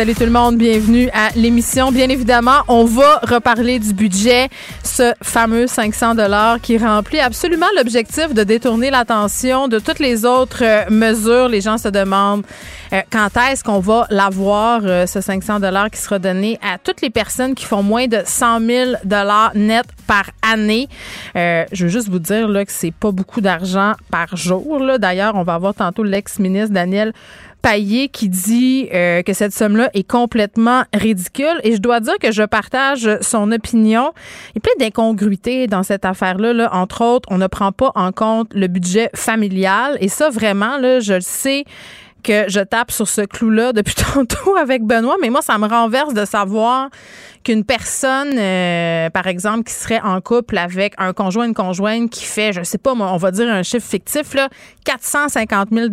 Salut tout le monde, bienvenue à l'émission. Bien évidemment, on va reparler du budget, ce fameux 500 dollars qui remplit absolument l'objectif de détourner l'attention de toutes les autres euh, mesures. Les gens se demandent euh, quand est-ce qu'on va l'avoir, euh, ce 500 dollars qui sera donné à toutes les personnes qui font moins de 100 000 dollars net par année? Je veux juste vous dire là, que c'est pas beaucoup d'argent par jour. D'ailleurs, on va avoir tantôt l'ex-ministre Daniel Payet qui dit euh, que cette somme-là est complètement ridicule. Et je dois dire que je partage son opinion. Il y a plein d'incongruités dans cette affaire-là. là. Entre autres, on ne prend pas en compte le budget familial. Et ça, vraiment, là, je le sais que je tape sur ce clou-là depuis tantôt avec Benoît, mais moi, ça me renverse de savoir qu'une personne, euh, par exemple, qui serait en couple avec un conjoint, une conjointe qui fait, je sais pas, on va dire un chiffre fictif, là, 450 000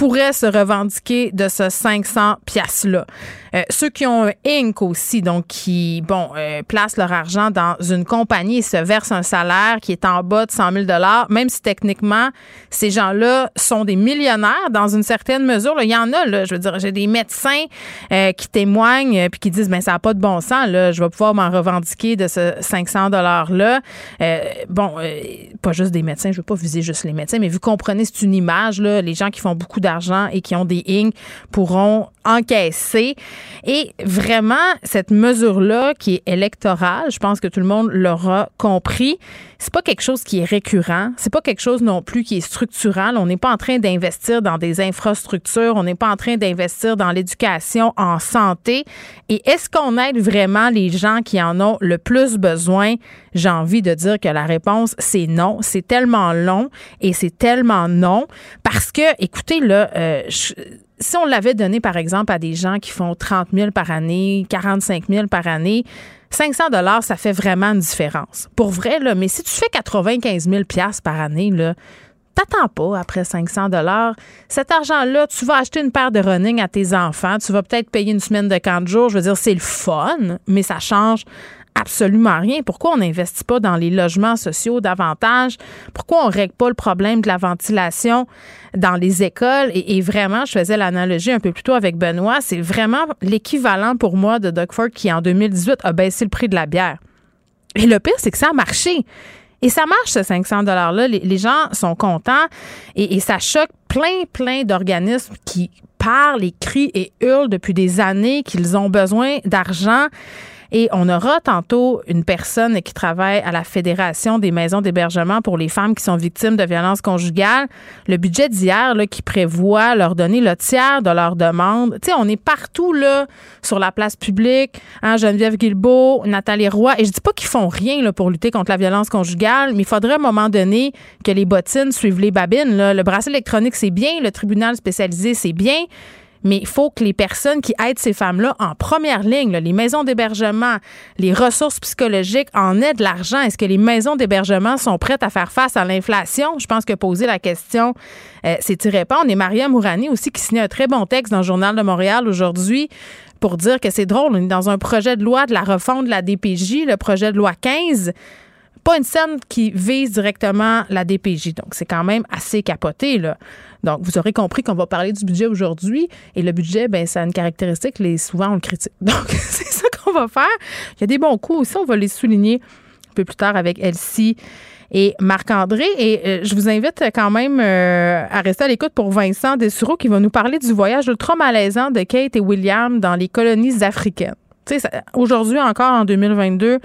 pourrait se revendiquer de ce 500 piastres-là. Euh, ceux qui ont un Inc. aussi, donc qui, bon, euh, placent leur argent dans une compagnie et se versent un salaire qui est en bas de 100 000 même si techniquement, ces gens-là sont des millionnaires dans une certaine mesure. là. Il y en a, là, je veux dire, j'ai des médecins euh, qui témoignent euh, puis qui disent, ben ça n'a pas de bon sens, là, je vais pouvoir m'en revendiquer de ce 500 $-là. Euh, bon, euh, pas juste des médecins, je veux pas viser juste les médecins, mais vous comprenez, c'est une image, là, les gens qui font beaucoup d'argent et qui ont des Inc. pourront encaisser. Et vraiment, cette mesure-là qui est électorale, je pense que tout le monde l'aura compris, c'est pas quelque chose qui est récurrent, c'est pas quelque chose non plus qui est structural. On n'est pas en train d'investir dans des infrastructures, on n'est pas en train d'investir dans l'éducation, en santé. Et est-ce qu'on aide vraiment les gens qui en ont le plus besoin? J'ai envie de dire que la réponse, c'est non. C'est tellement long et c'est tellement non parce que, écoutez, là, euh, si on l'avait donné, par exemple, à des gens qui font 30 000 par année, 45 000 par année, 500 dollars, ça fait vraiment une différence. Pour vrai, là, mais si tu fais 95 000 piastres par année, là, t'attends pas après 500 dollars. Cet argent-là, tu vas acheter une paire de running à tes enfants, tu vas peut-être payer une semaine de camp de jour. Je veux dire, c'est le fun, mais ça change absolument rien. Pourquoi on n'investit pas dans les logements sociaux davantage? Pourquoi on ne règle pas le problème de la ventilation dans les écoles? Et, vraiment, je faisais l'analogie un peu plus tôt avec Benoît, c'est vraiment l'équivalent pour moi de Doug Ford qui, en 2018, a baissé le prix de la bière. Et le pire, c'est que ça a marché. Et ça marche, ce 500 $-là. Les, les gens sont contents et, et ça choque plein, plein d'organismes qui parlent et crient et hurlent depuis des années qu'ils ont besoin d'argent. Et on aura tantôt une personne qui travaille à la Fédération des maisons d'hébergement pour les femmes qui sont victimes de violences conjugales. Le budget d'hier qui prévoit leur donner le tiers de leur demande. Tu sais, on est partout là sur la place publique. Hein, Geneviève Guilbeault, Nathalie Roy. Et je dis pas qu'ils font rien là, pour lutter contre la violence conjugale, mais il faudrait à un moment donné que les bottines suivent les babines. Là. Le bracelet électronique, c'est bien. Le tribunal spécialisé, c'est bien. Mais il faut que les personnes qui aident ces femmes-là en première ligne, les maisons d'hébergement, les ressources psychologiques, en aient de l'argent. Est-ce que les maisons d'hébergement sont prêtes à faire face à l'inflation? Je pense que poser la question, euh, c'est y répondre. Et Maria Mourani aussi, qui signait un très bon texte dans le Journal de Montréal aujourd'hui pour dire que c'est drôle. On est dans un projet de loi de la refonte de la DPJ, le projet de loi 15 pas une scène qui vise directement la DPJ. Donc, c'est quand même assez capoté, là. Donc, vous aurez compris qu'on va parler du budget aujourd'hui. Et le budget, ben, ça a une caractéristique, les, souvent, on le critique. Donc, c'est ça qu'on va faire. Il y a des bons coups aussi, on va les souligner un peu plus tard avec Elsie et Marc-André. Et euh, je vous invite quand même euh, à rester à l'écoute pour Vincent Dessureau qui va nous parler du voyage ultra malaisant de Kate et William dans les colonies africaines. Aujourd'hui encore, en 2022,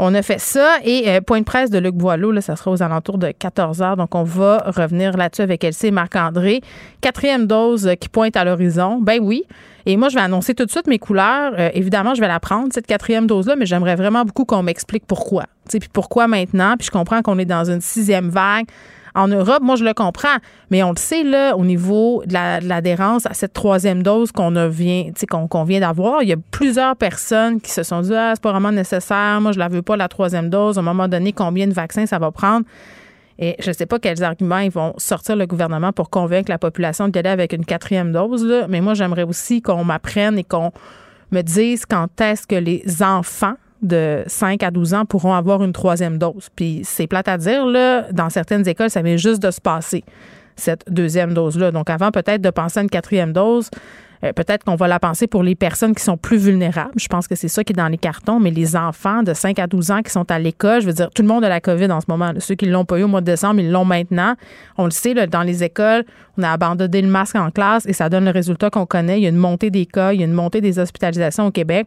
on a fait ça. Et euh, point de presse de Luc Boileau, là, ça sera aux alentours de 14 heures. Donc, on va revenir là-dessus avec Elsie et Marc-André. Quatrième dose qui pointe à l'horizon. Ben oui. Et moi, je vais annoncer tout de suite mes couleurs. évidemment, je vais la prendre, cette quatrième dose-là, mais j'aimerais vraiment beaucoup qu'on m'explique pourquoi. Puis pourquoi maintenant? Puis je comprends qu'on est dans une sixième vague. En Europe, moi, je le comprends, mais on le sait, là, au niveau de l'adhérence à cette troisième dose qu'on vient, qu'on d'avoir, il y a plusieurs personnes qui se sont dit, ah, c'est pas vraiment nécessaire, moi, je la veux pas, la troisième dose. À un moment donné, combien de vaccins ça va prendre? Et je ne sais pas quels arguments ils vont sortir le gouvernement pour convaincre la population d'y aller avec une quatrième dose, mais moi, j'aimerais aussi qu'on m'apprenne et qu'on me dise quand est-ce que les enfants de 5 à 12 ans pourront avoir une troisième dose. Puis c'est plate à dire, là, dans certaines écoles, ça vient juste de se passer, cette deuxième dose-là. Donc avant peut-être de penser à une quatrième dose, euh, peut-être qu'on va la penser pour les personnes qui sont plus vulnérables. Je pense que c'est ça qui est dans les cartons, mais les enfants de 5 à 12 ans qui sont à l'école, je veux dire, tout le monde a la COVID en ce moment. Ceux qui ne l'ont pas eu au mois de décembre, ils l'ont maintenant. On le sait, là, dans les écoles, on a abandonné le masque en classe et ça donne le résultat qu'on connaît. Il y a une montée des cas, il y a une montée des hospitalisations au Québec.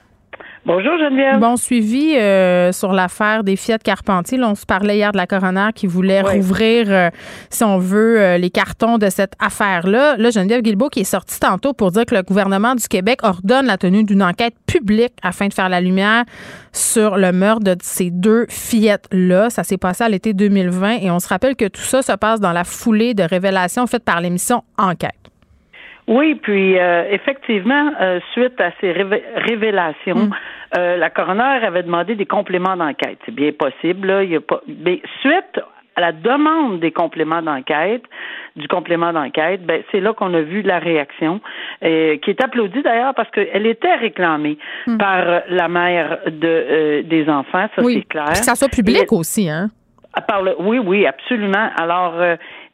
Bonjour Geneviève. Bon suivi euh, sur l'affaire des Fiat Carpentier. on se parlait hier de la coroner qui voulait rouvrir, euh, si on veut, euh, les cartons de cette affaire-là. Là, Geneviève Guilbeault qui est sortie tantôt pour dire que le gouvernement du Québec ordonne la tenue d'une enquête publique afin de faire la lumière sur le meurtre de ces deux fillettes-là. Ça s'est passé à l'été 2020 et on se rappelle que tout ça se passe dans la foulée de révélations faites par l'émission Enquête. Oui, puis euh, effectivement, euh, suite à ces révélations, mm. euh, la coroner avait demandé des compléments d'enquête. C'est bien possible. Là, il y a pas... Mais suite à la demande des compléments d'enquête, du complément d'enquête, ben, c'est là qu'on a vu la réaction, qui est applaudie d'ailleurs parce qu'elle était réclamée mm. par la mère de des enfants, ça c'est clair. que ça soit public aussi, hein? Par le, oui, oui, absolument. Alors,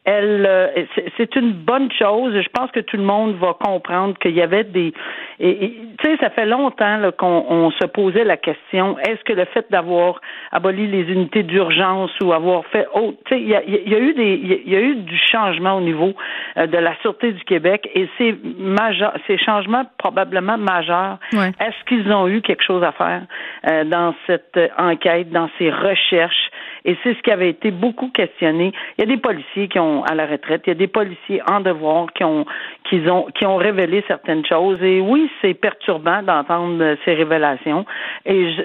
elle, euh, c'est une bonne chose. Je pense que tout le monde va comprendre qu'il y avait des. Tu sais, ça fait longtemps qu'on se posait la question est-ce que le fait d'avoir aboli les unités d'urgence ou avoir fait autre, tu sais, il y a, eu des, il y a eu du changement au niveau euh, de la sûreté du Québec et ces majeurs, ces changements probablement majeurs. Est-ce qu'ils ont eu quelque chose à faire euh, dans cette enquête, dans ces recherches Et c'est ce qui avait été beaucoup questionné. Il y a des policiers qui ont à la retraite. Il y a des policiers en devoir qui ont qui ont qui ont révélé certaines choses. Et oui, c'est perturbant d'entendre ces révélations. Et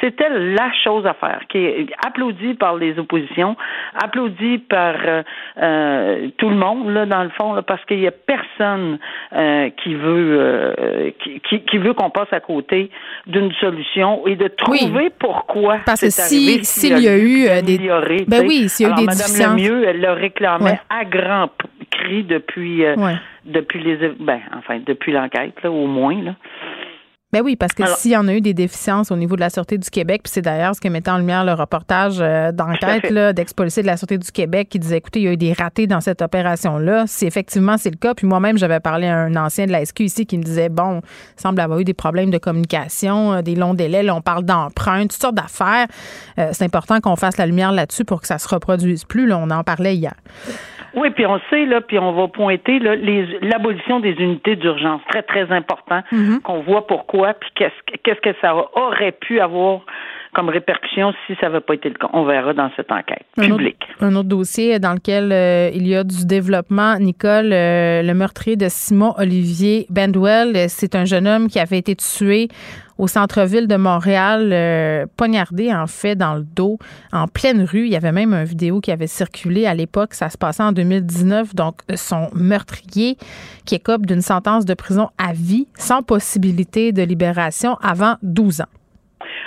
c'était la chose à faire, qui est applaudie par les oppositions, applaudie par euh, euh, tout le monde là dans le fond, parce qu'il y a personne euh, qui veut qui, qui, veut qu'on passe à côté d'une solution et de trouver pourquoi. Parce que si s'il y a eu des ben oui, s'il y a eu des Madame Lemieux, elle le réclamait à grands cris depuis euh, depuis les ben enfin depuis l'enquête là au moins là. Ben oui, parce que s'il y en a eu des déficiences au niveau de la Sûreté du Québec, puis c'est d'ailleurs ce que mettait en lumière le reportage euh, d'enquête d'ex-policier de la Sûreté du Québec qui disait, écoutez, il y a eu des ratés dans cette opération-là. Si effectivement c'est le cas, puis moi-même, j'avais parlé à un ancien de la SQ ici qui me disait, bon, il semble avoir eu des problèmes de communication, euh, des longs délais, là, on parle d'emprunts, toutes sortes d'affaires. c'est important qu'on fasse la lumière là-dessus pour que ça se reproduise plus. Là, on en parlait hier. Oui, puis on sait, là, puis on va pointer l'abolition des unités d'urgence. Très, très important mm-hmm. qu'on voit pourquoi, puis qu'est-ce, qu'est-ce que ça aurait pu avoir comme répercussion si ça n'avait pas été le cas. On verra dans cette enquête publique. Un autre, dossier dans lequel euh, il y a du développement, Nicole, euh, le meurtrier de Simon Olivier Bendwell, c'est un jeune homme qui avait été tué au centre-ville de Montréal, euh, poignardé en fait dans le dos, en pleine rue. Il y avait même une vidéo qui avait circulé à l'époque. Ça se passait en 2019. Donc, son meurtrier qui écope d'une sentence de prison à vie sans possibilité de libération avant 12 ans.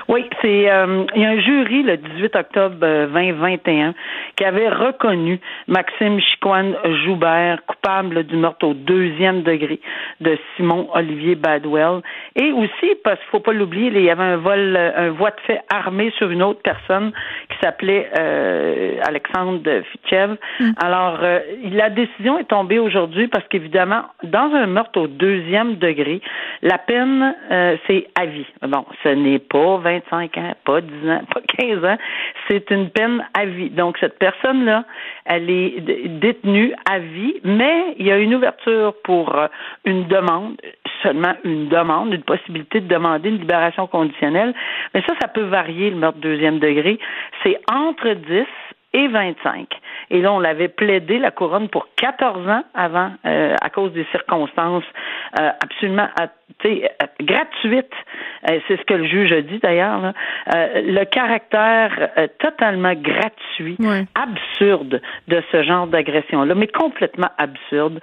Oui, c'est euh, il y a un jury le 18 octobre 2021 qui avait reconnu Maxime Chicoine Joubert coupable du meurtre au deuxième degré de Simon Olivier Badwell et aussi parce qu'il faut pas l'oublier, il y avait un vol un voie de fait armé sur une autre personne qui s'appelait euh, Alexandre Fitchev. Mm. Alors euh, la décision est tombée aujourd'hui parce qu'évidemment dans un meurtre au deuxième degré, la peine c'est à vie. Bon, ce n'est pas 25 ans, pas 10 ans, pas 15 ans. C'est une peine à vie. Donc, cette personne-là, elle est détenue à vie, mais il y a une ouverture pour euh, une demande, seulement une demande, une possibilité de demander une libération conditionnelle. Mais ça, ça peut varier, le meurtre deuxième degré. C'est entre 10 et 25. Et là, on l'avait plaidé, la couronne, pour 14 ans avant, euh, à cause des circonstances euh, absolument euh, gratuites. C'est ce que le juge a dit d'ailleurs. le caractère totalement gratuit, absurde de ce genre d'agression-là, mais complètement absurde.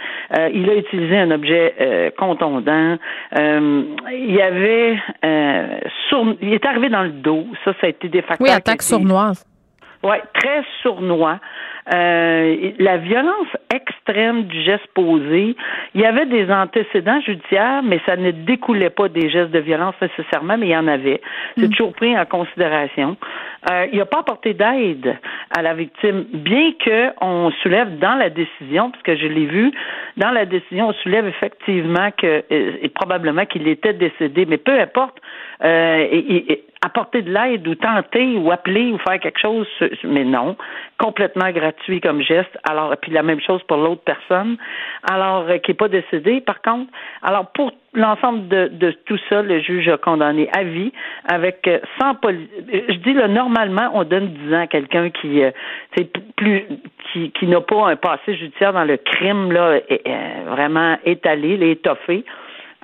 il a utilisé un objet contondant. il y avait... il est arrivé dans le dos. Ça, ça a été des facteurs... Oui, attaque sournoise. Oui, très sournois. Euh, la violence extrême du geste posé, il y avait des antécédents judiciaires, mais ça ne découlait pas des gestes de violence nécessairement, mais il y en avait. C'est mm. toujours pris en considération. Euh, il n'a pas apporté d'aide à la victime, bien qu'on soulève dans la décision, puisque je l'ai vu, dans la décision, on soulève effectivement que, euh, et probablement qu'il était décédé, mais peu importe, euh, et, apporter de l'aide ou tenter ou appeler ou faire quelque chose, mais non, complètement gratuit comme geste. Alors, puis la même chose pour l'autre personne, alors euh, qui n'est pas décédée, par contre. Alors, pour l'ensemble de, de, tout ça, le juge a condamné à vie avec euh, sans poli Je dis là, normalement, on donne 10 ans à quelqu'un qui, euh, plus, qui, qui n'a pas un passé judiciaire dans le crime là, vraiment étalé, étoffé.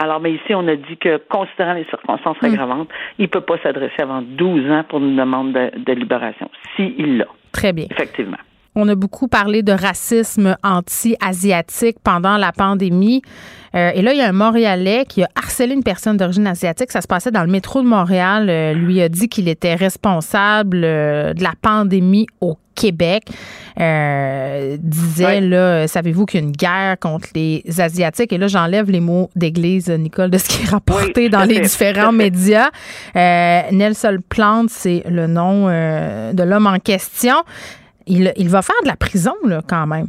Alors, mais ici, on a dit que, considérant les circonstances hmm. aggravantes, il ne peut pas s'adresser avant 12 ans pour une demande de, libération, s'il l'a. Très bien. Effectivement. On a beaucoup parlé de racisme anti-asiatique pendant la pandémie. Euh, et là, il y a un Montréalais qui a harcelé une personne d'origine asiatique. Ça se passait dans le métro de Montréal. Euh, lui a dit qu'il était responsable euh, de la pandémie au Québec. disait, là, savez-vous qu'il y a une guerre contre les Asiatiques? Et là, j'enlève les mots d'église, Nicole, de ce qui est rapporté dans les différents médias. Nelson Plante, c'est le nom de l'homme en question il, va faire de la prison, là, quand même.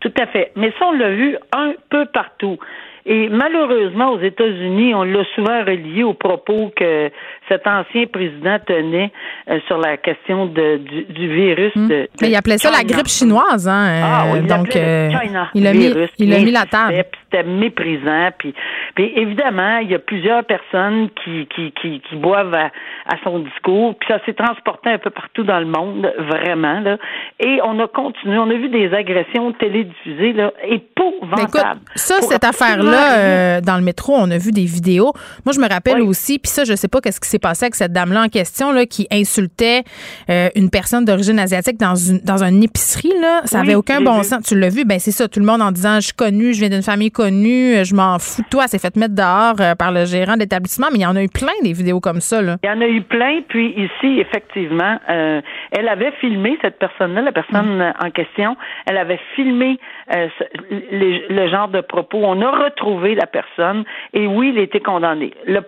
Tout à fait. Mais ça, on l'a vu un peu partout. Et malheureusement, aux États-Unis, on l'a souvent relié aux propos que cet ancien président tenait euh, sur la question de, du, virus. Hmm. De, Mais il appelait ça la grippe chinoise, hein? Ah, oui, il donc, euh, il a mis, il a mis la table. C'était méprisant. Puis, puis évidemment, il y a plusieurs personnes qui, qui, qui, qui boivent à, à, son discours. Puis ça s'est transporté un peu partout dans le monde, vraiment. Là. Et on a continué. On a vu des agressions télédiffusées là, épouvantables. Écoute, ça, cette affaire-là, euh, dans le métro, on a vu des vidéos. Moi, je me rappelle aussi, puis ça, je sais pas qu'est-ce qui s'est passé avec cette dame-là en question, là, qui insultait euh, une personne d'origine asiatique dans une dans une épicerie. Là. Ça avait aucun bon sens. Tu l'as vu? Ben c'est ça. Tout le monde en disant, je suis connue, je viens d'une famille connue, euh, je m'en fous de toi. s'est fait mettre dehors par le gérant d'établissement. Mais il y en a eu plein des vidéos comme ça. Là. Il y en a eu plein. Puis ici, effectivement, elle avait filmé cette personne-là, la personne mm. en question. Elle avait filmé le genre de propos. On a retrouvé la personne et oui, il a été condamné. Le,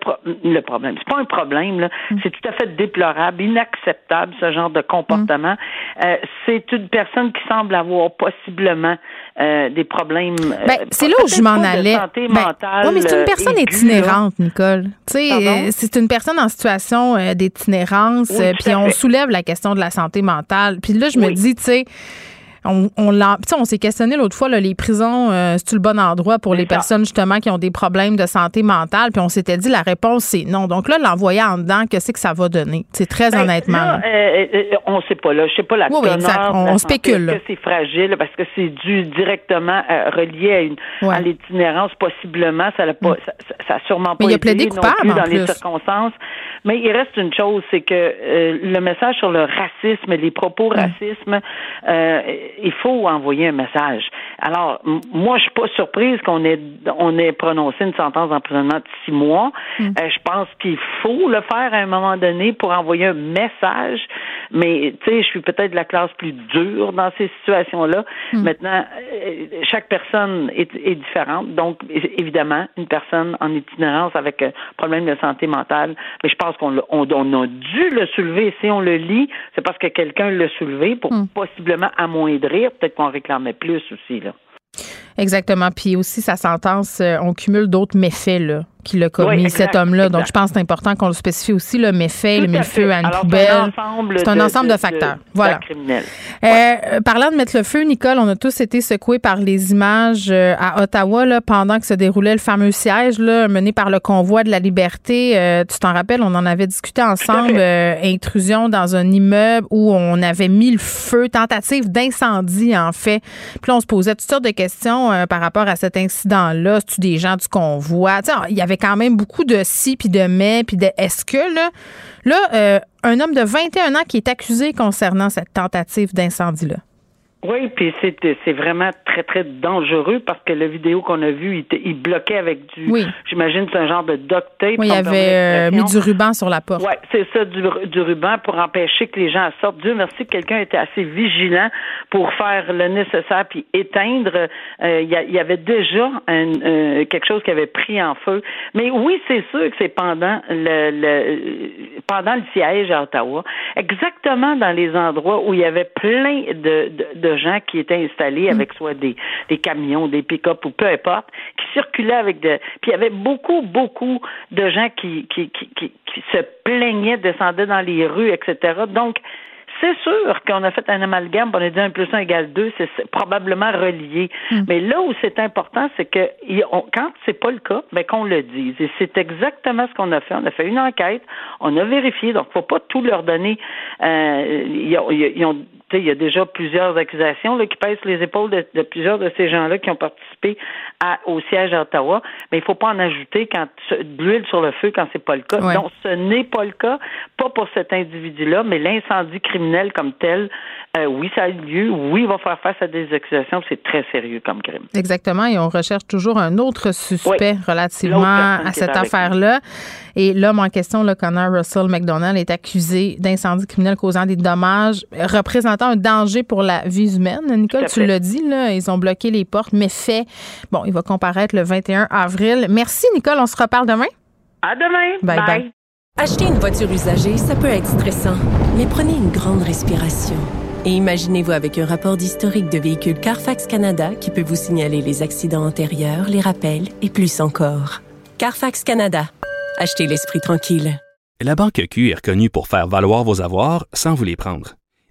le problème, c'est pas un problème Mm. C'est tout à fait déplorable, inacceptable ce genre de comportement. Mm. Euh, c'est une personne qui semble avoir possiblement euh, des problèmes. Euh, ben, c'est là où je m'en allais. Santé ben, mentale, mais c'est une personne itinérante, Nicole. c'est une personne en situation d'itinérance, puis on soulève la question de la santé mentale. Puis là, je me dis, tu sais on, on, on s'est questionné l'autre fois, là, les prisons, euh, c'est-tu le bon endroit pour les personnes justement qui ont des problèmes de santé mentale? Puis on s'était dit la réponse, c'est non. Donc là, l'envoyer en dedans, qu'est-ce que ça va donner? C'est très ben, honnêtement. Là, euh, euh, on sait pas, là. Je sais pas la oui, On, spécule. que c'est fragile? Parce que c'est dû directement relié à une à l'itinérance, possiblement. Ça n'a pas, mm. ça, ça, sûrement pas Mais il a plaidé coupable, dans les circonstances. Mais il reste une chose, c'est que euh, le message sur le racisme, les propos Mm. racisme, euh, il faut envoyer un message. Alors, moi, je suis pas surprise qu'on ait on ait prononcé une sentence d'emprisonnement de six mois. Mm. Euh, je pense qu'il faut le faire à un moment donné pour envoyer un message. Mais tu sais, je suis peut-être de la classe plus dure dans ces situations-là. Mm. Maintenant, euh, chaque personne est, est différente. Donc, évidemment, une personne en itinérance avec un problème de santé mentale, mais je pense qu'on on, on a dû le soulever. Si on le lit, c'est parce que quelqu'un l'a soulevé pour Mm. possiblement amoindrir. Peut-être qu'on réclamait plus aussi là. Exactement. Puis aussi, sa sentence, euh, on cumule d'autres méfaits là, qu'il a commis, Oui, exact, cet homme-là. Donc, je pense que c'est important qu'on le spécifie aussi, le méfait, le à feu à une Alors, poubelle. C'est un ensemble, de facteurs. Voilà. criminels. Euh, parlant de mettre le feu, Nicole, on a tous été secoués par les images euh, à Ottawa là, pendant que se déroulait le fameux siège là, mené par le convoi de la liberté. Euh, tu t'en rappelles, on en avait discuté ensemble. euh, intrusion dans un immeuble où on avait mis le feu, tentative d'incendie en fait. Puis là, on se posait toutes sortes de questions euh, par rapport à cet incident-là. C'est-tu des gens du convoi? Tu il y avait quand même beaucoup de si puis de mais puis de est-ce que là, là euh, un homme de 21 ans qui est accusé concernant cette tentative d'incendie-là. Oui, puis c'est c'est vraiment très très dangereux parce que la vidéo qu'on a vue, il, il bloquait avec du, Oui. j'imagine c'est un genre de duct tape. Oui, il avait euh, mis du ruban sur la porte. Ouais, c'est ça, du, du ruban pour empêcher que les gens sortent. Dieu merci que quelqu'un était assez vigilant pour faire le nécessaire puis éteindre. Euh, Il y, avait déjà un, euh, quelque chose qui avait pris en feu. Mais oui, c'est sûr que c'est pendant le, le pendant le siège à Ottawa, exactement dans les endroits où il y avait plein de, de, de gens qui étaient installés avec soit des, des camions, des pick-up ou peu importe, qui circulaient avec de. Puis il y avait beaucoup, beaucoup de gens qui, qui, qui, qui, qui se plaignaient, descendaient dans les rues, etc. Donc, c'est sûr qu'on a fait un amalgame, on a dit 1 plus 1 égale 2, c'est probablement relié. Mais là où c'est important, c'est que quand c'est pas le cas, ben qu'on le dise. Et c'est exactement ce qu'on a fait. On a fait une enquête, on a vérifié, donc faut pas tout leur donner. Euh, ils ont- ils il y a déjà plusieurs accusations là, qui pèsent les épaules de, de plusieurs de ces gens-là qui ont participé à- au siège à Ottawa, mais il faut pas en ajouter quand de l'huile sur le feu quand c'est pas le cas. Ouais. Donc, ce n'est pas le cas, pas pour cet individu-là, mais l'incendie criminel comme tel, euh, oui, ça a eu lieu, oui, il va faire face à des accusations, c'est très sérieux comme crime. Exactement. Et on recherche toujours un autre suspect Oui. relativement à cette affaire-là. Et l'homme en question, le Connor Russell McDonald, est accusé d'incendie criminel causant des dommages représentant un danger pour la vie humaine. Nicole, tu l'as dit, là, ils ont bloqué les portes, mais fait. Bon, il va comparaître le 21 avril. Merci, Nicole. On se reparle demain. À demain! Bye bye. Acheter une voiture usagée, ça peut être stressant, mais prenez une grande respiration. Et imaginez-vous avec un rapport d'historique de véhicule Carfax Canada qui peut vous signaler les accidents antérieurs, les rappels et plus encore. Carfax Canada. Achetez l'esprit tranquille. La Banque Q est reconnue pour faire valoir vos avoirs sans vous les prendre.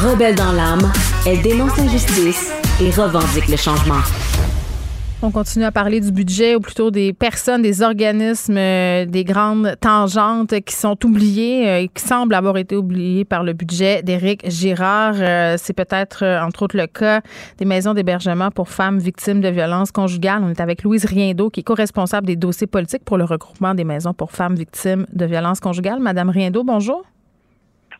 Rebelle dans l'âme, elle dénonce l'injustice et revendique le changement. On continue à parler du budget, ou plutôt des personnes, des organismes, euh, des grandes tangentes qui sont oubliées euh, et qui semblent avoir été oubliées par le budget d'Éric Girard. Euh, C'est peut-être, entre autres, le cas des maisons d'hébergement pour femmes victimes de violences conjugales. On est avec Louise Riendo, qui est co-responsable des dossiers politiques pour le regroupement des maisons pour femmes victimes de violences conjugales. Madame Riendo, bonjour.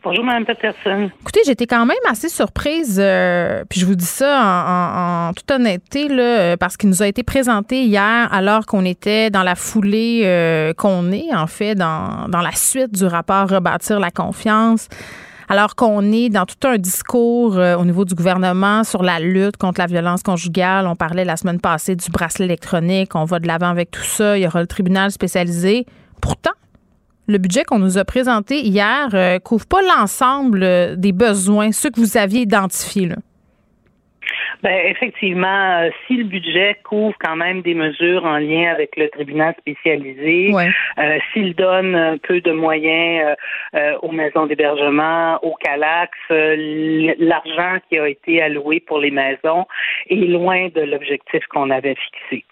Bonjour, Mme Peterson. Écoutez, j'étais quand même assez surprise, euh, puis je vous dis ça en, en- en toute honnêteté, là, euh, parce qu'il nous a été présenté hier, alors qu'on était dans la foulée euh, qu'on est, en fait, dans, dans la suite du rapport Rebâtir la confiance. Alors qu'on est dans tout un discours euh, au niveau du gouvernement sur la lutte contre la violence conjugale. On parlait la semaine passée du bracelet électronique. On va de l'avant avec tout ça. Il y aura le tribunal spécialisé. Pourtant, le budget qu'on nous a présenté hier euh, couvre pas l'ensemble euh, des besoins, ceux que vous aviez identifiés. Là. Ben effectivement, euh, si le budget couvre quand même des mesures en lien avec le tribunal spécialisé, euh, s'il donne un peu de moyens euh, aux maisons d'hébergement, au Calax, l'argent qui a été alloué pour les maisons est loin de l'objectif qu'on avait fixé.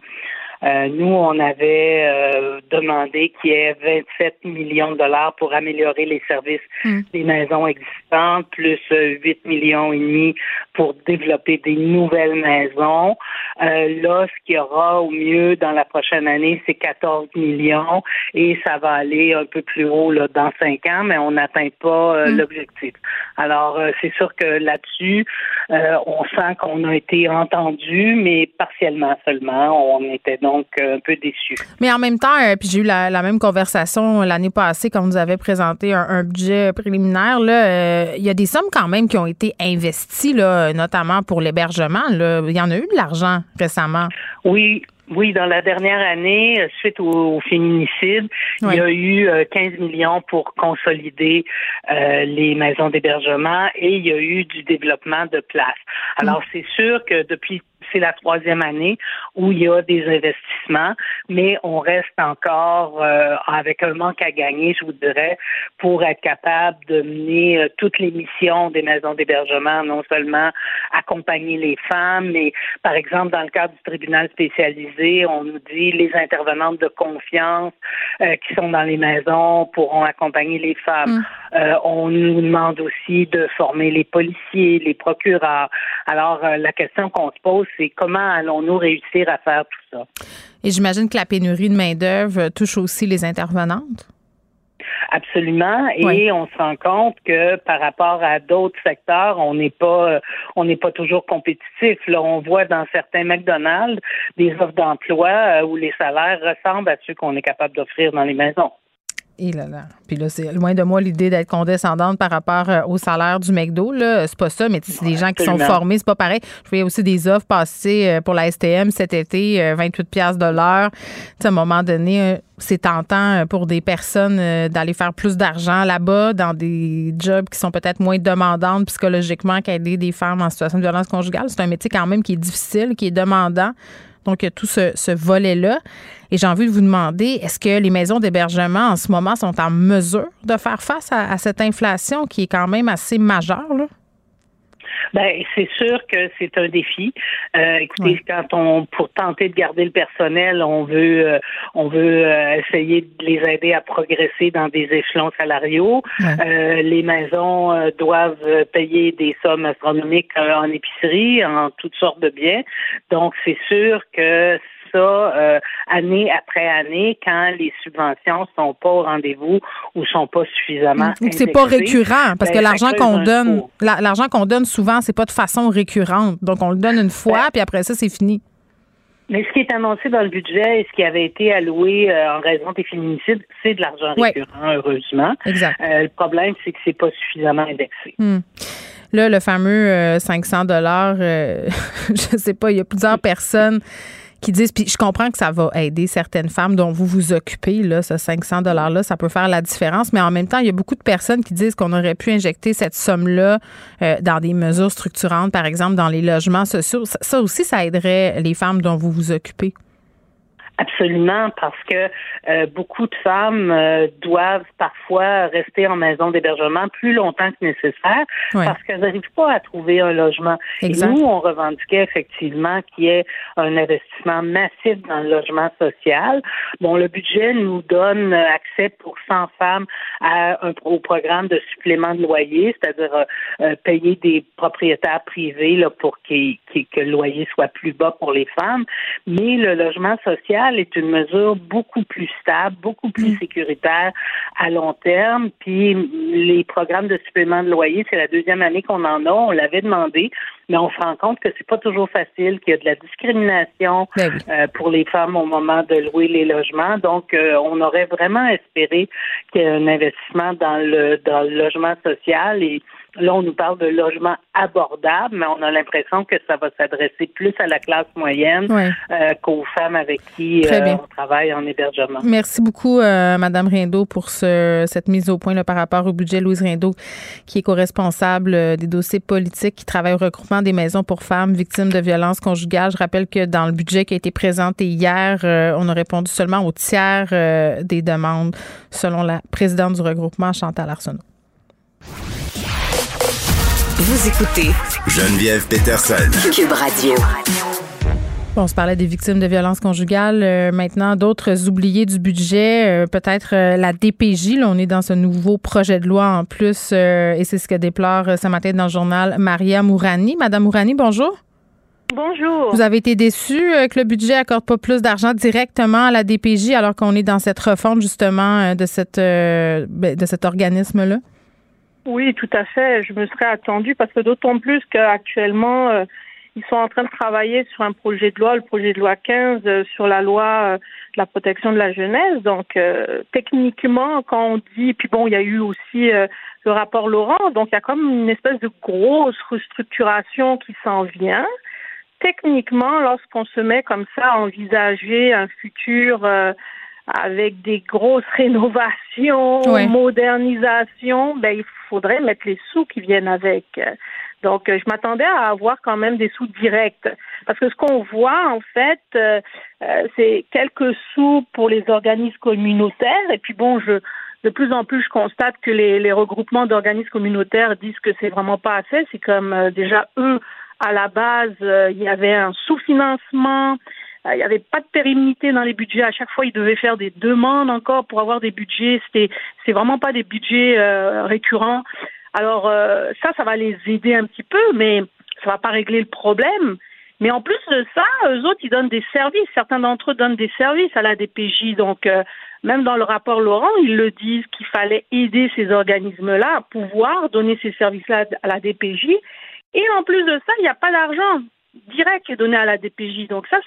Euh, nous, on avait euh, demandé qu'il y ait 27 millions de dollars pour améliorer les services hmm. des maisons existantes, plus 8 euh, millions et demi pour développer des nouvelles maisons. là, ce qu'il y aura au mieux dans la prochaine année, c'est 14 millions et ça va aller un peu plus haut là, dans cinq ans, mais on n'atteint pas hmm. l'objectif. Alors, c'est sûr que là-dessus, on sent qu'on a été entendu, mais partiellement seulement. On était donc donc euh, un peu déçu. Mais en même temps, euh, puis j'ai eu la, même conversation l'année passée quand vous avez présenté un, budget préliminaire. Là, euh, il y a des sommes quand même qui ont été investies, là, notamment pour l'hébergement. Il y en a eu de l'argent récemment. Oui, oui, dans la dernière année, suite au, féminicide, il y a eu 15 millions pour consolider les maisons d'hébergement et il y a eu du développement de places. Alors, mm. c'est sûr que depuis c'est la troisième année où il y a des investissements, mais on reste encore euh, avec un manque à gagner, je vous dirais, pour être capable de mener euh, toutes les missions des maisons d'hébergement, non seulement accompagner les femmes, mais par exemple dans le cadre du tribunal spécialisé, on nous dit les intervenantes de confiance euh, qui sont dans les maisons pourront accompagner les femmes. Mm. on nous demande aussi de former les policiers, les procureurs. Alors la question qu'on se pose, c'est comment allons-nous réussir à faire tout ça? Et j'imagine que la pénurie de main-d'œuvre touche aussi les intervenantes? Absolument. Et on se rend compte que par rapport à d'autres secteurs, on n'est pas on n'est pas toujours compétitif. Là, on voit dans certains McDonald's des offres d'emploi euh, où les salaires ressemblent à ceux qu'on est capable d'offrir dans les maisons. Et là là. Puis là, c'est loin de moi l'idée d'être condescendante par rapport euh, au salaire du McDo. Là. C'est pas ça, mais c'est des gens qui sont formés, c'est pas pareil. Je voyais aussi des offres passer euh, pour la STM cet été, 28 euh, pièces de l'heure. À un moment donné, c'est tentant pour des personnes d'aller faire plus d'argent là-bas dans des jobs qui sont peut-être moins demandantes psychologiquement qu'aider des femmes en situation de violence conjugale. C'est un métier quand même qui est difficile, qui est demandant. Donc, il y a tout ce, volet-là. Et j'ai envie de vous demander, est-ce que les maisons d'hébergement en ce moment sont en mesure de faire face à, cette inflation qui est quand même assez majeure? Là? Ben, c'est sûr que c'est un défi. Euh, écoutez, quand on, pour tenter de garder le personnel, on veut, euh, on veut euh, essayer de les aider à progresser dans des échelons salariaux. les maisons doivent payer des sommes astronomiques en épicerie, en toutes sortes de biens. Donc, c'est sûr que ça euh, année après année quand les subventions sont pas au rendez-vous ou sont pas suffisamment. C'est pas récurrent parce que ben, l'argent qu'on donne, l'argent qu'on donne souvent, c'est pas de façon récurrente. Donc on le donne une fois, puis après ça, c'est fini. Mais ce qui est annoncé dans le budget et ce qui avait été alloué euh, en raison des féminicides, c'est de l'argent récurrent, heureusement. Exact. Euh, le problème, c'est que c'est pas suffisamment indexé. Hmm. Là, le fameux 500 dollars, je sais pas, il y a plusieurs personnes qui disent, puis je comprends que ça va aider certaines femmes dont vous vous occupez, là, ce 500 $-là, ça peut faire la différence, mais en même temps, il y a beaucoup de personnes qui disent qu'on aurait pu injecter cette somme-là euh, dans des mesures structurantes, par exemple, dans les logements sociaux. Ça aussi, ça aiderait les femmes dont vous vous occupez. Absolument, parce que euh, beaucoup de femmes euh, doivent parfois rester en maison d'hébergement plus longtemps que nécessaire parce qu'elles n'arrivent pas à trouver un logement. Et nous, on revendiquait effectivement qu'il y ait un investissement massif dans le logement social. Bon, le budget nous donne accès pour 100 femmes à un, au programme de supplément de loyer, c'est-à-dire euh, payer des propriétaires privés là, pour que le loyer soit plus bas pour les femmes. Mais le logement social est une mesure beaucoup plus stable, beaucoup plus mm. sécuritaire à long terme. Puis les programmes de supplément de loyer, c'est la deuxième année qu'on en a. On l'avait demandé, mais on se rend compte que c'est pas toujours facile, qu'il y a de la discrimination ben euh, pour les femmes au moment de louer les logements. Donc, euh, on aurait vraiment espéré qu'il y ait un investissement dans le dans le logement social et Là, on nous parle de logement abordable, mais on a l'impression que ça va s'adresser plus à la classe moyenne euh, qu'aux femmes avec qui euh, on travaille en hébergement. Merci beaucoup, euh, Madame Rindeau, pour ce, cette mise au point là, par rapport au budget. Louise Rindeau, qui est co-responsable des dossiers politiques, qui travaille au regroupement des maisons pour femmes victimes de violences conjugales. Je rappelle que dans le budget qui a été présenté hier, on a répondu seulement au tiers des demandes, selon la présidente du regroupement, Chantal Arsenault. Vous écoutez Geneviève Peterson. Cube Radio. on se parlait des victimes de violences conjugales. Euh, maintenant, d'autres oubliés du budget, euh, peut-être euh, la DPJ. Là, on est dans ce nouveau projet de loi en plus, et c'est ce que déplore ce matin dans le journal Maria Mourani. Madame Mourani, bonjour. Bonjour. Vous avez été déçu que le budget accorde pas plus d'argent directement à la DPJ alors qu'on est dans cette refonte justement de cette ben, de cet organisme-là? Oui, tout à fait. Je me serais attendue parce que d'autant plus qu'actuellement, euh, ils sont en train de travailler sur un projet de loi, le projet de loi 15, euh, sur la loi euh, de la protection de la jeunesse. Donc, techniquement, quand on dit, puis bon, il y a eu aussi le rapport Laurent, donc il y a comme une espèce de grosse restructuration qui s'en vient. Techniquement, lorsqu'on se met comme ça à envisager un futur avec des grosses rénovations, modernisations, ben il faudrait mettre les sous qui viennent avec. Donc, je m'attendais à avoir quand même des sous directs. Parce que ce qu'on voit, en fait, euh, euh, c'est quelques sous pour les organismes communautaires. Et puis, bon, je, de plus en plus, je constate que les, les regroupements d'organismes communautaires disent que c'est vraiment pas assez. C'est comme euh, déjà eux, à la base, il y avait un sous-financement. Euh, il n'y avait pas de pérennité dans les budgets. À chaque fois, ils devaient faire des demandes encore pour avoir des budgets. C'était, c'est vraiment pas des budgets euh, récurrents. Alors euh, ça, ça va les aider un petit peu, mais ça va pas régler le problème. Mais en plus de ça, eux autres, ils donnent des services. Certains d'entre eux donnent des services à la DPJ. Donc, même dans le rapport Laurent, ils le disent qu'il fallait aider ces organismes-là à pouvoir donner ces services-là à la DPJ. Et en plus de ça, il n'y a pas d'argent direct est donné à la DPJ. Donc ça,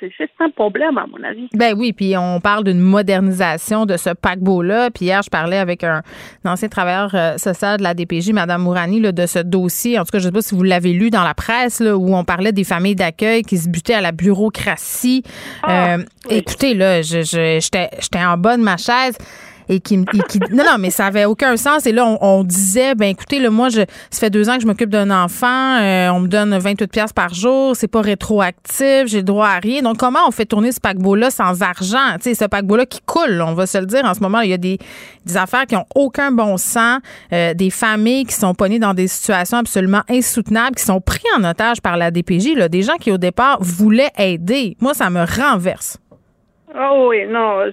c'est un, problème, à mon avis. Ben oui, puis on parle d'une modernisation de ce paquebot-là. Puis hier, je parlais avec un, ancien travailleur euh, social de la DPJ, Mme Mourani, là, de ce dossier. En tout cas, je ne sais pas si vous l'avez lu dans la presse, là, où on parlait des familles d'accueil qui se butaient à la bureaucratie. Ah, euh, écoutez, là, j'étais en bas de ma chaise et qui, qui non non mais ça avait aucun sens. Et là on, disait ben écoutez là moi je ça fait deux ans que je m'occupe d'un enfant euh, on me donne 28 pièces par jour c'est pas rétroactif j'ai droit à rien. Donc comment on fait tourner ce paquebot là sans argent? Tu sais ce paquebot là qui coule on va se le dire en ce moment il y a des, des affaires qui ont aucun bon sens euh, des familles qui sont pognées dans des situations absolument insoutenables qui sont pris en otage par la DPJ là des gens qui au départ voulaient aider. Moi ça me renverse. Oh oui, non.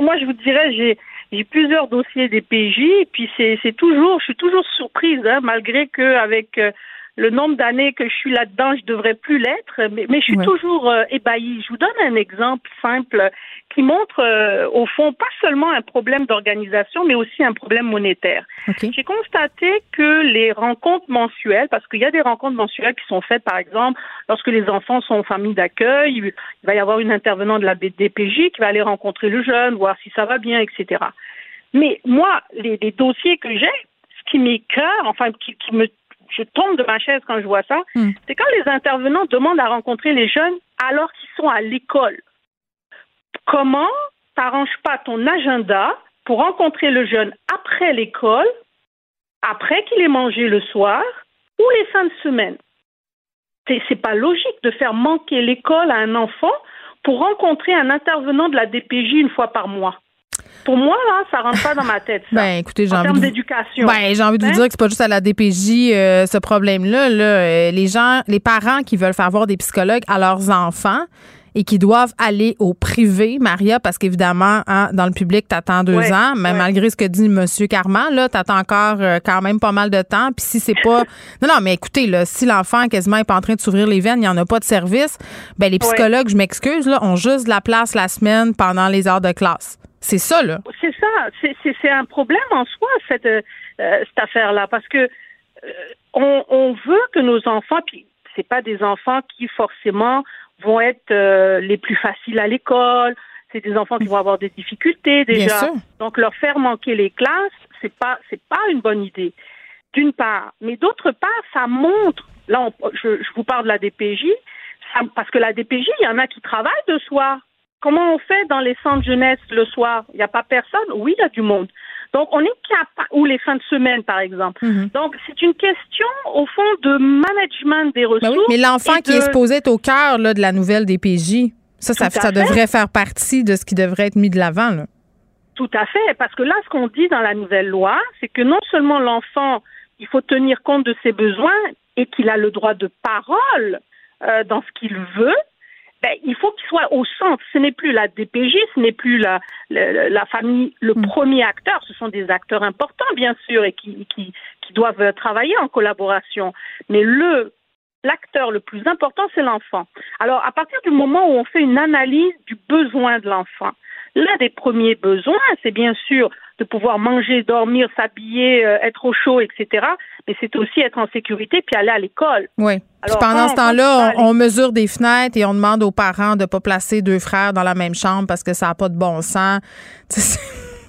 moi, je vous dirais, j'ai j'ai plusieurs dossiers des PJ, et puis c'est toujours, je suis toujours surprise, hein, malgré que avec euh, le nombre d'années que je suis là-dedans, je devrais plus l'être, mais, mais, je suis toujours euh, ébahie. Je vous donne un exemple simple qui montre, euh, au fond, pas seulement un problème d'organisation, mais aussi un problème monétaire. J'ai constaté que les rencontres mensuelles, parce qu'il y a des rencontres mensuelles qui sont faites, par exemple, lorsque les enfants sont en famille d'accueil, il va y avoir une intervenante de la DPJ qui va aller rencontrer le jeune, voir si ça va bien, etc. Mais moi, les, dossiers que j'ai, ce qui m'écœure, enfin, qui, qui me je tombe de ma chaise quand je vois ça, hmm. c'est quand les intervenants demandent à rencontrer les jeunes alors qu'ils sont à l'école. Comment t'arranges pas ton agenda pour rencontrer le jeune après l'école, après qu'il ait mangé le soir ou les fins de semaine? C'est pas logique de faire manquer l'école à un enfant pour rencontrer un intervenant de la DPJ une fois par mois. Pour moi, là, ça rentre pas dans ma tête. Ça, ben, écoutez, j'ai envie d'éducation. Ben, j'ai envie de vous hein? dire que c'est pas juste à la DPJ euh, ce problème-là. Là. Euh, les gens, les parents qui veulent faire voir des psychologues à leurs enfants et qui doivent aller au privé, Maria, parce qu'évidemment, hein, dans le public, t'attends deux ans, mais malgré ce que dit Monsieur Carman, là, t'attends encore euh, quand même pas mal de temps. Puis si c'est pas, non, non, mais écoutez, là, si l'enfant quasiment est pas en train de s'ouvrir les veines, il y en a pas de service, ben les psychologues, je m'excuse, là, ont juste de la place la semaine pendant les heures de classe. C'est ça, là. C'est ça. C'est un problème en soi, cette, euh, cette affaire-là, parce que euh, on, on, veut que nos enfants, puis c'est pas des enfants qui forcément vont être euh, les plus faciles à l'école. C'est des enfants qui vont avoir des difficultés déjà. Donc leur faire manquer les classes, c'est pas c'est pas une bonne idée. d'une part. Mais d'autre part, ça montre, là, on- je, je vous parle de la DPJ, ça- parce que la DPJ, il y en a qui travaillent de soir. Comment on fait dans les centres jeunesse le soir? Il n'y a pas personne? Oui, il y a du monde. Donc, on est capable, ou les fins de semaine, par exemple. Mhm. Donc, c'est une question, au fond, de management des ressources. Ben oui, mais l'enfant qui est supposé être au cœur de la nouvelle DPJ, ça, ça, devrait faire partie de ce qui devrait être mis de l'avant. Tout à fait, parce que là, ce qu'on dit dans la nouvelle loi, c'est que non seulement l'enfant, il faut tenir compte de ses besoins et qu'il a le droit de parole euh, dans ce qu'il veut, ben, il faut qu'il soit au centre. Ce n'est plus la DPJ, ce n'est plus la, la, la famille, le premier acteur. Ce sont des acteurs importants, bien sûr, et qui, qui, qui doivent travailler en collaboration. Mais le l'acteur le plus important, c'est l'enfant. Alors, à partir du moment où on fait une analyse du besoin de l'enfant, l'un des premiers besoins, c'est bien sûr de pouvoir manger, dormir, s'habiller, euh, être au chaud, etc. Mais c'est aussi être en sécurité puis aller à l'école. Oui. Puis Alors, pendant ce temps-là, on, on mesure des fenêtres et on demande aux parents de ne pas placer deux frères dans la même chambre parce que ça n'a pas de bon sens.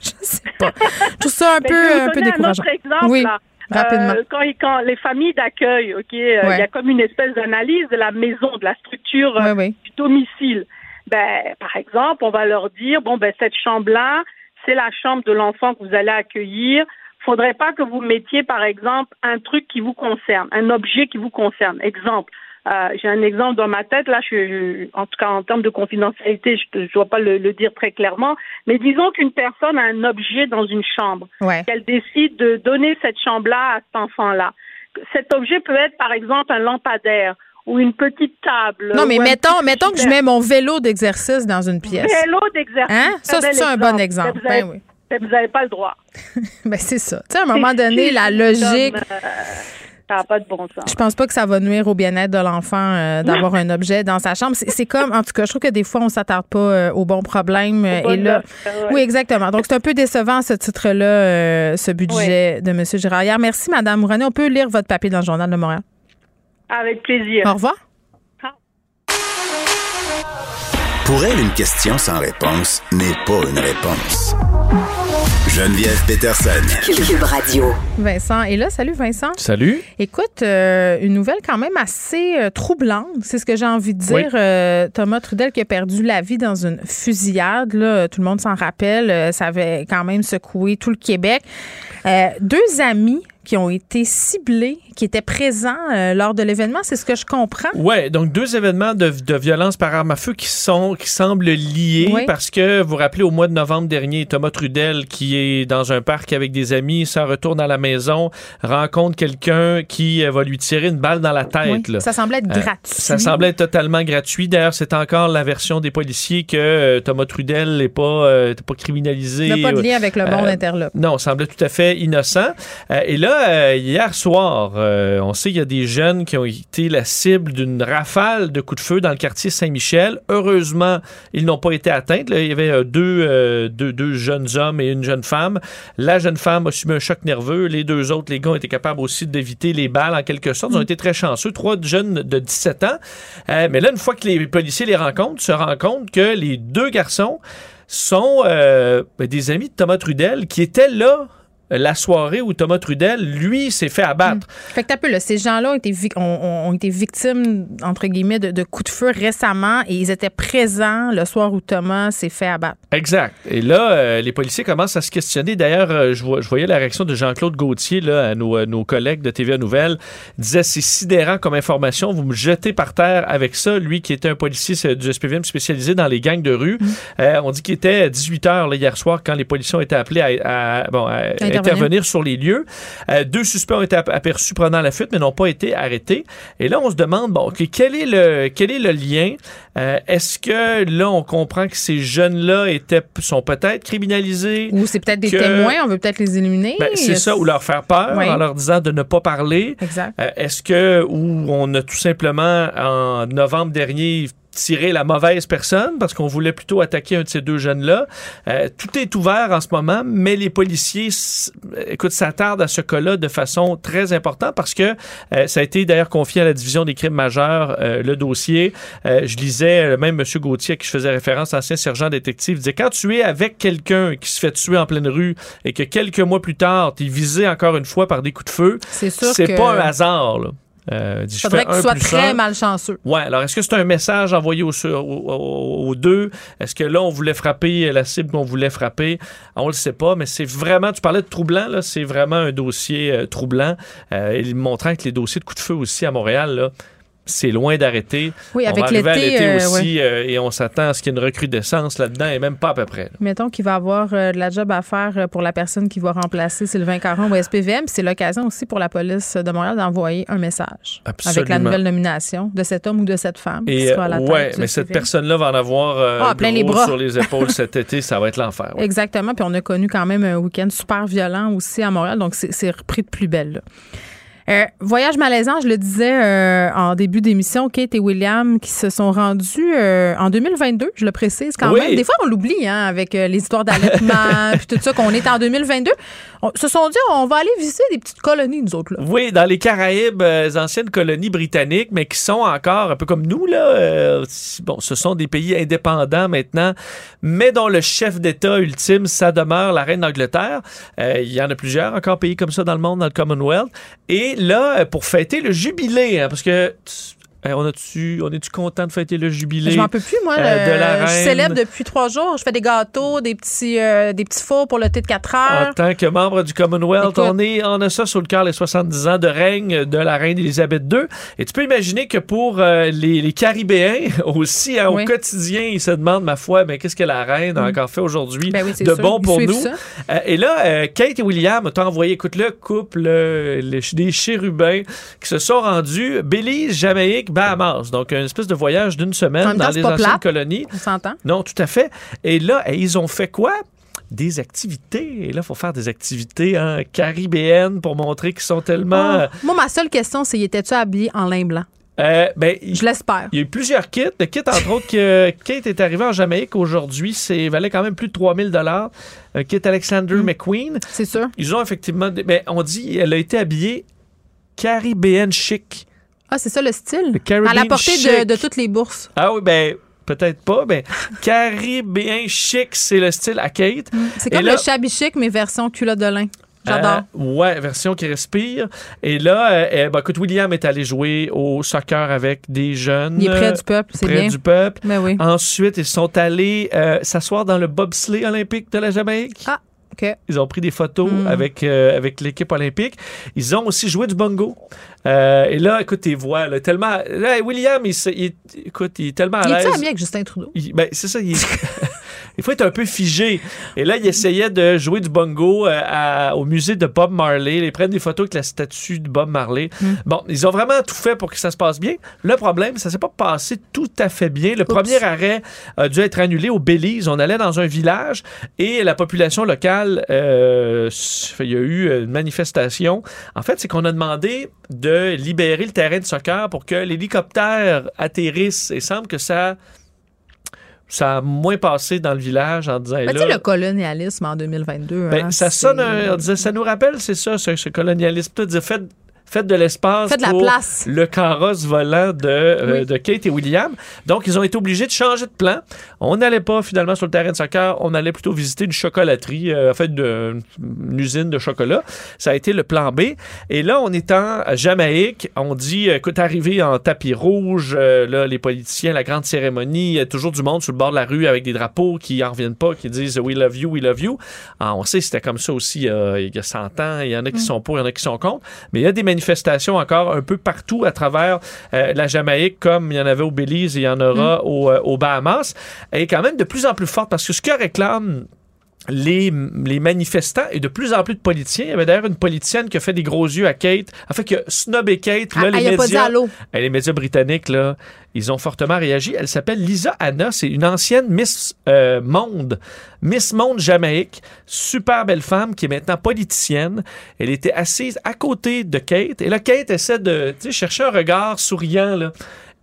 Je sais pas. Je trouve ça un Ben, peu, je vais vous un peu décourageant. Un autre exemple, Oui, là. rapidement. Euh, quand, quand les familles d'accueil, ok, euh, il y a comme une espèce d'analyse de la maison, de la structure euh, Oui, oui. du domicile. Ben, par exemple, on va leur dire bon ben cette chambre-là, c'est la chambre de l'enfant que vous allez accueillir. Faudrait pas que vous mettiez, par exemple, un truc qui vous concerne, un objet qui vous concerne. Exemple. euh, J'ai un exemple dans ma tête, là, je, je- en tout cas en termes de confidentialité, je ne dois pas le, le dire très clairement, mais disons qu'une personne a un objet dans une chambre Ouais. qu'elle décide de donner cette chambre-là à cet enfant-là. Cet objet peut être, par exemple, un lampadaire ou une petite table. Non, mais mettons, mettons que je mets mon vélo d'exercice dans une pièce. Vélo d'exercice. Hein? Ça, c'est un bon exemple. Vous Ben oui. n'avez vous avez pas le droit. Ben, c'est ça. Tu sais, à un moment donné, la comme, logique. euh, ça pas de bon sens. Je pense pas que ça va nuire au bien-être de l'enfant euh, d'avoir un objet dans sa chambre. C'est comme, en tout cas, je trouve que des fois, on s'attarde pas euh, aux bons problèmes. euh, et là, ouais. oui, exactement. Donc, c'est un peu décevant, ce titre-là, ce budget de M. Girard. Merci, Mme Mouranet. On peut lire votre papier dans le Journal de Montréal. Avec plaisir. Au revoir. Pour elle, une question sans réponse n'est pas une réponse. Geneviève Peterson. Cube Radio. Vincent est là. Salut, Vincent. Salut. Écoute, euh, une nouvelle quand même assez euh, troublante, c'est ce que j'ai envie de dire. Oui. Euh, Thomas Trudel qui a perdu la vie dans une fusillade, là, tout le monde s'en rappelle, euh, ça avait quand même secoué tout le Québec. Euh, deux amis qui ont été ciblés, qui étaient présents euh, lors de l'événement, c'est ce que je comprends. Ouais, donc deux événements de, de violence par arme à feu qui sont qui semblent liés Oui. parce que vous vous rappelez au mois de novembre dernier, Thomas Trudel qui est dans un parc avec des amis, s'en retourne à la maison, rencontre quelqu'un qui euh, va lui tirer une balle dans la tête. Oui, là. ça semblait être Euh, gratuit. Ça semblait être totalement gratuit. D'ailleurs, c'est encore la version des policiers que euh, Thomas Trudel n'est pas, pas criminalisé. Il n'a pas de lien avec le monde interlope. Non, semblait tout à fait innocent. Et là, euh, hier soir, euh, on sait qu'il y a des jeunes qui ont été la cible d'une rafale de coups de feu dans le quartier Saint-Michel. Heureusement, ils n'ont pas été atteints. Là, il y avait euh, deux, deux, deux jeunes hommes et une jeune femme. La jeune femme a subi un choc nerveux. Les deux autres, les gars, ont été capables aussi d'éviter les balles en quelque sorte. Ils ont été très chanceux. Trois jeunes de 17 ans. Mais là, une fois que les policiers les rencontrent, se rendent compte que les deux garçons sont euh, ben, des amis de Thomas Trudel qui étaient là la soirée où Thomas Trudel, lui, s'est fait abattre. Fait que t'as peu, là, ces gens-là ont été, vic- ont, ont- ont été victimes, entre guillemets, de, de coups de feu récemment et ils étaient présents le soir où Thomas s'est fait abattre. Exact. Et là, euh, les policiers commencent à se questionner. D'ailleurs, euh, je, vois- je voyais la réaction de Jean-Claude Gauthier, là, à nos, collègues de TVA Nouvelle. Il disait c'est sidérant comme information. Vous me jetez par terre avec ça. Lui, qui était un policier du SPVM spécialisé dans les gangs de rue. Euh, on dit qu'il était à 18 h hier soir quand les policiers ont été appelés à, à- bon, à intervenir. sur les lieux. Euh, deux suspects ont été ap- aperçus prenant la fuite, mais n'ont pas été arrêtés. Et là, on se demande, bon, quel est le, quel est le lien? Euh, Est-ce que là, on comprend que ces jeunes-là étaient, sont peut-être criminalisés? Ou c'est peut-être des Que- témoins, on veut peut-être les éliminer? Ben, c'est ça, ou leur faire peur Oui. en leur disant de ne pas parler. Exact. Euh, Est-ce que, ou on a tout simplement, en novembre dernier, tirer la mauvaise personne parce qu'on voulait plutôt attaquer un de ces deux jeunes-là. Euh, tout est ouvert en ce moment, mais les policiers, écoute, s'attardent à ce cas-là de façon très importante parce que euh, ça a été d'ailleurs confié à la division des crimes majeurs, euh, le dossier. Euh, je lisais, euh, même M. Gauthier, à qui je faisais référence, ancien sergent détective, disait quand tu es avec quelqu'un qui se fait tuer en pleine rue et que quelques mois plus tard, tu es visé encore une fois par des coups de feu, C'est pas un hasard. Là. Euh, dit, faudrait que tu sois très un. malchanceux. Ouais, alors est-ce que c'est un message envoyé aux, aux- aux- aux deux? Est-ce que là, on voulait frapper la cible qu'on voulait frapper? On le sait pas, mais c'est vraiment, tu parlais de troublant, là, c'est vraiment un dossier euh, troublant. Euh, et montrant que les dossiers de coups de feu aussi à Montréal, là, c'est loin d'arrêter. Oui, on avec va arriver à l'été, euh, aussi euh, et on s'attend à ce qu'il y ait une recrudescence là-dedans et même pas à peu près. là. Mettons qu'il va avoir euh, de la job à faire pour la personne qui va remplacer Sylvain Caron au SPVM. C'est l'occasion aussi pour la police de Montréal d'envoyer un message avec la nouvelle nomination de cet homme ou de cette femme qui Et sera à la tête ouais, du mais cette personne-là va en avoir Ah, plein les bras. sur les épaules cet été, ça va être l'enfer. ouais. Exactement. Puis on a connu quand même un week-end super violent aussi à Montréal. Donc, c'est c'est repris de plus belle. là. Euh, voyage malaisant, je le disais euh, en début d'émission, Kate et William qui se sont rendus euh, en 2022, je le précise quand Oui. même. Des fois, on l'oublie hein, avec les histoires d'allaitement puis tout ça, qu'on est en 2022. On se sont dit, on va aller visiter des petites colonies, nous autres. Là. Oui, dans les Caraïbes, les anciennes colonies britanniques, mais qui sont encore un peu comme nous, là. bon, ce sont des pays indépendants maintenant, mais dont le chef d'État ultime, ça demeure la reine d'Angleterre. Il y en a plusieurs encore pays comme ça dans le monde, dans le Commonwealth. Et là, pour fêter le jubilé, hein, parce que on a-tu, on est-tu content de fêter le jubilé? Je m'en peux plus, moi. euh, de la je reine? célèbre depuis trois jours. Je fais des gâteaux, des petits, euh, des petits fours pour le thé de 4 heures. En tant que membre du Commonwealth, Écoute. on, est, on a ça sur le cœur, les 70 ans de règne de la reine Elisabeth II. Et tu peux imaginer que pour euh, les, les Caribéens aussi, hein, Oui. au quotidien, ils se demandent, ma foi, mais qu'est-ce que la reine a encore fait aujourd'hui Ben oui, de sûr. bon pour nous? et là, Kate et William t'ont envoyé, écoute, le couple le- des chérubins qui se sont rendus Belize, Jamaïque, Bahamas. Donc, une espèce de voyage d'une semaine temps, dans les anciennes plate. colonies. On s'entend? Non, tout à fait. Et là, eh, ils ont fait quoi? Des activités. Et là, il faut faire des activités hein, caribéennes pour montrer qu'ils sont tellement. Oh. Moi, ma seule question, c'est étais-tu habillé en lin blanc? Euh, ben, Je l'espère. il y a eu plusieurs kits. Le kit, entre autres, que Kate est arrivé en Jamaïque aujourd'hui, c'est valait quand même plus de 3000 dollars. Un kit Alexander Mm. McQueen. C'est sûr. Ils ont effectivement. ben, on dit elle a été habillée caribéenne chic. Ah, c'est ça le style? Le Caribbean à la portée de, toutes les bourses. Ah oui, ben. Peut-être pas, mais caribéen chic, c'est le style à Kate. C'est Et comme là- le shabby chic, mais version culotte de lin. J'adore. Euh, ouais, version qui respire. Et là, euh, euh, ben, écoute, William est allé jouer au soccer avec des jeunes. Il est près euh, du peuple, c'est près bien. du peuple. Mais oui. Ensuite, ils sont allés euh, s'asseoir dans le bobsleigh olympique de la Jamaïque. Ah, Ils ont pris des photos Mm. avec, euh, avec l'équipe olympique. Ils ont aussi joué du bongo. Euh, et là, écoute, tes voix, là, tellement. Là, William, il, il est- écoute, il est tellement à Il est-tu l'aise. ami avec Justin Trudeau? Il- ben, c'est ça. Il, est- il faut être un peu figé. Et là, il essayait de jouer du bongo euh, à- au musée de Bob Marley. Ils prennent des photos avec la statue de Bob Marley. Bon, ils ont vraiment tout fait pour que ça se passe bien. Le problème, ça s'est pas passé tout à fait bien. Le premier arrêt a dû être annulé au Belize. On allait dans un village et la population locale, euh, il y a eu une manifestation. En fait, c'est qu'on a demandé de libérer le terrain de soccer pour que l'hélicoptère atterrisse. Et il semble que ça ça a moins passé dans le village en disant Mais tu sais, le colonialisme en 2022. ben, hein, ça sonne, un- on disait, ça nous rappelle, c'est ça, ce, ce colonialisme. Dire, faites, faites de l'espace Faites de la pour place. le carrosse volant de, euh, Oui. de Kate et William. Donc, ils ont été obligés de changer de plan. On n'allait pas finalement sur le terrain de soccer, on allait plutôt visiter une chocolaterie, euh, en fait, une usine de chocolat. Ça a été le plan B. Et là, on est en Jamaïque. On dit, euh, écoute, arrivé en tapis rouge, euh, là, les politiciens, la grande cérémonie, il y a toujours du monde sur le bord de la rue avec des drapeaux qui en reviennent pas, qui disent We love you, we love you. Ah, on sait c'était comme ça aussi euh, il y a 100 ans. Il y en a qui sont pour, il y en a qui sont contre. Mais il y a des manifestations encore un peu partout à travers euh, la Jamaïque, comme il y en avait au Belize et il y en aura au, euh, aux Bahamas. Est quand même de plus en plus forte parce que ce que réclament les, les manifestants et de plus en plus de politiciens. Il y avait d'ailleurs une politicienne qui a fait des gros yeux à Kate. En fait, que snobé Kate. Là, Ah, les dit médias, allô. eh, les médias britanniques, là, ils ont fortement réagi. Elle s'appelle Lisa Anna. C'est une ancienne Miss euh, Monde. Miss Monde Jamaïque. Super belle femme qui est maintenant politicienne. Elle était assise à côté de Kate. Et là, Kate essaie de chercher un regard souriant, là.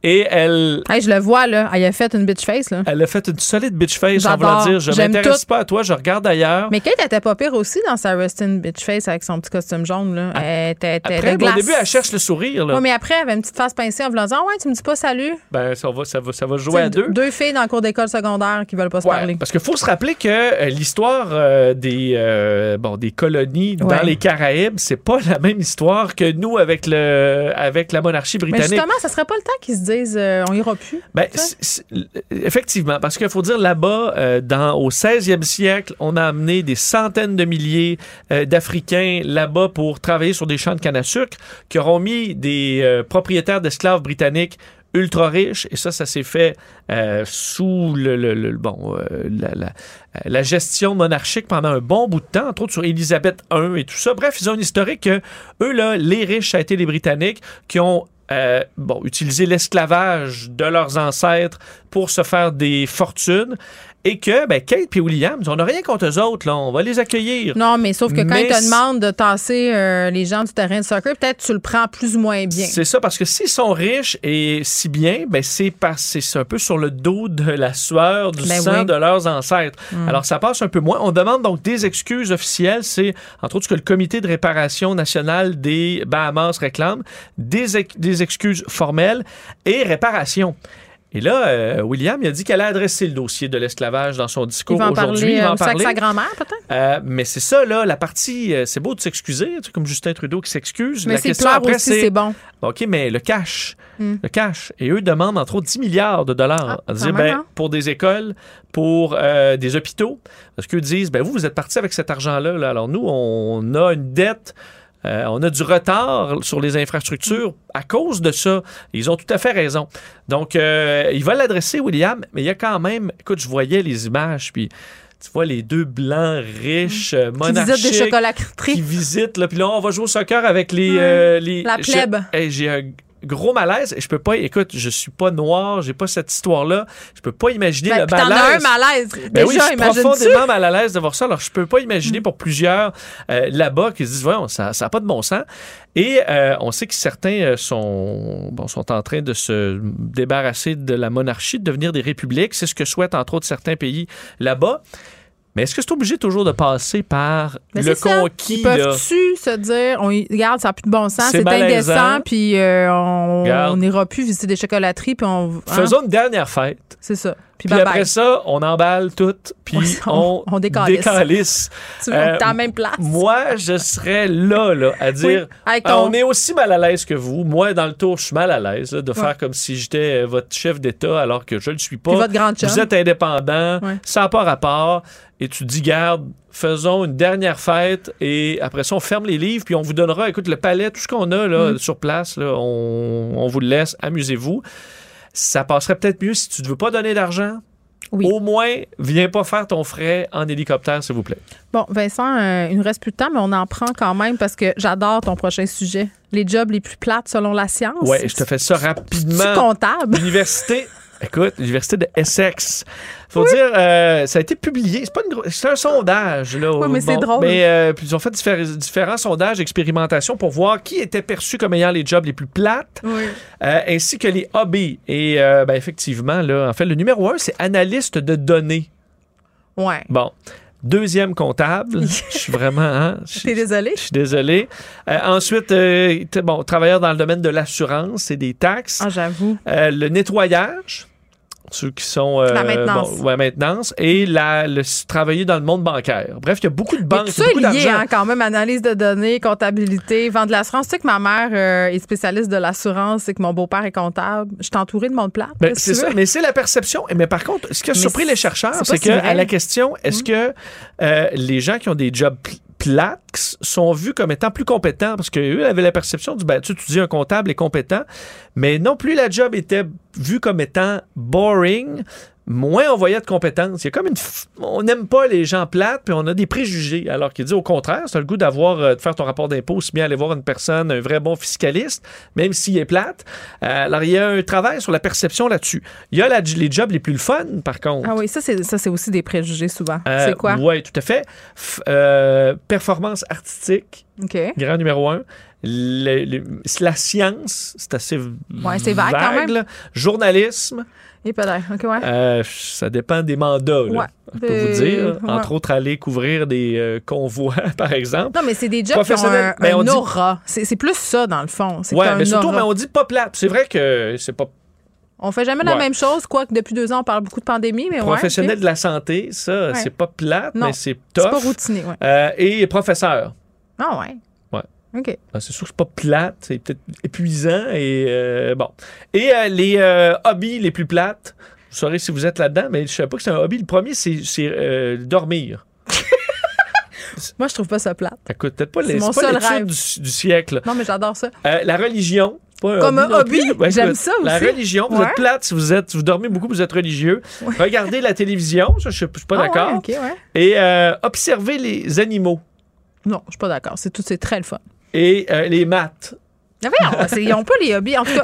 Et elle, Hey, je le vois, là. Elle a fait une bitch face, là. elle a fait une solide bitch face en voulant dire je m'intéresse pas à toi, je regarde ailleurs. Mais Kate était pas pire aussi dans sa resting bitch face avec son petit costume jaune, là. Elle était, Après, de au début, elle cherche le sourire. Là. Ouais, mais après, elle avait une petite face pincée en voulant dire Ah ouais, tu me dis pas salut. Ben, ça va, ça va, ça va jouer à deux. Deux filles dans le cours d'école secondaire qui veulent pas se Ouais, parler. parce qu'il faut se rappeler que euh, l'histoire euh, des euh, bon des colonies dans les Caraïbes, c'est pas la même histoire que nous avec le avec la monarchie Mais britannique. justement, ça serait pas le temps qu'ils se disent euh, on ira plus. Ben, effectivement, parce qu'il faut dire là-bas, euh, dans, au 16e siècle, on a amené des centaines de milliers euh, d'Africains là-bas pour travailler sur des champs de canne à sucre, qui auront mis des propriétaires d'esclaves britanniques ultra riches, et ça, ça s'est fait sous le, le- le- bon, la, la- la gestion monarchique pendant un bon bout de temps, entre autres sur Élisabeth I et tout ça. Bref, ils ont une historique que eux, là, les riches, ça a été les Britanniques qui ont euh, bon, utilisé l'esclavage de leurs ancêtres pour se faire des fortunes. Et que ben, Kate et Williams, on n'a rien contre eux autres, là, on va les accueillir. Non, mais sauf que quand Mais ils te demandent de tasser euh, les gens du terrain de soccer, peut-être tu le prends plus ou moins bien. C'est ça, parce que s'ils sont riches et si bien, ben c'est parce c'est c'est un peu sur le dos de la sueur, du Ben sang oui. de leurs ancêtres. Alors ça passe un peu moins. On demande donc des excuses officielles. C'est entre autres ce que le Comité de réparation nationale des Bahamas réclame, des, ex- des excuses formelles et réparation. Et là, euh, William, il a dit qu'elle a adressé le dossier de l'esclavage dans son discours aujourd'hui. parler Il va euh, en aussi avec parler. sa grand-mère, peut-être? Euh, mais c'est ça, là, la partie, euh, c'est beau de s'excuser, tu sais, comme Justin Trudeau qui s'excuse. Mais La c'est question après, aussi, c'est c'est bon. OK, mais le cash. Hmm. Le cash. Et eux demandent entre autres 10 milliards de dollars. Ah, à dire, ben, hein? pour des écoles, pour euh, des hôpitaux. Parce qu'eux disent, ben, vous, vous êtes partis avec cet argent-là. là. Alors nous, on a une dette. Euh, on a du retard sur les infrastructures à cause de ça. Ils ont tout à fait raison. Donc, euh, il va l'adresser, William, mais il y a quand même... Écoute, je voyais les images, puis tu vois les deux blancs riches, euh, Qui visitent des qui visitent. Là, puis là, on va jouer au soccer avec les. Euh, les La plèbe. hey, J'ai un gros malaise et je peux pas. Écoute, je suis pas noir, j'ai pas cette histoire-là. Je peux pas imaginer Ben, le puis t'en as un malaise. malaise. Ben oui, je suis profondément mal à l'aise de voir ça. Alors, je peux pas imaginer Mm. pour plusieurs euh, là-bas qui se disent, voyons, ça n'a pas de bon sens. Et euh, on sait que certains euh, sont, bon, sont en train de se débarrasser de la monarchie, de devenir des républiques. C'est ce que souhaitent, entre autres, certains pays là-bas. Mais est-ce que c'est obligé toujours de passer par Mais le conquis? Peuvent-tu se dire, on, regarde, ça n'a plus de bon sens, C'est indécent, puis euh, on n'ira plus visiter des chocolateries, puis on. hein? Faisons une dernière fête. C'est ça. Puis, bye après bye. ça, on emballe tout, puis on, On- on décalisse. décalisse. Tu veux, Euh, la même place. Moi, je serais là, là, à dire, Oui, Ah, ton- on est aussi mal à l'aise que vous. Moi, dans le tour, je suis mal à l'aise de Ouais. faire comme si j'étais euh, votre chef d'État alors que je ne le suis pas. Puis votre grande. Vous êtes indépendant, Ouais. ça n'a pas rapport. Et tu dis, garde, faisons une dernière fête et après ça, on ferme les livres puis on vous donnera, écoute, le palais, tout ce qu'on a là, Mm. sur place, là, on, on vous le laisse, amusez-vous. Ça passerait peut-être mieux si tu ne veux pas donner d'argent. Oui. Au moins, viens pas faire ton frais en hélicoptère, s'il vous plaît. Bon, Vincent, euh, il nous reste plus de temps, mais on en prend quand même parce que j'adore ton prochain sujet. Les jobs les plus plates selon la science. Ouais, je te fais ça rapidement. comptable. L'université. Écoute, l'université de Essex. Faut dire, euh, ça a été publié. C'est pas une gro- c'est un sondage là. Oui, mais c'est drôle. Mais euh, ils ont fait diffé- différents sondages, expérimentations pour voir qui était perçu comme ayant les jobs les plus plates, Oui. euh, ainsi que les hobbies. Et ben, effectivement là, en fait, le numéro un, c'est analyste de données. Ouais. Bon. Deuxième comptable. Je suis vraiment. hein, je- T'es désolé? je suis désolé. Euh, ensuite, euh, bon, travailleur dans le domaine de l'assurance et des taxes. Ah, j'avoue. Euh, le nettoyage, ceux qui sont... euh, La maintenance. bon, ouais, maintenance. Et la, le, travailler dans le monde bancaire. Bref, il y a beaucoup de banques, beaucoup d'argent. hein, quand même, analyse de données, comptabilité, vente de l'assurance. Tu sais que ma mère euh, est spécialiste de l'assurance et que mon beau-père est comptable. Je suis entourée de monde plate. Ben, c'est ça, mais c'est la perception. Mais par contre, ce qui a Mais surpris les chercheurs, c'est c'est pas si que vrai. à la question, est-ce que euh, les gens qui ont des jobs plates sont vus comme étant plus compétents? Parce qu'eux avaient la perception du, ben, tu, tu dis un comptable est compétent, mais non plus la job était vue comme étant boring, moins on voyait de compétences. Il y a comme une. f- On n'aime pas les gens plates, puis on a des préjugés. Alors qu'il dit au contraire, c'est le goût d'avoir, euh, de faire ton rapport d'impôt, aussi bien aller voir une personne, un vrai bon fiscaliste, même s'il est plate. Euh, alors il y a un travail sur la perception là-dessus. Il y a la- les jobs les plus fun, par contre. Ah oui, ça, c'est ça, c'est aussi des préjugés souvent. Euh, c'est quoi? Oui, tout à fait. F- performance artistique, OK. grand numéro un. le- le- la science, c'est assez Ouais, vague quand même. là. Journalisme, Et peut-être. OK, ouais. euh, ça dépend des mandats. là. Ouais. Je peux vous dire, ouais. entre autres, aller couvrir des euh, convois, par exemple. Non, mais c'est des jobs qui ont un, mais un on dit- aura. C'est c'est plus ça, dans le fond. C'est t'as mais un surtout, aura. mais on dit pas plate. C'est vrai que c'est pas On fait jamais la Ouais. même chose, quoique depuis deux ans, on parle beaucoup de pandémie, mais ouais, professionnel de la santé, ça, Ouais. c'est pas plate, Non, mais c'est C'est tough. pas ouais. Euh, et professeur. Ah, ouais. Ouais. OK. Ah, C'est sûr que c'est pas plate, c'est peut-être épuisant et euh, bon. Et euh, les euh, hobbies les plus plates, vous saurez si vous êtes là-dedans, mais je sais pas que c'est un hobby. Le premier, c'est dormir. Moi, je trouve pas ça plate. Écoute, peut-être pas les- mon c'est pas seul rêve. du, du siècle. Non, mais j'adore ça. La religion. Pas Comme un hobby. Ben, j'aime ça La aussi. religion, vous Ouais. êtes plate si vous êtes, vous dormez beaucoup, vous êtes religieux. Regardez la télévision, ça, je je suis pas Ah, d'accord. ouais, ouais. Et observez les animaux Non, je suis pas d'accord. C'est tout, c'est très le fun. Et euh, les maths. Mais voyons, c'est- ils ont pas les hobbies. En tout cas,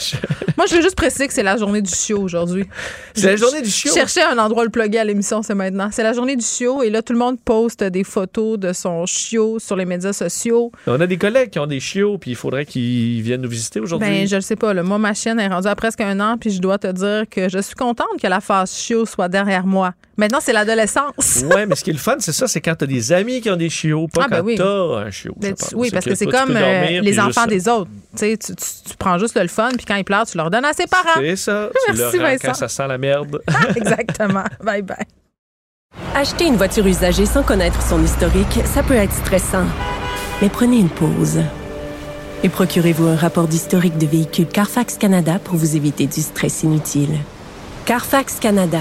moi, je veux juste préciser que c'est la journée du chiot aujourd'hui. C'est la journée du chiot. Je cherchais un endroit à le plugger à l'émission, c'est maintenant. C'est la journée du chiot et là, tout le monde poste des photos de son chiot sur les médias sociaux. On a des collègues qui ont des chiots, puis il faudrait qu'ils viennent nous visiter aujourd'hui. Ben, je le sais pas. Là. Moi, ma chienne est rendue à presque un an, puis je dois te dire que je suis contente que la phase chiot soit derrière moi. Maintenant, c'est l'adolescence. Ouais, mais ce qui est le fun, c'est ça, c'est quand t'as des amis qui ont des chiots, pas Ah, ben quand oui. t'as un chiot. Ben, tu- oui, parce que c'est tu comme euh, dormir, les enfants ça. des autres. Tu, sais, tu, tu- tu prends juste le fun, puis quand ils pleurent, tu leur donnes à ses parents. C'est ça. Tu Merci, leur rends Vincent. quand ça sent la merde. Exactement. bye bye. Acheter une voiture usagée sans connaître son historique, ça peut être stressant. Mais prenez une pause. Et procurez-vous un rapport d'historique de véhicule Carfax Canada pour vous éviter du stress inutile. Carfax Canada.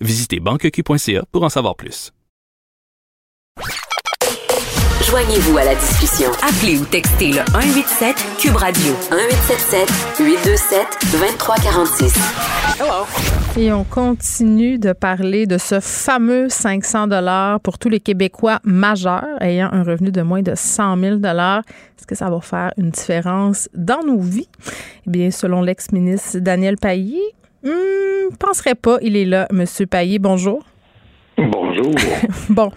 Visitez banqueq.ca pour en savoir plus. Joignez-vous à la discussion. Appelez ou textez le 187 Cube Radio 1877 827 2346. Et on continue de parler de ce fameux 500 dollars pour tous les Québécois majeurs ayant un revenu de moins de 100 000 dollars. Est-ce que ça va faire une différence dans nos vies? Eh bien, selon l'ex-ministre Daniel Pailly, hmm, penserait pas. Il est là, Monsieur Pailly. Bonjour. Bonjour. Bon,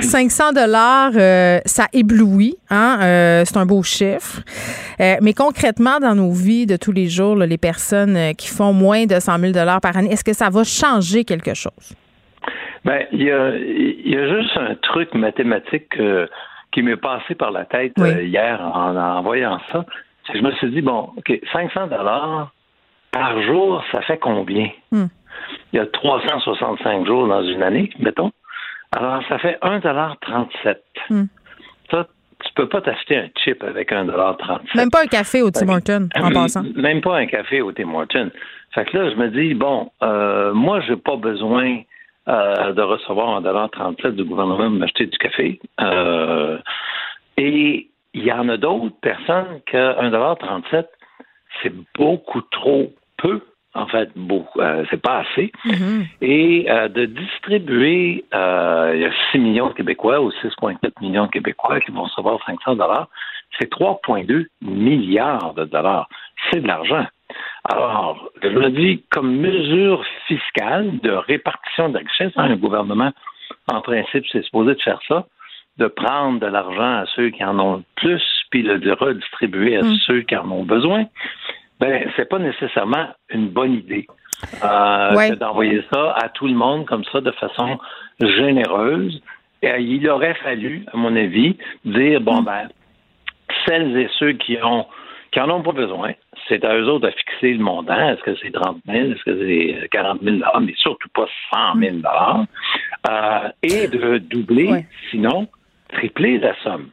500 dollars, euh, ça éblouit, hein? euh, c'est un beau chiffre. Euh, mais concrètement, dans nos vies de tous les jours, là, les personnes qui font moins de 100 000 dollars par année, est-ce que ça va changer quelque chose? Ben, il y a, il y a juste un truc mathématique qui m'est passé par la tête Oui. hier en, en voyant ça. Je me suis dit, bon, OK, 500 dollars par jour, ça fait combien? Hmm. Il y a 365 jours dans une année, mettons. Alors, ça fait 1,37 Hmm. Ça, tu peux pas t'acheter un chip avec 1,37 Même pas un café au Tim Hortons, en passant. Même pas un café au Tim Hortons. Fait que là, je me dis, bon, euh, moi, j'ai pas besoin euh, de recevoir 1,37 du gouvernement pour m'acheter du café. Euh, et il y en a d'autres personnes que 1,37 c'est beaucoup trop peu. En fait, beaucoup, euh, c'est pas assez. Mhm. Et euh, de distribuer, euh, il y a 6 millions de Québécois ou 6,4 millions de Québécois qui vont recevoir 500 dollars, c'est 3,2 milliards de dollars. C'est de l'argent. Alors, je me dis, comme mesure fiscale de répartition de richesse, hein, un gouvernement, en principe, c'est supposé de faire ça, de prendre de l'argent à ceux qui en ont le plus, puis le de redistribuer à ceux qui en ont besoin, ben, c'est pas nécessairement une bonne idée. Euh, Ouais. d'envoyer ça à tout le monde comme ça de façon généreuse. Et, euh, il aurait fallu, à mon avis, dire bon ben celles et ceux qui ont qui en ont pas besoin, c'est à eux autres de fixer le montant. Est-ce que c'est 30 000, est-ce que c'est 40 000 mais surtout pas 100 000 euh, et de doubler, Ouais. sinon tripler la somme.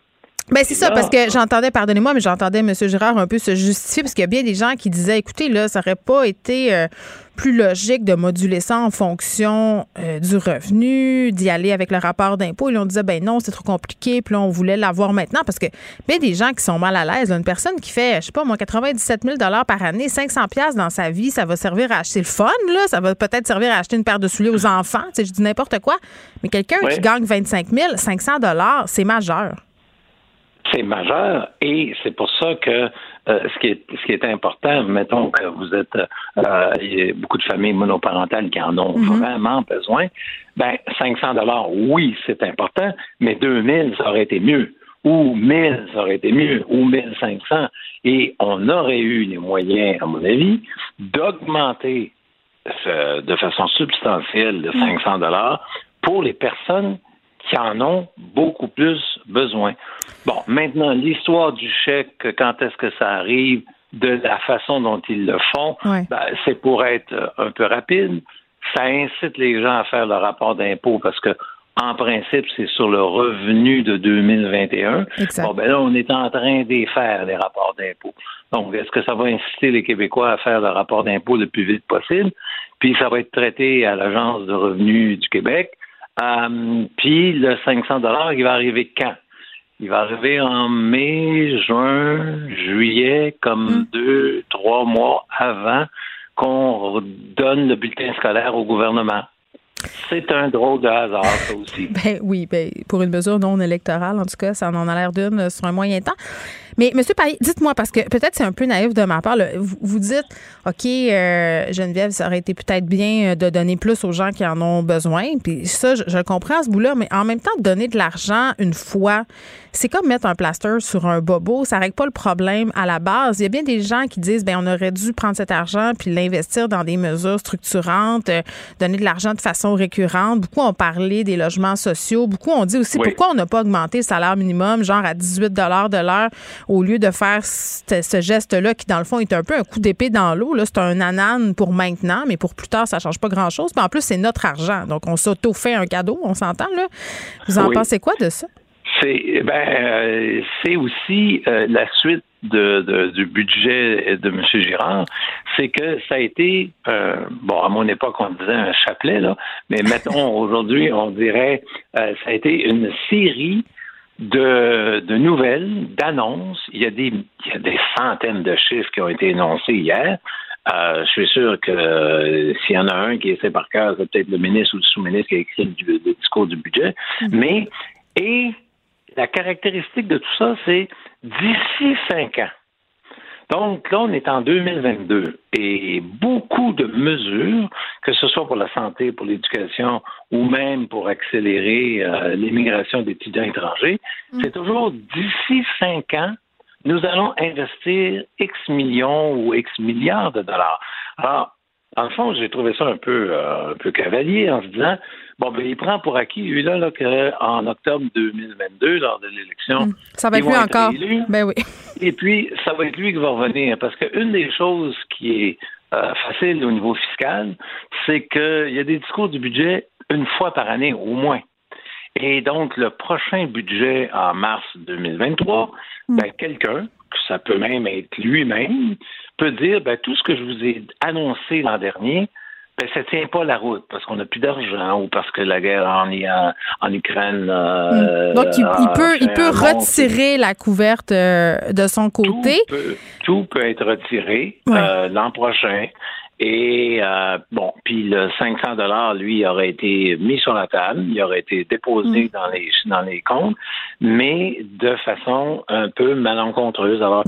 Ben c'est ça, parce que j'entendais, pardonnez-moi, mais j'entendais M. Girard un peu se justifier, parce qu'il y a bien des gens qui disaient, écoutez, là, ça n'aurait pas été euh, plus logique de moduler ça en fonction euh, du revenu, d'y aller avec le rapport d'impôt. Et on disait, ben non, c'est trop compliqué, puis là, on voulait l'avoir maintenant, parce que bien des gens qui sont mal à l'aise, une personne qui fait, je sais pas, moi, 97 000 par année, 500 dans sa vie, ça va servir à acheter le fun, là, ça va peut-être servir à acheter une paire de souliers aux enfants, tu sais, je dis n'importe quoi, mais quelqu'un qui gagne 25 500 c'est majeur c'est majeur et c'est pour ça que euh, ce, qui est, ce qui est important, mettons que vous êtes euh, il y a beaucoup de familles monoparentales qui en ont mhm. vraiment besoin, ben 500 dollars, oui, c'est important, mais 2000 ça aurait été mieux. Ou 1000 ça aurait été mieux. Ou 1500 et on aurait eu les moyens à mon avis d'augmenter de façon substantielle de 500 dollars pour les personnes qui en ont beaucoup plus besoin. Bon, maintenant, l'histoire du chèque, quand est-ce que ça arrive, de la façon dont ils le font, ben, c'est pour être un peu rapide. Ça incite les gens à faire le rapport d'impôt parce que en principe, c'est sur le revenu de 2021. Bon, ben là, on est en train d'y faire, les rapports d'impôt. Donc, est-ce que ça va inciter les Québécois à faire le rapport d'impôt le plus vite possible? Puis, ça va être traité à l'Agence de revenus du Québec. Euh, puis le 500 dollars, il va arriver quand? Il va arriver en mai, juin, juillet, comme hmm. deux, trois mois avant qu'on donne le bulletin scolaire au gouvernement. C'est un drôle de hasard, ça aussi. ben oui, ben, pour une mesure non électorale, en tout cas, ça en a l'air d'une sur un moyen temps. Mais M. Paris, dites-moi, parce que peut-être c'est un peu naïf de ma part, vous, dites, OK, euh, Geneviève, ça aurait été peut-être bien euh, de donner plus aux gens qui en ont besoin. Puis ça, je, je le comprends à ce bout-là, mais en même temps, donner de l'argent une fois, c'est comme mettre un plaster sur un bobo. Ça règle pas le problème à la base. Il y a bien des gens qui disent, ben on aurait dû prendre cet argent puis l'investir dans des mesures structurantes, euh, donner de l'argent de façon récurrente. Beaucoup ont parlé des logements sociaux. Beaucoup ont dit aussi pourquoi on n'a pas augmenté le salaire minimum, genre à 18 de l'heure, au lieu de faire ce, geste-là qui, dans le fond, est un peu un coup d'épée dans l'eau. Là, c'est un anane pour maintenant, mais pour plus tard, ça change pas grand-chose. Puis en plus, c'est notre argent. Donc, on s'auto-fait un cadeau, on s'entend, là. Vous en pensez quoi de ça? C'est ben euh, c'est aussi euh, la suite de, du budget de M. Girard, c'est que ça a été euh, bon à mon époque on disait un chapelet là, mais mettons aujourd'hui on dirait ça a été une série de, de nouvelles, d'annonces. Il y a des il y a des centaines de chiffres qui ont été énoncés hier. je suis sûr que s'il y en a un qui est fait par cœur, c'est peut-être le ministre ou le sous-ministre qui a écrit le, discours du budget. Mm-hmm. Mais et la caractéristique de tout ça, c'est d'ici cinq ans. Donc là, on est en 2022 et beaucoup de mesures, que ce soit pour la santé, pour l'éducation ou même pour accélérer euh, l'immigration d'étudiants étrangers, mm. c'est toujours d'ici cinq ans, nous allons investir X millions ou X milliards de dollars. Alors, en fond, j'ai trouvé ça un peu, euh, un peu cavalier en se disant Bon, ben, il prend pour acquis, lui, là, là qu'en octobre 2022, lors de l'élection. Hmm. ça va être lui encore. ben oui. Et puis, ça va être lui qui va revenir. Parce qu'une des choses qui est euh, facile au niveau fiscal, c'est qu'il y a des discours du budget une fois par année, au moins. Et donc, le prochain budget en mars 2023, hmm. ben, quelqu'un, ça peut même être lui-même, peut dire ben, tout ce que je vous ai annoncé l'an dernier, ben, ça tient pas la route parce qu'on n'a plus d'argent ou parce que la guerre en, en Ukraine. Euh, hmm. Donc, il, peut, il peut retirer la couverte euh, de son côté. Tout peut, être retiré euh, l'an prochain. Et euh, bon, puis le 500 dollars, lui, aurait été mis sur la table, il aurait été déposé mm. dans les dans les comptes, mais de façon un peu malencontreuse. Alors,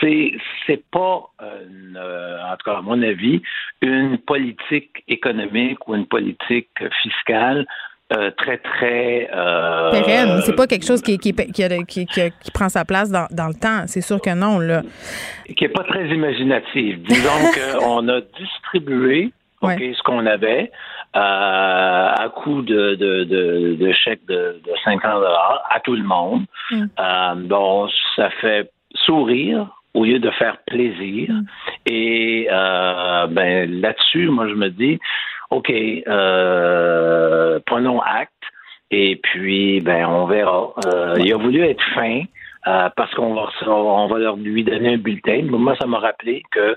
c'est c'est pas, euh, en tout cas à mon avis, une politique économique ou une politique fiscale euh, très, très... Euh, Pérenne. C'est pas quelque chose qui, qui, qui, qui, prend sa place dans, dans le temps. C'est sûr que non, là. Qui est pas très imaginatif. Disons qu'on a distribué ce qu'on avait euh, à coût de, de, de, de chèques de, de 50 dollars à tout le monde. Euh, bon, ça fait sourire au lieu de faire plaisir. Mm. Et ben là-dessus, moi je me dis, OK, euh, prenons acte. Et puis, ben, on verra. Euh, il a voulu être fin. Euh, parce qu'on va, on va leur lui donner un bulletin. Moi, ça m'a rappelé que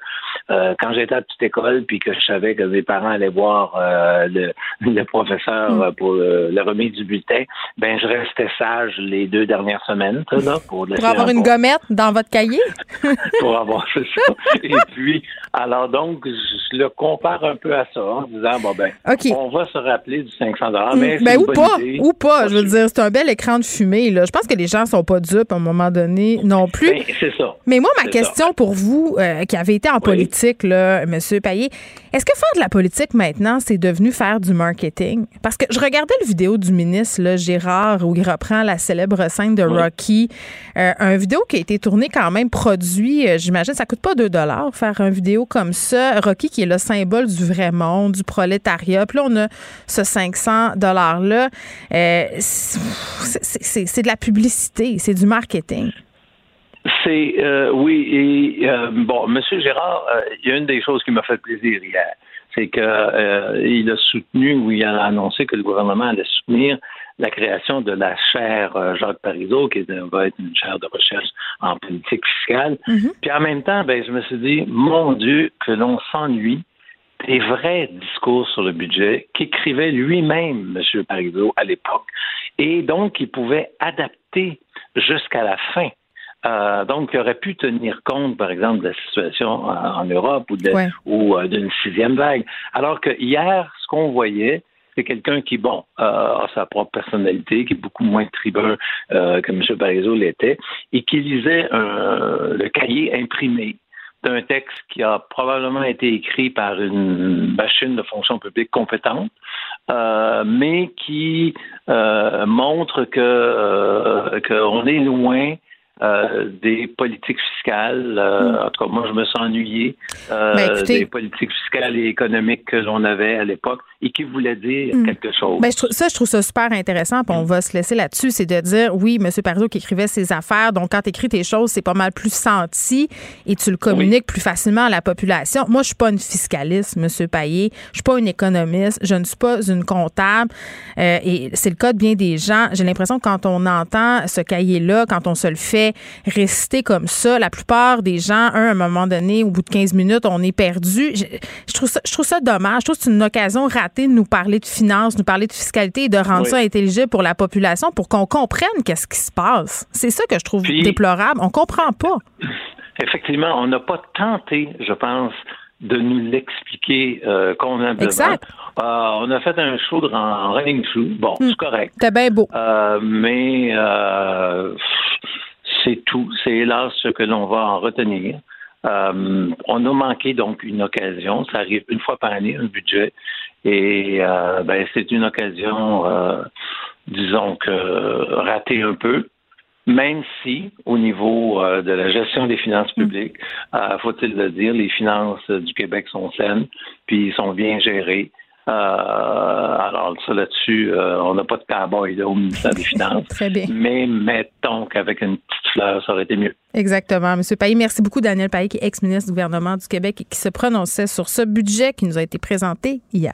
euh, quand j'étais à petite école, puis que je savais que mes parents allaient voir euh, le, le, professeur mm. pour le, remise du bulletin, ben je restais sage les deux dernières semaines, là, pour, pour avoir une gommette dans votre cahier? pour avoir ça. Et puis, alors donc, je le compare un peu à ça, en disant bon ben, on va se rappeler du 500 dollars, mais mm. ben, ou pas, ou pas. Je veux dire, c'est un bel écran de fumée. Là. Je pense que les gens sont pas dupes à moment donné non plus. Ben, c'est ça. Mais moi, ma question pour vous, euh, qui avez été en politique, là, Monsieur Payet, est-ce que faire de la politique maintenant, c'est devenu faire du marketing? Parce que je regardais le vidéo du ministre là, Gérard où il reprend la célèbre scène de Rocky, euh, un vidéo qui a été tourné quand même produit. Euh, j'imagine ça coûte pas 2 dollars faire une vidéo comme ça. Rocky qui est le symbole du vrai monde, du prolétariat. Puis là, on a ce 500 dollars là. c'est de la publicité, c'est du marketing. C'est euh, oui et euh, bon, Monsieur Gérard, euh, il y a une des choses qui m'a fait plaisir hier, c'est que il a soutenu ou il a annoncé que le gouvernement allait soutenir la création de la chaire Jacques Parizeau, qui va être une chaire de recherche en politique fiscale. Mm-hmm. Puis en même temps, ben je me suis dit, mon Dieu, que l'on s'ennuie des vrais discours sur le budget qu'écrivait lui-même M. Parizeau à l'époque. Et donc, il pouvait adapter jusqu'à la fin. Euh, donc, il aurait pu tenir compte, par exemple, de la situation en, Europe ou, euh, d'une sixième vague. Alors que hier, ce qu'on voyait, c'est quelqu'un qui, bon, euh, a sa propre personnalité, qui est beaucoup moins tribun que M. Parizeau l'était, et qui lisait le cahier imprimé d'un texte qui a probablement été écrit par une machine de fonction publique compétente, euh, mais qui euh, montre que euh, qu'on est loin euh, des politiques fiscales. Euh. En tout cas, moi, je me sens ennuyé euh, ben, des politiques fiscales et économiques que l'on avait à l'époque et qui voulaient dire hmm. quelque chose. Ben, je trouve, ça, je trouve ça super intéressant. Puis on va se laisser là-dessus. C'est de dire, oui, M. Parizeau qui écrivait ses affaires. Donc, quand tu écris tes choses, c'est pas mal plus senti et tu le communiques plus facilement à la population. Moi, je suis pas une fiscaliste, M. Payet. Je suis pas une économiste. Je ne suis pas une comptable. et c'est le cas de bien des gens. J'ai l'impression que quand on entend ce cahier-là, quand on se le fait, rester comme ça. La plupart des gens, un, à un moment donné, au bout de 15 minutes, on est perdu. Je, trouve, ça, je trouve ça dommage. Je trouve que c'est une occasion ratée de nous parler de finances, nous parler de fiscalité et de rendre ça intelligible pour la population pour qu'on comprenne qu'est-ce qui se passe. C'est ça que je trouve déplorable. On comprend pas. Effectivement, on n'a pas tenté, je pense, de nous l'expliquer euh, convenablement. Exact. Euh, on a fait un show en running show. Bon, hmm. c'est correct. C'était bien beau. Euh, mais euh, c'est tout. C'est hélas ce que l'on va en retenir. On a manqué donc une occasion. Ça arrive une fois par année, un budget. Et euh, ben, c'est une occasion, euh, disons que ratée un peu, même si au niveau de la gestion des finances mm. publiques, faut-il le dire, les finances du Québec sont saines, puis sont bien gérées. Euh, alors, ça là-dessus, euh, on n'a pas de cowboy au ministère des Finances. Très bien. Mais mettons qu'avec une petite fleur, ça aurait été mieux. Exactement. Monsieur Payet, merci beaucoup, Daniel Payet, qui est ex-ministre du gouvernement du Québec et qui se prononçait sur ce budget qui nous a été présenté hier.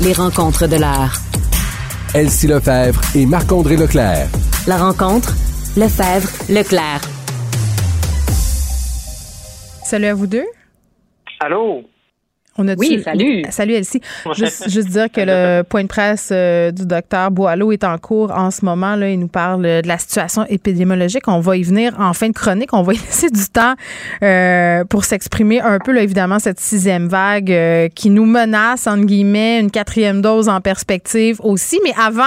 Les rencontres de l'art. Elsie Lefebvre et Marc-André Leclerc. La rencontre, Lefebvre, Leclerc. Salut à vous deux. Allô? On a oui, salut. Salut, Elsie. Juste, juste, dire que le point de presse euh, du docteur Boileau est en cours en ce moment. Là, il nous parle de la situation épidémiologique. On va y venir en fin de chronique. On va y laisser du temps euh, pour s'exprimer un peu, là, évidemment, cette sixième vague euh, qui nous menace, entre guillemets, une quatrième dose en perspective aussi. Mais avant,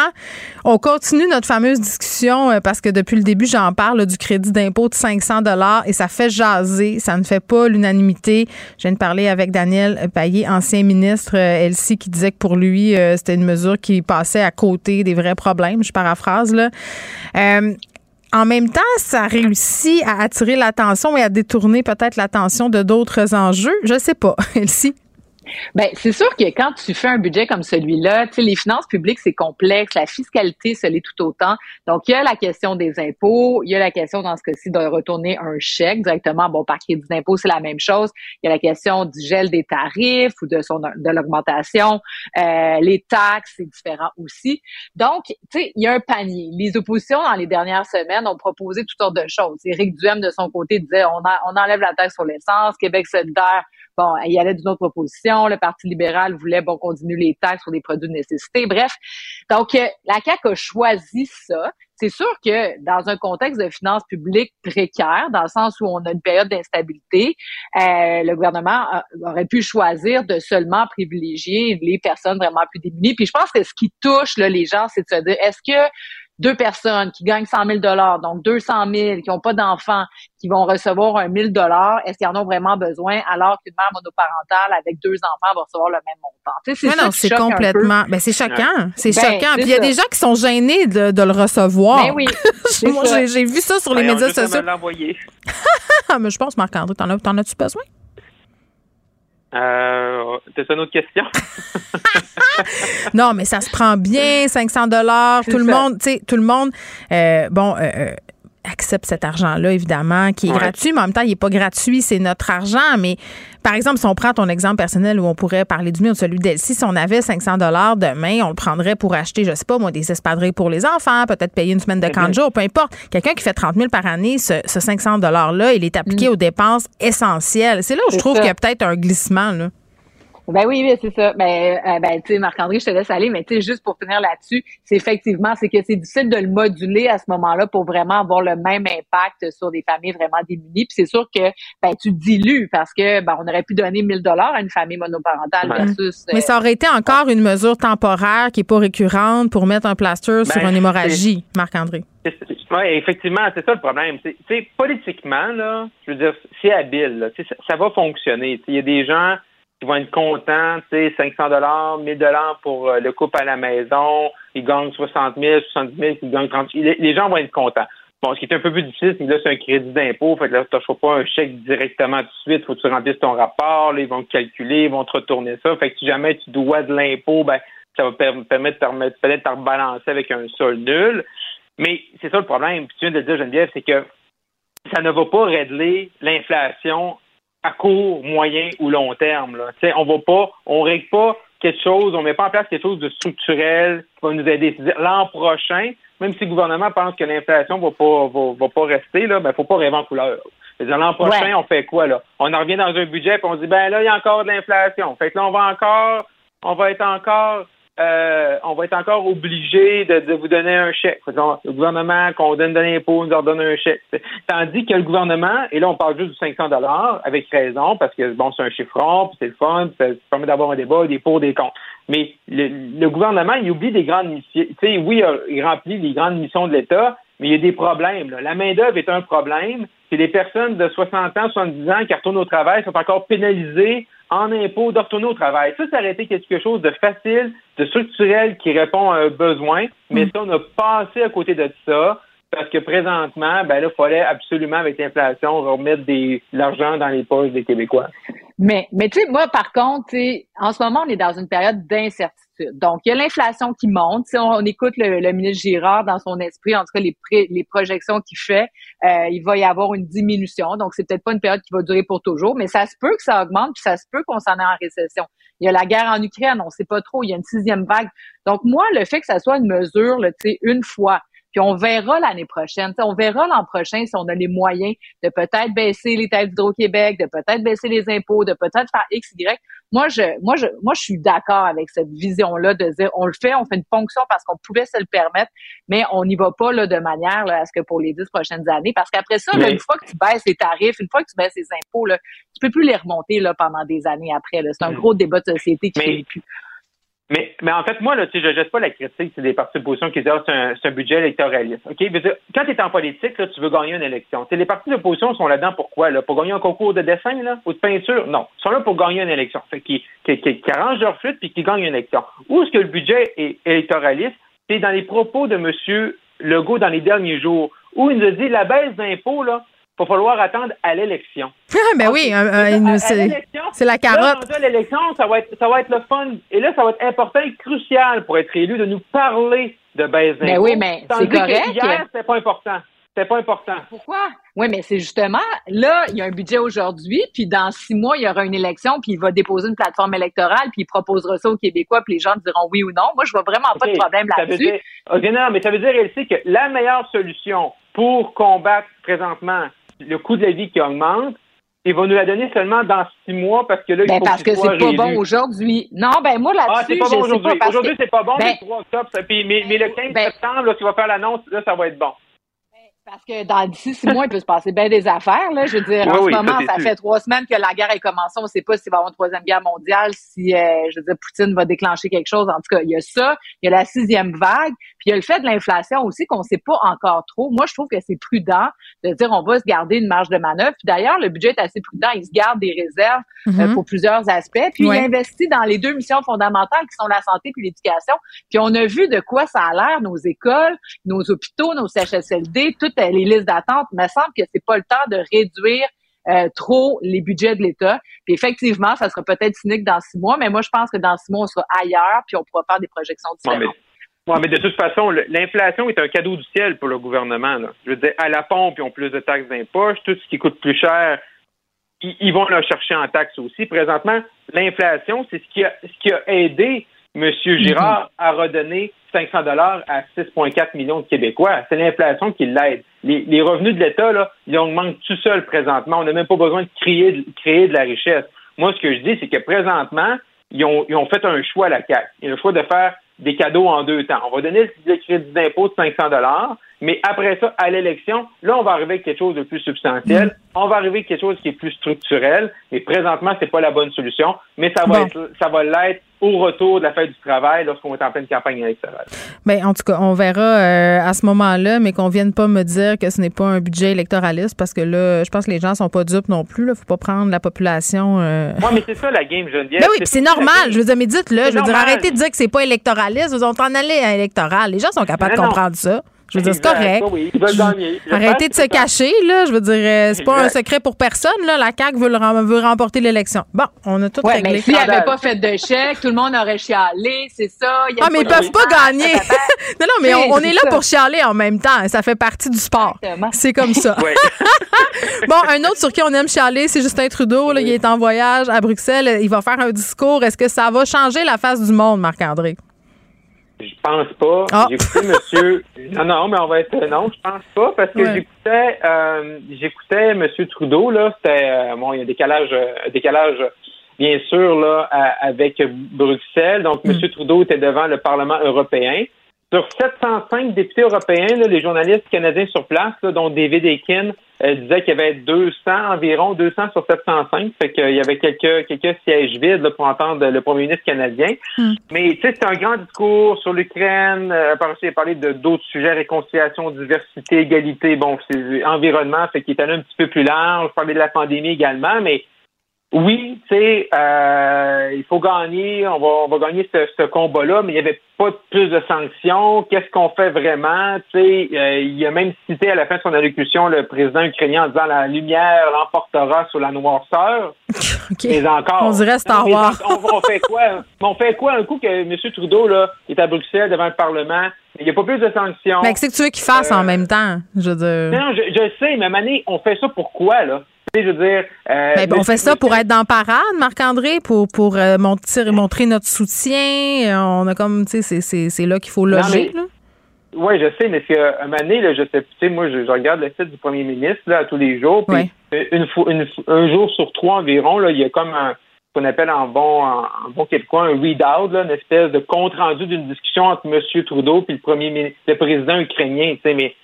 on continue notre fameuse discussion parce que depuis le début, j'en parle du crédit d'impôt de 500 dollars et ça fait jaser. Ça ne fait pas l'unanimité. Je viens de parler avec Daniel ancien ministre euh, Elsie, qui disait que pour lui, euh, c'était une mesure qui passait à côté des vrais problèmes. Je paraphrase là. Euh, en même temps, ça réussit à attirer l'attention et à détourner peut-être l'attention de d'autres enjeux. Je sais pas, Elsie. Ben, c'est sûr que quand tu fais un budget comme celui-là, les finances publiques, c'est complexe, la fiscalité, ça l'est tout autant. Donc, il y a la question des impôts, il y a la question, dans ce cas-ci, de retourner un chèque directement, bon, par crédit d'impôt, c'est la même chose. Il y a la question du gel des tarifs ou de son, de l'augmentation. Euh, les taxes, c'est différent aussi. Donc, tu sais, il y a un panier. Les oppositions, dans les dernières semaines, ont proposé toutes sortes de choses. Éric Duhem, de son côté, disait, on enlève la taxe sur l'essence. Québec solidaire Bon, il y allait d'une autre proposition. Le Parti libéral voulait, bon, continuer les taxes sur des produits de nécessité. Bref. Donc, euh, la CAQ a choisi ça. C'est sûr que dans un contexte de finances publiques précaires, dans le sens où on a une période d'instabilité, euh, le gouvernement aurait pu choisir de seulement privilégier les personnes vraiment plus démunies. Puis je pense que ce qui touche là, les gens, c'est de se dire, est-ce que deux personnes qui gagnent 100 000 donc 200 000, qui n'ont pas d'enfants, qui vont recevoir un 1000 est-ce qu'ils en ont vraiment besoin alors qu'une mère monoparentale avec deux enfants va recevoir le même montant? c'est non, c'est complètement. Ben, c'est choquant. C'est ben, choquant. Puis il y a des gens qui sont gênés de, le recevoir. Ben oui. Moi, j'ai vu ça sur les médias sociaux. Mais je pense, Marc-André, t'en, as, as-tu besoin? Euh, c'est une autre question? non, mais ça se prend bien, 500 dollars. Tout, le monde, tu sais, tout le monde, euh, bon, euh, euh, accepte cet argent-là, évidemment, qui est gratuit, mais en même temps, il n'est pas gratuit, c'est notre argent. Mais par exemple, si on prend ton exemple personnel où on pourrait parler du mien ou celui d'Elsie, si on avait 500 dollars demain, on le prendrait pour acheter, je sais pas, moi, des espadrilles pour les enfants, peut-être payer une semaine de camp de peu importe. Quelqu'un qui fait 30 000 par année, ce, 500 $-là, il est appliqué mm. aux dépenses essentielles. C'est là où je trouve qu'il y a peut-être un glissement, là. Ben oui, oui, c'est ça. Ben, euh, ben tu sais, Marc-André, je te laisse aller, mais tu sais, juste pour finir là-dessus, c'est effectivement, c'est que c'est difficile de le moduler à ce moment-là pour vraiment avoir le même impact sur des familles vraiment démunies. Puis c'est sûr que ben tu dilues parce que ben on aurait pu donner 1000 dollars à une famille monoparentale versus. mais ça aurait été encore une mesure temporaire qui est pas récurrente pour mettre un plaster sur ben, une hémorragie, Marc-André. Oui, effectivement, c'est ça le problème. C'est politiquement là, je veux dire, c'est habile. Ça, ça va fonctionner. Il y a des gens ils vont être contents, tu sais, 500 dollars, 1000 dollars pour euh, le couple à la maison, ils gagnent 60 000, 70 000, ils gagnent 30 000. Les, gens vont être contents. Bon, ce qui est un peu plus difficile, c'est que là, c'est un crédit d'impôt. Fait que là, tu ne pas un chèque directement tout de suite. Faut que tu remplisses ton rapport. Là, ils vont te calculer, ils vont te retourner ça. Fait que si jamais tu dois de l'impôt, ben, ça va permettre peut-être de rebalancer avec un sol nul. Mais c'est ça le problème. Puis tu viens de le dire, Geneviève, c'est que ça ne va pas régler l'inflation à court, moyen ou long terme. Là. sais, on va pas, on règle pas quelque chose, on met pas en place quelque chose de structurel qui va nous aider. L'an prochain, même si le gouvernement pense que l'inflation va pas va, pas rester, là, ben faut pas rêver en couleur. L'an prochain, on fait quoi là? On en revient dans un budget et on dit ben là, il y a encore de l'inflation. Fait que là, on va encore on va être encore euh, on va être encore obligé de, vous donner un chèque. Le gouvernement, qu'on donne de l'impôt, nous leur donne un chèque. Tandis que le gouvernement, et là, on parle juste du 500 dollars, avec raison, parce que bon, c'est un chiffron, puis c'est le fun, ça, permet d'avoir un débat, des pour, des contre. Mais le, gouvernement, il oublie des grandes missions. Sais, oui, il remplit les grandes missions de l'État, mais il y a des problèmes. La main-d'œuvre est un problème. C'est les personnes de 60 ans, 70 ans qui retournent au travail sont encore pénalisées en impôts de retourner au travail. Ça, ça aurait été quelque chose de facile, de structurel qui répond à un besoin, mais mm. ça, on a passé à côté de ça parce que présentement, ben là, il fallait absolument, avec l'inflation, remettre de l'argent dans les poches des Québécois. Mais, mais tu sais, moi, par contre, en ce moment, on est dans une période d'incertitude. Donc, il y a l'inflation qui monte. Si on, écoute le, ministre Girard dans son esprit, en tout cas les, projections qu'il fait, euh, il va y avoir une diminution. Donc, c'est peut-être pas une période qui va durer pour toujours, mais ça se peut que ça augmente, puis ça se peut qu'on s'en ait en récession. Il y a la guerre en Ukraine, on sait pas trop, il y a une sixième vague. Donc, moi, le fait que ça soit une mesure, tu sais, une fois, puis on verra l'année prochaine. on verra l'an prochain si on a les moyens de peut-être baisser les taxes d'Hydro-Québec, de peut-être baisser les impôts, de peut-être faire X, Y. Moi, je, moi, je, moi, je suis d'accord avec cette vision-là de dire, on le fait, on fait une fonction parce qu'on pouvait se le permettre, mais on n'y va pas là, de manière là, à ce que pour les dix prochaines années, parce qu'après ça, une fois que tu baisses les tarifs, une fois que tu baisses les impôts, là, tu peux plus les remonter là, pendant des années après. C'est un gros débat de société qui fait plus. Mais, mais en fait, moi, là, tu sais, je jette pas la critique c'est des partis d'opposition qui disent ah, c'est un, un, budget électoraliste. OK? quand tu es en politique, là, tu veux gagner une élection. les partis d'opposition sont là-dedans pourquoi? Là? Pour gagner un concours de dessin là, ou de peinture? Non. Ils sont là pour gagner une élection. Fait qui, qui, qui, arrangent leur flûte puis qui gagnent une élection. Où est-ce que le budget est électoraliste? C'est dans les propos de M. Legault dans les derniers jours, où il nous a dit la baisse d'impôts, là, va falloir attendre à l'élection. Ah, ben oui, c'est la carotte. Là, l'élection, ça va être ça va être le fun. Et là, ça va être important et crucial pour être élu de nous parler de baisse ben. Mais oui, mais c'est correct. hier, c'était pas important. C'était pas important. Pourquoi? Oui, mais c'est justement, là, il y a un budget aujourd'hui, puis dans six mois, il y aura une élection, puis il va déposer une plateforme électorale, puis il proposera ça aux Québécois, puis les gens diront oui ou non. Moi, je vois vraiment pas de problème là-dessus. OK, non, mais ça veut dire, elle sait que la meilleure solution pour combattre présentement le coût de la vie qui augmente, il va nous la donner seulement dans six mois parce que là, il ben faut parce que c'est pas bon aujourd'hui. Non, ben moi là-dessus, ah, c'est pas bon aujourd'hui. Aujourd'hui, c'est pas bon, ben, mais 3 octobre, ça, puis, mais, mais, le 15 ben, septembre, là, tu vas faire l'annonce, là, ça va être bon. Parce que dans d'ici six mois, il peut se passer bien des affaires. Là. Je veux dire, en ce moment, ça, fait trois semaines que la guerre a commencé. On ne sait pas s'il va y avoir une troisième guerre mondiale, si, euh, je veux dire, Poutine va déclencher quelque chose. En tout cas, il y a ça. Il y a la sixième vague. Puis il y a le fait de l'inflation aussi qu'on ne sait pas encore trop. Moi, je trouve que c'est prudent de dire on va se garder une marge de manœuvre. Puis d'ailleurs, le budget est assez prudent. Il se garde des réserves euh, mm-hmm. pour plusieurs aspects. Puis il investit dans les deux missions fondamentales qui sont la santé puis l'éducation. Puis on a vu de quoi ça a l'air, nos écoles, nos hôpitaux, nos CHSLD, toutes les listes d'attente. Il me semble que c'est pas le temps de réduire euh, trop les budgets de l'État. Puis effectivement, ça sera peut-être cynique dans six mois, mais moi, je pense que dans six mois, on sera ailleurs, puis on pourra faire des projections différentes. Oui, mais de toute façon, l'inflation est un cadeau du ciel pour le gouvernement. Je veux dire, à la pompe, ils ont plus de taxes d'impôts. Tout ce qui coûte plus cher, ils, vont le chercher en taxes aussi. Présentement, l'inflation, c'est ce qui a, ce qui a aidé M. Girard à redonner 500 dollars à 6,4 millions de Québécois. C'est l'inflation qui l'aide. Les, revenus de l'État, là, ils augmentent tout seul présentement. On n'a même pas besoin de créer, de créer de la richesse. Moi, ce que je dis, c'est que présentement, ils ont, ils ont fait un choix à la CAQ. Ont le choix de faire des cadeaux en deux temps. On va donner le crédit d'impôt de 500 dollars, mais après ça, à l'élection, là, on va arriver avec quelque chose de plus substantiel. Mm. On va arriver avec quelque chose qui est plus structurel. Mais présentement, c'est pas la bonne solution. Mais ça va être, ça va l'être au retour de la fête du travail lorsqu'on est en pleine campagne électorale. Bien, en tout cas, on verra euh, à ce moment-là, mais qu'on vienne pas me dire que ce n'est pas un budget électoraliste parce que là, je pense que les gens sont pas dupes non plus. Il faut pas prendre la population. Euh... Oui, mais c'est ça la game, Geneviève. Ben oui, c'est normal. Je veux dire, mais dites-le. Je veux dire, arrêtez de dire que c'est pas électoraliste. Vous en aller à électoral. Les gens sont capables de comprendre ça. Je veux dire, c'est correct. Arrêtez de se cacher, là. Je veux dire, euh, c'est pas un secret pour personne, là. La CAQ veut, veut remporter l'élection. Bon, on a tout ouais, réglé. Mais s'il avait pas fait de chèque, tout le monde aurait chialé, c'est ça. ah, mais ils peuvent pas gagner. non, non, mais on, est là pour chialer en même temps. Ça fait partie du sport. C'est comme ça. bon, un autre sur qui on aime chialer, c'est Justin Trudeau. Là, il est en voyage à Bruxelles. Il va faire un discours. Est-ce que ça va changer la face du monde, Marc-André? Je pense pas. Ah. J'écoutais monsieur. Non, non, mais on va être. Non, je pense pas parce que j'écoutais euh, j'écoutais monsieur Trudeau, là. C'était euh, bon, il y a un décalage, euh, décalage bien sûr, là, avec Bruxelles. Donc, M. Trudeau était devant le Parlement européen. Sur 705 députés européens, les journalistes canadiens sur place, dont David Ekin, euh, disait qu'il y avait 200 environ, 200 sur 705, fait qu'il y avait quelques quelques sièges vides pour entendre le premier ministre canadien. Hmm. Mais tu sais, c'est un grand discours sur l'Ukraine. Euh, par il a parlé de d'autres sujets, réconciliation, diversité, égalité, bon, c'est environnement, fait qu'il est allé un petit peu plus large. Parler de la pandémie également, mais oui, tu sais, euh, il faut gagner, on va, on va gagner ce, ce combat-là, mais il n'y avait pas plus de sanctions. Qu'est-ce qu'on fait vraiment? Tu sais, euh, il a même cité à la fin de son allocution le président ukrainien en disant la lumière l'emportera sur la noirceur. Mais encore. On dirait Star Wars. on, on, fait quoi? On fait quoi? Un coup que M. Trudeau là, est à Bruxelles devant le Parlement? Il n'y a pas plus de sanctions. Mais qu'est-ce que tu veux qu'il fasse en euh, même temps? Je veux dire... Non, je, je sais, mais Mané, on fait ça pourquoi, là? Je veux dire, euh, on fait ça pour être dans parade, Marc-André, pour, pour euh, montrer, montrer notre soutien. On a comme, tu sais, c'est là qu'il faut loger. Oui, je sais, mais c'est euh, un moment donné, là, je sais, tu sais, moi, je, je regarde le site du premier ministre là, tous les jours, puis Ouais. une, un jour sur trois environ, là, il y a comme un ce qu'on appelle en bon en, en bon québécois un readout, une espèce de compte rendu d'une discussion entre M. Trudeau et le premier ministre, le président ukrainien, mais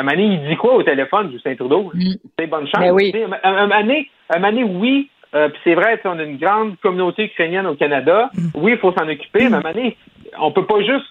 un moment donné, il dit quoi au téléphone, Justin Trudeau? C'est bonne chance. Ben oui. Un, un, moment donné, un moment donné, oui, euh, puis c'est vrai, on a une grande communauté ukrainienne au Canada. Oui, il faut s'en occuper, mais à un moment donné, on peut pas juste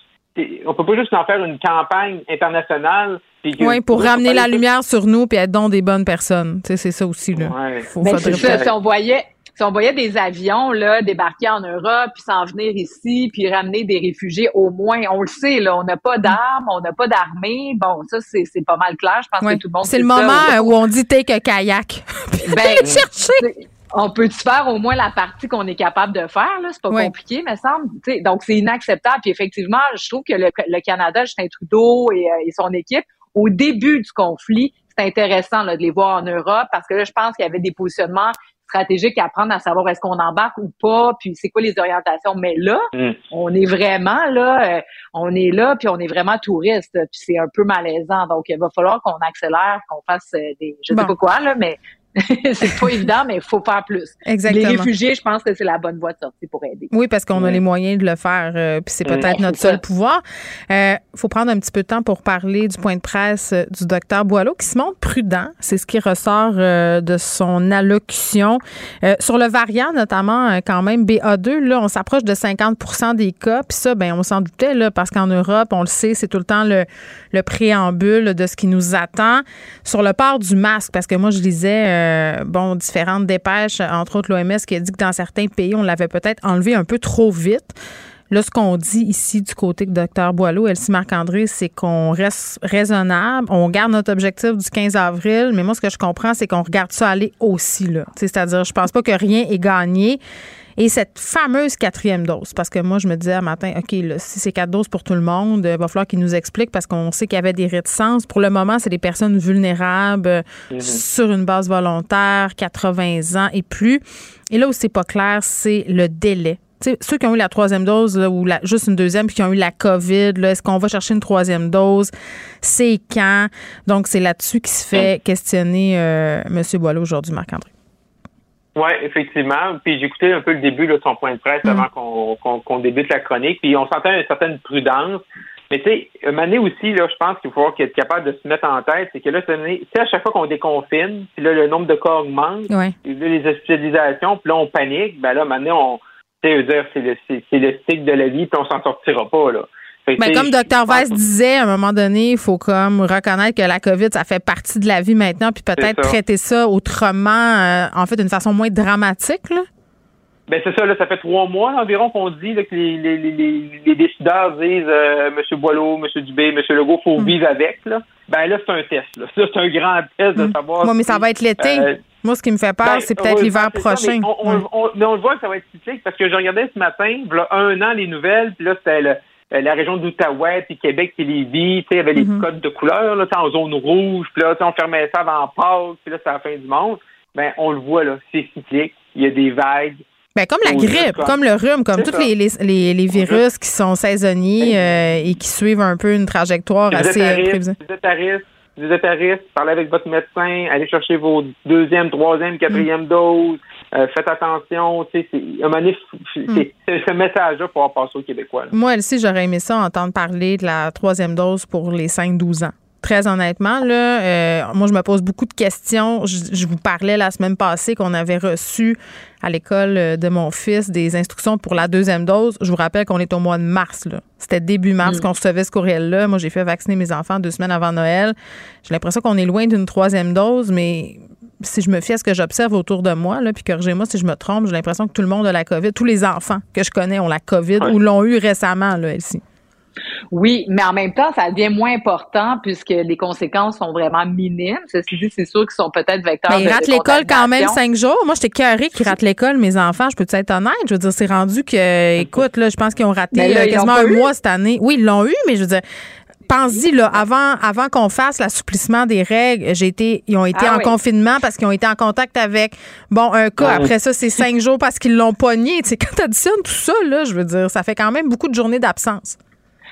on peut pas juste en faire une campagne internationale. que- Oui, pour ramener la lumière sur nous puis être donc des bonnes personnes. Tu sais, c'est ça aussi, là. Ouais. Faut, Mais c'est ça, si on voyait si on voyait des avions là débarquer en Europe puis s'en venir ici puis ramener des réfugiés au moins on le sait là on n'a pas d'armes on n'a pas d'armée bon ça c'est c'est pas mal clair je pense Ouais. que tout le monde C'est le ça. moment où on dit take a kayak. ben, chercher. On peut-tu faire au moins la partie qu'on est capable de faire là, c'est pas compliqué, me semble. T'sais, donc c'est inacceptable. Puis effectivement, je trouve que le, le Canada, Justin Trudeau et, euh, et son équipe, au début du conflit, c'est intéressant là, de les voir en Europe parce que là, je pense qu'il y avait des positionnements stratégiques à prendre à savoir est-ce qu'on embarque ou pas, puis c'est quoi les orientations. Mais là, Mm. on est vraiment là, euh, on est là, puis on est vraiment touriste, puis c'est un peu malaisant. Donc il va falloir qu'on accélère, qu'on fasse euh, des, je sais Bon. pas quoi là, mais c'est pas évident, mais il faut faire plus. Exactement. Les réfugiés, je pense que c'est la bonne voie de sortie pour aider. Oui, parce qu'on a les moyens de le faire, euh, puis c'est peut-être notre seul ça. pouvoir. Il faut prendre un petit peu de temps pour parler du point de presse euh, du docteur Boileau, qui se montre prudent. C'est ce qui ressort euh, de son allocution. Euh, sur le variant, notamment, euh, quand même, BA2, là, on s'approche de 50% des cas. Puis ça, ben, on s'en doutait, là, parce qu'en Europe, on le sait, c'est tout le temps le, le préambule de ce qui nous attend. Sur le port du masque, parce que moi, je lisais, euh, bon, différentes dépêches, entre autres l'OMS, qui a dit que dans certains pays, on l'avait peut-être enlevé un peu trop vite. Là, ce qu'on dit ici du côté de Dr Boileau, Elsie Marc-André, c'est qu'on reste raisonnable, on garde notre objectif du 15 avril, mais moi, ce que je comprends, c'est qu'on regarde ça aller aussi, là. C'est-à-dire, je pense pas que rien est gagné. Et cette fameuse quatrième dose, parce que moi, je me disais un matin, OK, là, si c'est quatre doses pour tout le monde, il va falloir qu'ils nous expliquent parce qu'on sait qu'il y avait des réticences. Pour le moment, c'est des personnes vulnérables euh, sur une base volontaire, 80 ans et plus. Et là où c'est pas clair, c'est le délai. Ceux qui ont eu la troisième dose là, ou la- juste une deuxième puis qui ont eu la COVID, est-ce qu'on va chercher une troisième dose? C'est quand? Donc, c'est là-dessus qui se fait questionner euh, M. Boileau aujourd'hui, Marc-André. Oui, effectivement. Puis j'écoutais un peu le début de son point de presse Mm. avant qu'on qu'on qu'on débute la chronique. Puis on sentait une certaine prudence. Mais tu sais, année aussi, là, je pense qu'il faut falloir être capable de se mettre en tête, c'est que là, cette année, tu sais, à chaque fois qu'on déconfine, puis là, le nombre de cas augmente, Ouais. puis là, les hospitalisations, puis là, on panique, ben là, maintenant, on, tu sais, dire, c'est le, c'est, c'est le cycle de la vie, puis on s'en sortira pas, là. Que, Ben, comme Dr. Weiss disait, à un moment donné, il faut comme reconnaître que la COVID, ça fait partie de la vie maintenant, puis peut-être traiter ça autrement, euh, en fait, d'une façon moins dramatique. Là. Ben c'est ça, là, ça fait trois mois là, environ qu'on dit là, que les, les, les, les- décideurs disent euh, M. Boileau, M. Dubé, M. Legault, faut Mm. vivre avec. Là. Ben là, c'est un test. Là. Ça, c'est un grand test de savoir. Moi, mais ça va être l'été. euh, Moi, ce qui me fait peur, ben, c'est peut-être l'hiver ça, prochain. mais on, on- Ouais. on- mais on le voit que ça va être cyclique parce que je regardais ce matin, là, un an, les nouvelles, puis là, c'était le- la région d'Outaouais, puis Québec, puis Lévis, tu sais, il y avait les Mhm. codes de couleur, là, en zone rouge, puis là, on fermait ça avant Pâques, puis là, c'est la fin du monde. Ben, on le voit, là, c'est cyclique, il y a des vagues. Ben, comme la grippe, comme le rhume, comme tous les, les, les, les virus qui sont saisonniers euh, et qui suivent un peu une trajectoire vous assez euh, prévisible. si vous êtes à risque, vous êtes à risque, parlez avec votre médecin, allez chercher vos deuxième, troisième, quatrième Mm. doses, euh, faites attention, tu sais, c'est, un moment donné, f- f- Mm. c'est, c'est ce message-là pour passer aux Québécois. là. Moi, aussi, j'aurais aimé ça entendre parler de la troisième dose pour les 5-12 ans. Très honnêtement, là, euh, moi, je me pose beaucoup de questions. Je, je vous parlais la semaine passée qu'on avait reçu à l'école euh, de mon fils des instructions pour la deuxième dose. Je vous rappelle qu'on est au mois de mars. là. C'était début mars qu'on recevait ce courriel-là. Moi, j'ai fait vacciner mes enfants deux semaines avant Noël. J'ai l'impression qu'on est loin d'une troisième dose, mais si je me fie à ce que j'observe autour de moi, là, puis corrigez-moi si je me trompe, j'ai l'impression que tout le monde a la COVID. Tous les enfants que je connais ont la COVID ou l'ont eu récemment, là, Elsie. Oui, mais en même temps, ça devient moins important puisque les conséquences sont vraiment minimes. Ceci dit, c'est sûr qu'ils sont peut-être vecteurs Mais ils de- ratent l'école quand même cinq jours. Moi, j'étais carré qu'ils ratent l'école, mes enfants. Je peux être honnête? Je veux dire, c'est rendu que, écoute, là, je pense qu'ils ont raté là, euh, quasiment un eu. mois cette année. Oui, ils l'ont eu, mais je veux dire, pense-y, là, avant, avant qu'on fasse l'assouplissement des règles, j'ai été, ils ont été Ah en oui. confinement parce qu'ils ont été en contact avec, bon, un cas. Après ça, c'est cinq jours parce qu'ils l'ont pogné. Tu sais, quand tu additionnes tout ça, là, je veux dire, ça fait quand même beaucoup de journées d'absence.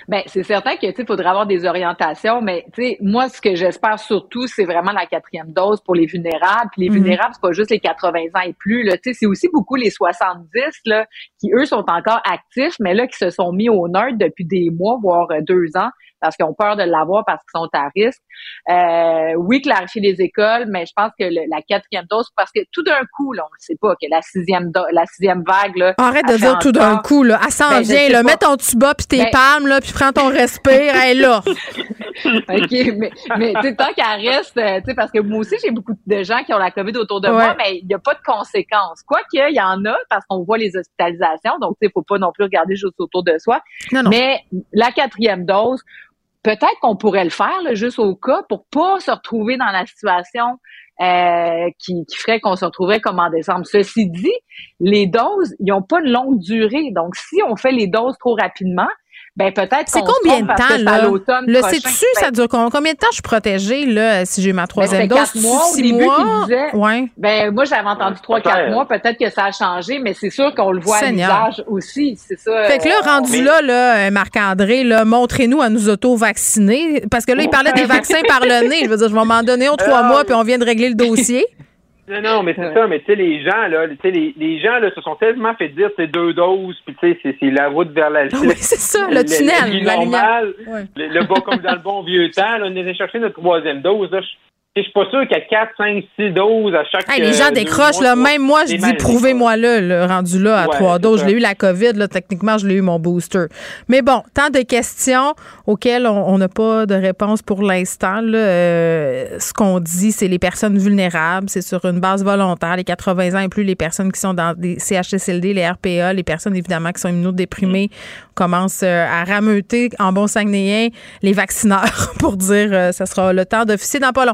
Ben, c'est certain que, tu faudrait avoir des orientations, mais, tu sais, moi, ce que j'espère surtout, c'est vraiment la quatrième dose pour les vulnérables. Puis les Mhm. vulnérables, c'est pas juste les 80 ans et plus, là. Tu sais, c'est aussi beaucoup les 70, là, qui, eux, sont encore actifs, mais là, qui se sont mis au nerd depuis des mois, voire euh, deux ans, parce qu'ils ont peur de l'avoir parce qu'ils sont à risque. Euh, oui, clarifier les écoles, mais je pense que le- la quatrième dose, parce que tout d'un coup, là, on ne sait pas que la sixième, do- la sixième vague, là. Arrête de dire tout d'un coup, là. Elle s'en Ben, vient, là. pas. Mets ton tuba puis tes Ben- palmes, là, puis prends ton respire. Elle est là. OK, mais, mais tu sais, tant qu'elle reste, euh, tu sais, parce que moi aussi, j'ai beaucoup de gens qui ont la COVID autour de Ouais. moi, mais il n'y a pas de conséquences. Quoique, il y en a, parce qu'on voit les hospitalisations, donc, tu sais, faut pas non plus regarder juste autour de soi. Non, non. Mais la quatrième dose, peut-être qu'on pourrait le faire, là, juste au cas, pour pas se retrouver dans la situation euh, qui, qui ferait qu'on se retrouverait comme en décembre. Ceci dit, les doses, ils n'ont pas une longue durée. Donc, si on fait les doses trop rapidement, ben peut-être C'est combien de temps, là? l'automne Le sais-tu, Ben, ça dure combien, combien de temps je suis protégée, là, si j'ai ma troisième Ben, dose? c'était quatre mois au six début mois? disait. Ouais. Ben, moi, j'avais entendu trois, quatre mois. Peut-être que ça a changé, mais c'est sûr qu'on le voit Seigneur. à l'usage aussi. C'est ça. Fait que là, euh, rendu mais- là, là, euh, Marc-André, là, montrez-nous à nous auto-vacciner. Parce que là, il parlait des vaccins par le nez. Je veux dire, je vais m'en donner un trois Ah, mois, puis on vient de régler le dossier. Non, non, mais c'est Ouais. ça, mais tu sais, les gens, là, tu sais, les, les gens, là, se sont tellement fait dire, c'est deux doses, puis tu sais, c'est- la route vers la, Oui, c'est ça, le tunnel, la lumière. normale. Ouais. Le, le bas comme dans le bon vieux temps, là, on est allé chercher notre troisième dose, là. Je suis pas sûr qu'à 4, 5, 6 doses à chaque Hey, les gens euh, décrochent, mois, là. Même moi, je dis, mal, prouvez-moi là, le rendu là, à Ouais, trois doses. Je l'ai eu la COVID, là. Techniquement, je l'ai eu mon booster. Mais bon, tant de questions auxquelles on on n'a pas de réponse pour l'instant, là. Euh, ce qu'on dit, c'est les personnes vulnérables. C'est sur une base volontaire. Les 80 ans et plus, les personnes qui sont dans des CHSLD, les RPA, les personnes, évidemment, qui sont immunodéprimées, commencent euh, à rameuter en bon saguenéen les vaccineurs pour dire euh, ça sera le temps d'officier dans pas long.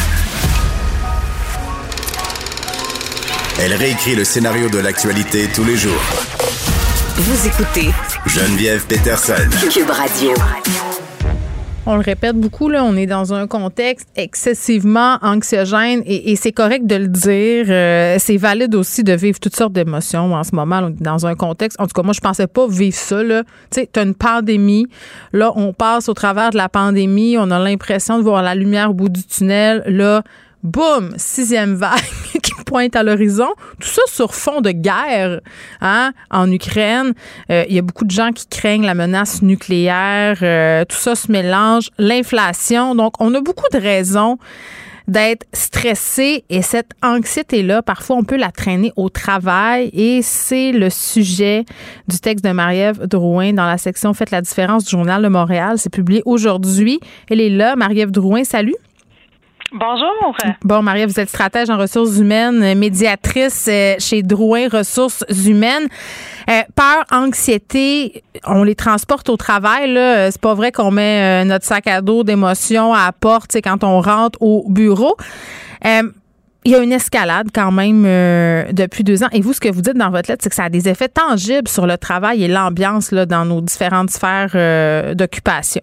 Elle réécrit le scénario de l'actualité tous les jours. Vous écoutez Geneviève Peterson. Cube Radio. On le répète beaucoup, là, on est dans un contexte excessivement anxiogène et, et c'est correct de le dire. Euh, c'est valide aussi de vivre toutes sortes d'émotions en ce moment. On est dans un contexte, en tout cas, moi, je pensais pas vivre ça. Tu sais, tu as une pandémie. Là, on passe au travers de la pandémie. On a l'impression de voir la lumière au bout du tunnel. Là, boum, sixième vague pointe à l'horizon. Tout ça sur fond de guerre hein, en Ukraine. Euh, Il y a beaucoup de gens qui craignent la menace nucléaire. Euh, tout ça se mélange. L'inflation. Donc, on a beaucoup de raisons d'être stressé et cette anxiété-là, parfois, on peut la traîner au travail et c'est le sujet du texte de Marie-Ève Drouin dans la section Faites la différence du Journal de Montréal. C'est publié aujourd'hui. Elle est là. Marie-Ève Drouin, salut. Bonjour. Bon, Marie, vous êtes stratège en ressources humaines, médiatrice euh, chez Drouin Ressources humaines. Euh, peur, anxiété, on les transporte au travail. Là. Euh, C'est pas vrai qu'on met euh, notre sac à dos d'émotions à la porte quand on rentre au bureau. Euh, il y a une escalade quand même euh, depuis deux ans. Et vous, ce que vous dites dans votre lettre, c'est que ça a des effets tangibles sur le travail et l'ambiance là, dans nos différentes sphères d'occupation.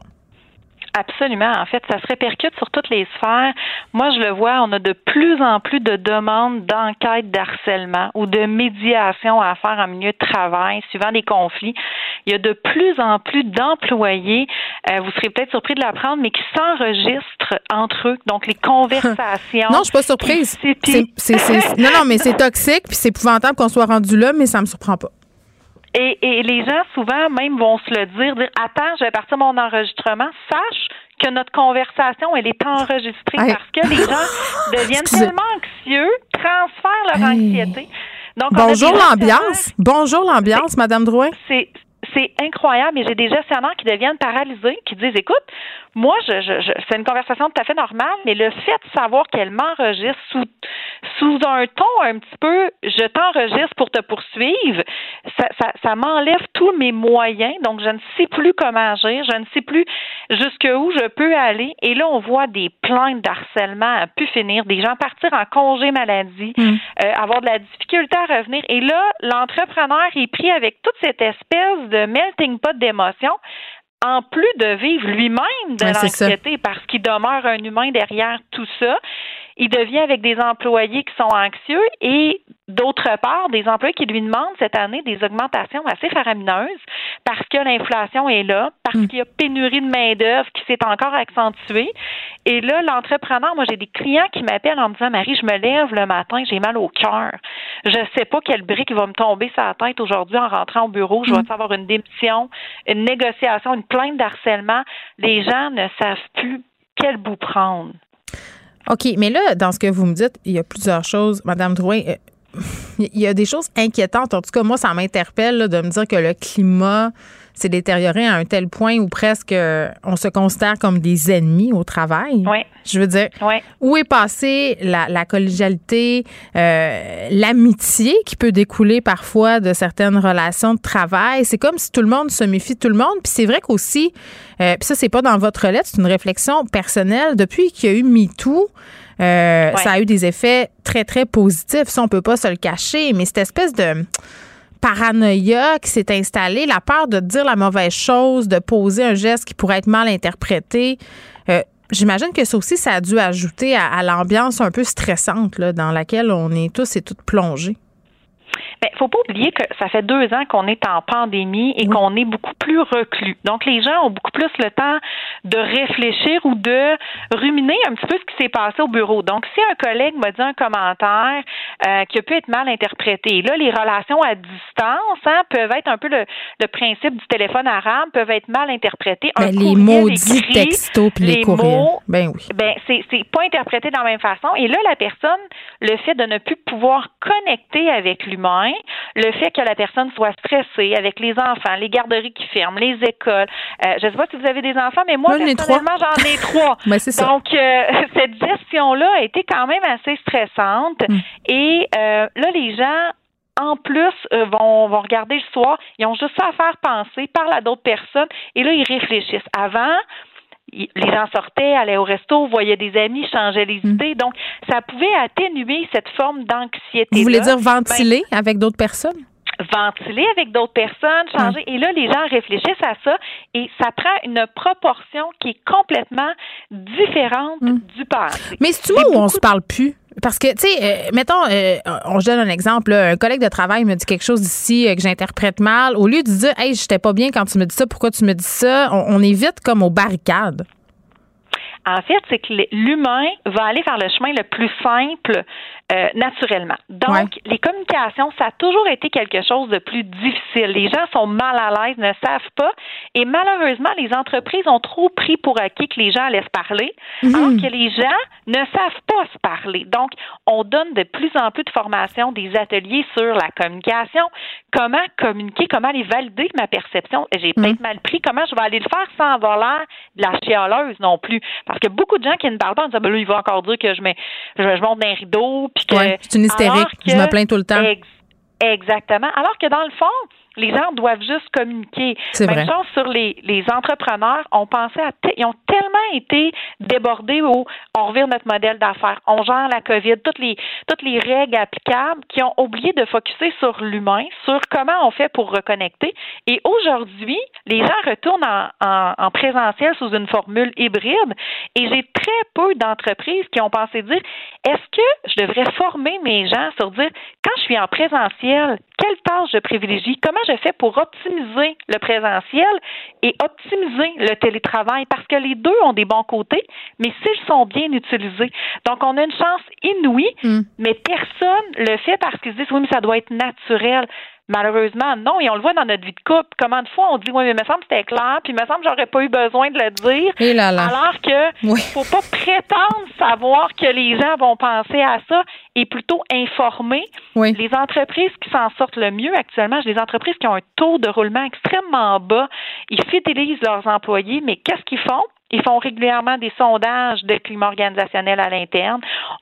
Absolument. En fait, ça se répercute sur toutes les sphères. Moi, je le vois, on a de plus en plus de demandes d'enquête d'harcèlement ou de médiation à faire en milieu de travail, suivant les conflits. Il y a de plus en plus d'employés, euh, vous serez peut-être surpris de l'apprendre, mais qui s'enregistrent entre eux. Donc, les conversations. Non, je suis pas surprise. C'est- c'est- c'est- non, non, mais c'est toxique, puis c'est épouvantable qu'on soit rendu là, mais ça me surprend pas. Et, et les gens, souvent, même, vont se le dire, dire Attends, je vais partir mon enregistrement, sache que notre conversation, elle est enregistrée parce que les gens deviennent tellement anxieux, transfèrent leur anxiété. Donc, Bonjour l'ambiance. Bonjour l'ambiance, Madame Drouin. C'est c'est incroyable, mais j'ai des gestionnaires qui deviennent paralysés, qui disent, écoute, moi, je, je, c'est une conversation tout à fait normale, mais le fait de savoir qu'elle m'enregistre sous, sous un ton un petit peu, je t'enregistre pour te poursuivre, ça, ça, ça m'enlève tous mes moyens, donc je ne sais plus comment agir, je ne sais plus jusqu'où je peux aller. Et là, on voit des plaintes d'harcèlement à pu finir, des gens partir en congé maladie, mm. euh, avoir de la difficulté à revenir. Et là, l'entrepreneur est pris avec toute cette espèce de melting pot d'émotions en plus de vivre lui-même de l'anxiété parce qu'il demeure un humain derrière tout ça, il devient avec des employés qui sont anxieux et d'autre part, des employés qui lui demandent cette année des augmentations assez faramineuses parce que l'inflation est là, parce hmm. qu'il y a pénurie de main-d'œuvre qui s'est encore accentuée. Et là, l'entrepreneur, moi, j'ai des clients qui m'appellent en me disant Marie, je me lève le matin, j'ai mal au cœur. Je sais pas quelle brique va me tomber sur la tête aujourd'hui en rentrant au bureau. Je vais hmm. avoir une démission, une négociation, une plainte d'harcèlement. Les gens ne savent plus quel bout prendre. OK, mais là, dans ce que vous me dites, il y a plusieurs choses. Madame Drouin, euh, il y a des choses inquiétantes. En tout cas, moi, ça m'interpelle de me dire que le climat s'est détérioré à un tel point où presque euh, on se considère comme des ennemis au travail. Oui. Je veux dire, où est passée la, collégialité, euh, l'amitié qui peut découler parfois de certaines relations de travail? C'est comme si tout le monde se méfie de tout le monde. Puis c'est vrai qu'aussi, euh, puis ça, c'est pas dans votre lettre, c'est une réflexion personnelle. Depuis qu'il y a eu MeToo, euh, ça a eu des effets très, très positifs. Ça, on peut pas se le cacher. Mais cette espèce de paranoïa qui s'est installée, la peur de dire la mauvaise chose, de poser un geste qui pourrait être mal interprété. Euh, j'imagine que ça aussi, ça a dû ajouter à, l'ambiance un peu stressante dans laquelle on est tous et toutes plongés. Mais faut pas oublier que ça fait deux ans qu'on est en pandémie et qu'on est beaucoup plus reclus. Donc, les gens ont beaucoup plus le temps de réfléchir ou de ruminer un petit peu ce qui s'est passé au bureau. Donc, si un collègue m'a dit un commentaire euh, qui a pu être mal interprété, là, les relations à distance hein, peuvent être un peu le, le, principe du téléphone arabe, peuvent être mal interprétées. Ben, les maudits textos puis les, Mots, ben oui. Ben, c'est, c'est pas interprété de la même façon. Et là, la personne, le fait de ne plus pouvoir connecter avec l'humain, le fait que la personne soit stressée avec les enfants, les garderies qui ferment, les écoles. Euh, je ne sais pas si vous avez des enfants, mais moi, personnellement, j'en ai trois. Ben, Donc, euh, cette gestion-là a été quand même assez stressante. Hmm. Et euh, là, les gens en plus, vont, vont regarder le soir, ils ont juste ça à faire penser, parlent à d'autres personnes, et là, ils réfléchissent. Avant, les gens sortaient, allaient au resto, voyaient des amis, changeaient les hmm. idées. Donc, ça pouvait atténuer cette forme d'anxiété. Vous voulez dire ventiler avec d'autres personnes? ventiler avec d'autres personnes, changer. Et là, les gens réfléchissent à ça et ça prend une proportion qui est complètement différente hmm. du passé. Mais c'est-tu où on se parle plus? Parce que, tu sais, euh, mettons, euh, on se donne un exemple. un collègue de travail me dit quelque chose ici euh, que j'interprète mal. Au lieu de dire, hey, j'étais pas bien quand tu me dis ça, pourquoi tu me dis ça, on, est vite comme aux barricades. En fait, c'est que l'humain va aller vers le chemin le plus simple euh, naturellement. Donc, les communications, ça a toujours été quelque chose de plus difficile. Les gens sont mal à l'aise, ne savent pas. Et malheureusement, les entreprises ont trop pris pour acquis que les gens allaient se parler, mhm. alors que les gens ne savent pas se parler. Donc, on donne de plus en plus de formations, des ateliers sur la communication, comment communiquer, comment aller valider ma perception? J'ai mhm. peut-être mal pris, comment je vais aller le faire sans avoir l'air de la chialeuse non plus? Parce que beaucoup de gens qui ne parlent pas, on dit, ben là, il va encore dire que je mets, je, je monte d'un rideau, c'est une hystérique. je me plains tout le temps. exactement. Alors que dans le fond, les gens doivent juste communiquer. Même vrai. chose sur les, les entrepreneurs. On pensait à ils ont tellement été débordés où on revire notre modèle d'affaires. On gère la COVID, toutes les toutes les règles applicables qui ont oublié de focuser sur l'humain, sur comment on fait pour reconnecter. Et aujourd'hui, les gens retournent en, en, en présentiel sous une formule hybride. Et j'ai très peu d'entreprises qui ont pensé dire est-ce que je devrais former mes gens sur dire quand je suis en présentiel, quelle tâche je privilégie, comment je fais pour optimiser le présentiel et optimiser le télétravail parce que les deux ont des bons côtés, mais s'ils sont bien utilisés. Donc, on a une chance inouïe, hmm. mais personne le fait parce qu'ils disent oui, mais ça doit être naturel. Malheureusement, non. Et on le voit dans notre vie de couple. Comment de fois on dit, oui, mais il me semble que c'était clair, puis il me semble que j'aurais pas eu besoin de le dire. Et là là. Alors que faut pas prétendre savoir que les gens vont penser à ça et plutôt informer. Les entreprises qui s'en sortent le mieux actuellement, j'ai des entreprises qui ont un taux de roulement extrêmement bas. Ils fidélisent leurs employés, mais qu'est-ce qu'ils font? Ils font régulièrement des sondages de climat organisationnel à l'interne.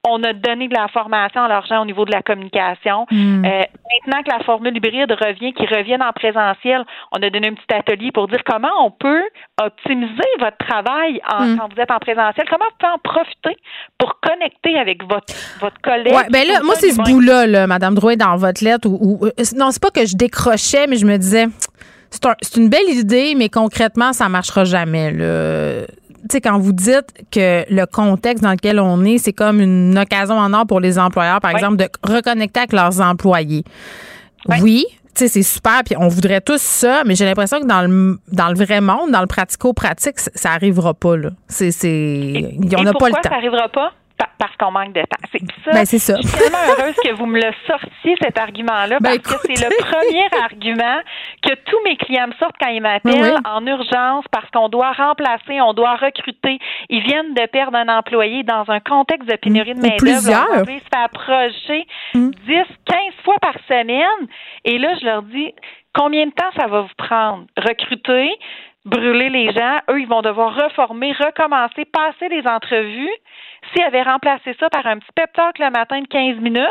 On a donné de la formation à leurs gens au niveau de la communication. Hmm. Euh, maintenant que la formule hybride revient, qu'ils reviennent en présentiel, on a donné un petit atelier pour dire comment on peut optimiser votre travail en, Hmm. quand vous êtes en présentiel. Comment vous pouvez en profiter pour connecter avec votre, votre collègue. Ouais, ben là, moi, c'est ce bout-là, là, Madame Drouet, dans votre lettre. Où, où- euh, non, c'est pas que je décrochais, mais je me disais, c'est un- c'est une belle idée, mais concrètement, ça marchera jamais. là. Tu sais, quand vous dites que le contexte dans lequel on est, c'est comme une occasion en or pour les employeurs, par exemple, de reconnecter avec leurs employés. Oui, tu sais, c'est super, puis on voudrait tous ça, mais j'ai l'impression que dans le, dans le vrai monde, dans le pratico-pratique, ça, ça arrivera pas, là. C'est, c'est, on n'a pas le pourquoi temps. ça n'arrivera pas? Pa- Parce qu'on manque de temps. C'est ça. Ben, c'est ça. Je suis tellement heureuse que vous me le sortiez, cet argument-là, Ben, parce que c'est le premier argument que tous mes clients me sortent quand ils m'appellent Oui, en urgence parce qu'on doit remplacer, on doit recruter. Ils viennent de perdre un employé dans un contexte de pénurie de main-d'œuvre. plusieurs. Employé se fait approcher 10, 15 fois par semaine. Et là, je leur dis, combien de temps ça va vous prendre? Recruter, brûler les gens. Eux, ils vont devoir reformer, recommencer, passer les entrevues. S'ils avaient remplacé ça par un petit pep talk le matin de 15 minutes,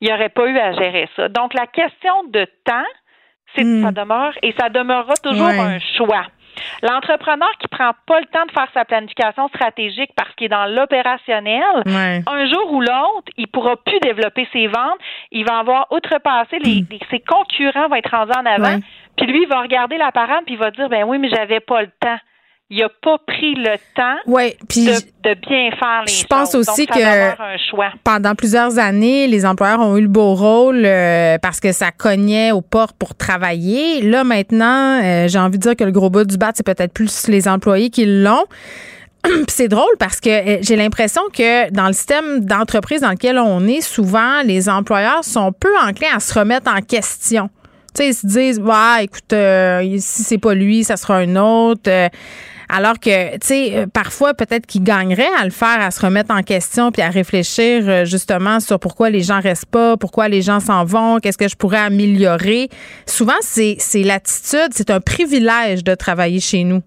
il n'y aurait pas eu à gérer ça. Donc, la question de temps, c'est ça demeure et ça demeurera toujours Ouais. un choix. L'entrepreneur qui prend pas le temps de faire sa planification stratégique parce qu'il est dans l'opérationnel, Ouais. un jour ou l'autre, il pourra plus développer ses ventes. Il va avoir outrepassé les, les- ses concurrents vont être rendus en avant. Ouais. Puis lui, il va regarder la parade puis il va dire ben oui, mais j'avais pas le temps. Il a pas pris le temps Ouais, puis de, de bien faire les je pense choses. aussi Donc, que- pendant plusieurs années, les employeurs ont eu le beau rôle euh, parce que ça cognait aux portes pour travailler. Là, maintenant, euh, j'ai envie de dire que le gros bout du bat, c'est peut-être plus les employés qui l'ont. C'est drôle parce que euh, j'ai l'impression que dans le système d'entreprise dans lequel on est, souvent, les employeurs sont peu enclins à se remettre en question. Tu sais, ils se disent, ouais, écoute, euh, si c'est pas lui, ça sera un autre. Euh, alors que, tu sais, euh, parfois, peut-être qu'ils gagneraient à le faire, à se remettre en question puis à réfléchir euh, justement sur pourquoi les gens restent pas, pourquoi les gens s'en vont, qu'est-ce que je pourrais améliorer. Souvent, c'est c'est l'attitude, c'est un privilège de travailler chez nous.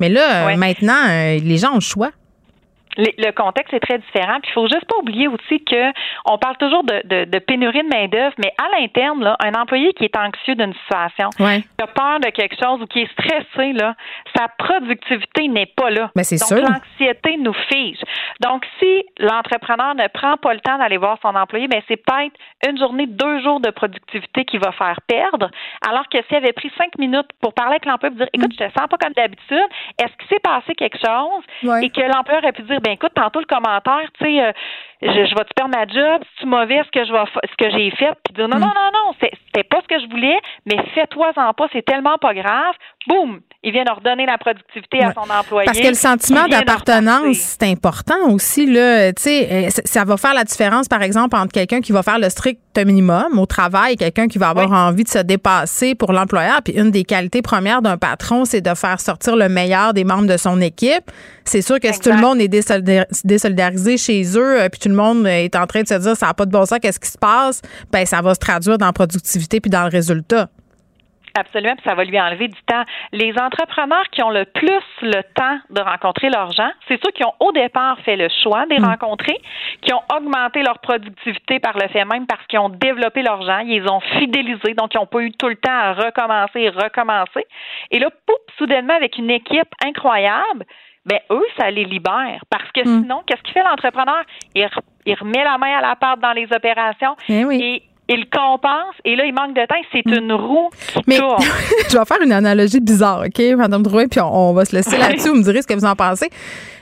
Mais là, euh, Ouais. maintenant, les gens ont le choix. Le contexte est très différent. Puis il faut juste pas oublier aussi que on parle toujours de, de, de pénurie de main d'œuvre, mais à l'interne, là, un employé qui est anxieux d'une situation, Ouais. qui a peur de quelque chose ou qui est stressé, là, sa productivité n'est pas là. Ben, c'est Donc l'anxiété nous fige. Donc si l'entrepreneur ne prend pas le temps d'aller voir son employé, ben c'est peut-être une journée, deux jours de productivité qui va faire perdre. Alors que s'il avait pris cinq minutes pour parler avec l'employé, pour dire, écoute, je te sens pas comme d'habitude, est-ce qu'il s'est passé quelque chose? Ouais. et que l'employeur aurait pu dire, ben écoute, tantôt le commentaire, tu sais, euh, je, je vais te perdre ma job, c'est mauvais ce que je vais ce que j'ai fait, puis dire non, non, non, non, c'est- c'était pas ce que je voulais, mais fais-toi-en pas, c'est tellement pas grave. Boum, il vient de redonner la productivité à son employé. Parce que le sentiment d'appartenance, c'est important aussi. Là. Tu sais, euh, ça- va faire la différence, par exemple, entre quelqu'un qui va faire le strict minimum au travail et quelqu'un qui va avoir envie de se dépasser pour l'employeur. Puis une des qualités premières d'un patron, c'est de faire sortir le meilleur des membres de son équipe. C'est sûr que si tout le monde est désolidar- désolidarisé chez eux, euh, puis tout le monde est en train de se dire ça n'a pas de bon sens, qu'est-ce qui se passe, ben ça va se traduire dans la productivité puis dans le résultat. Absolument, puis ça va lui enlever du temps. Les entrepreneurs qui ont le plus le temps de rencontrer leurs gens, c'est ceux qui ont au départ fait le choix de les rencontrer, qui ont augmenté leur productivité par le fait même parce qu'ils ont développé leurs gens, ils les ont fidélisés, donc ils n'ont pas eu tout le temps à recommencer et recommencer. Et là, poup, soudainement, avec une équipe incroyable, ben eux, ça les libère. Parce que sinon, qu'est-ce qu'il fait l'entrepreneur? Il, re- il remet la main à la pâte dans les opérations Eh oui. et il compense, et là, il manque de temps. C'est une roue qui Mais tourne. je vais faire une analogie bizarre, OK, Madame Drouin, puis on, on va se laisser là-dessus. Vous me direz ce que vous en pensez.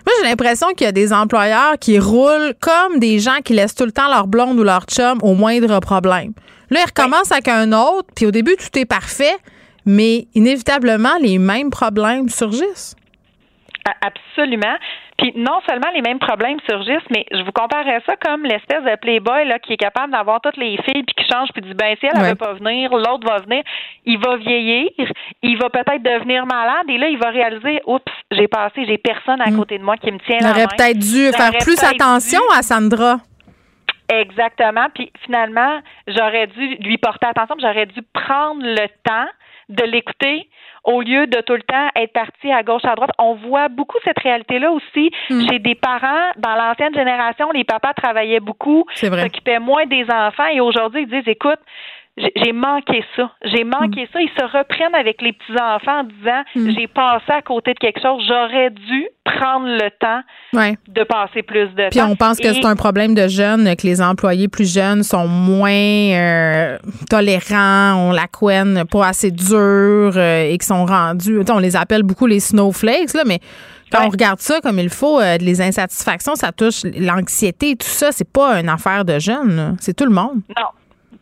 Moi, j'ai l'impression qu'il y a des employeurs qui roulent comme des gens qui laissent tout le temps leur blonde ou leur chum au moindre problème. Là, ils recommencent avec un autre, puis au début, tout est parfait, mais inévitablement, les mêmes problèmes surgissent. Absolument. Puis non seulement les mêmes problèmes surgissent, mais je vous comparerais ça comme l'espèce de playboy là, qui est capable d'avoir toutes les filles puis qui change puis dit ben si elle ne Ouais. veut pas venir, l'autre va venir. Il va vieillir, il va peut-être devenir malade et là il va réaliser oups, j'ai passé, j'ai personne à côté de moi qui me tient la main. peut-être dû faire J'aurais plus attention dû- à Sandra. Exactement. Puis finalement, j'aurais dû lui porter attention, j'aurais dû prendre le temps de l'écouter au lieu de tout le temps être parti à gauche, à droite. On voit beaucoup cette réalité-là aussi Hmm. chez des parents. Dans l'ancienne génération, les papas travaillaient beaucoup, C'est vrai. s'occupaient moins des enfants et aujourd'hui, ils disent, écoute, j'ai manqué ça. J'ai manqué ça. Ils se reprennent avec les petits-enfants en disant, Hmm. j'ai passé à côté de quelque chose. J'aurais dû prendre le temps Ouais. de passer plus de Puis temps. on pense que c'est un problème de jeunes, que les employés plus jeunes sont moins euh, tolérants, ont la couenne pas assez dure euh, et qui sont rendus. On les appelle beaucoup les snowflakes, là, mais quand on regarde ça comme il faut, euh, les insatisfactions, ça touche l'anxiété, tout ça, c'est pas une affaire de jeunes, c'est tout le monde. Non,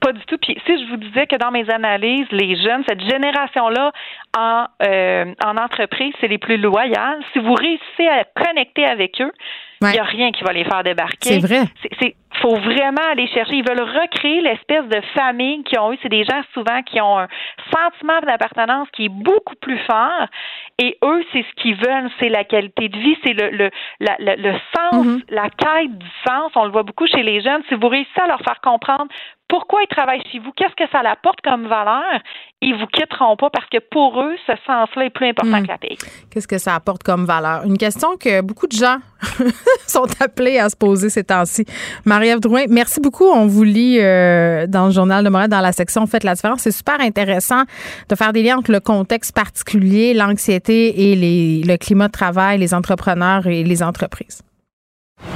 pas du tout. Puis si je vous disais que dans mes analyses, les jeunes, cette génération-là en, euh, en entreprise, c'est les plus loyales. Si vous réussissez à connecter avec eux, il n'y a rien qui va les faire débarquer. C'est vrai. C'est, faut vraiment aller chercher. Ils veulent recréer l'espèce de famille qu'ils ont eu. C'est des gens souvent qui ont un sentiment d'appartenance qui est beaucoup plus fort. Et eux, c'est ce qu'ils veulent, c'est la qualité de vie, c'est le, le, la- la- le sens, la quête du sens. On le voit beaucoup chez les jeunes. Si vous réussissez à leur faire comprendre pourquoi ils travaillent chez vous, qu'est-ce que ça apporte comme valeur, ils vous quitteront pas parce que pour eux, ce sens-là est plus important Mm. que la paye. Qu'est-ce que ça apporte comme valeur? Une question que beaucoup de gens sont appelés à se poser ces temps-ci. Marie-Ève Drouin, merci beaucoup. On vous lit euh, dans le Journal de Montréal, dans la section Faites la différence. C'est super intéressant de faire des liens entre le contexte particulier, l'anxiété et les, le climat de travail, les entrepreneurs et les entreprises.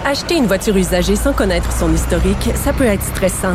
Acheter une voiture usagée sans connaître son historique, ça peut être stressant.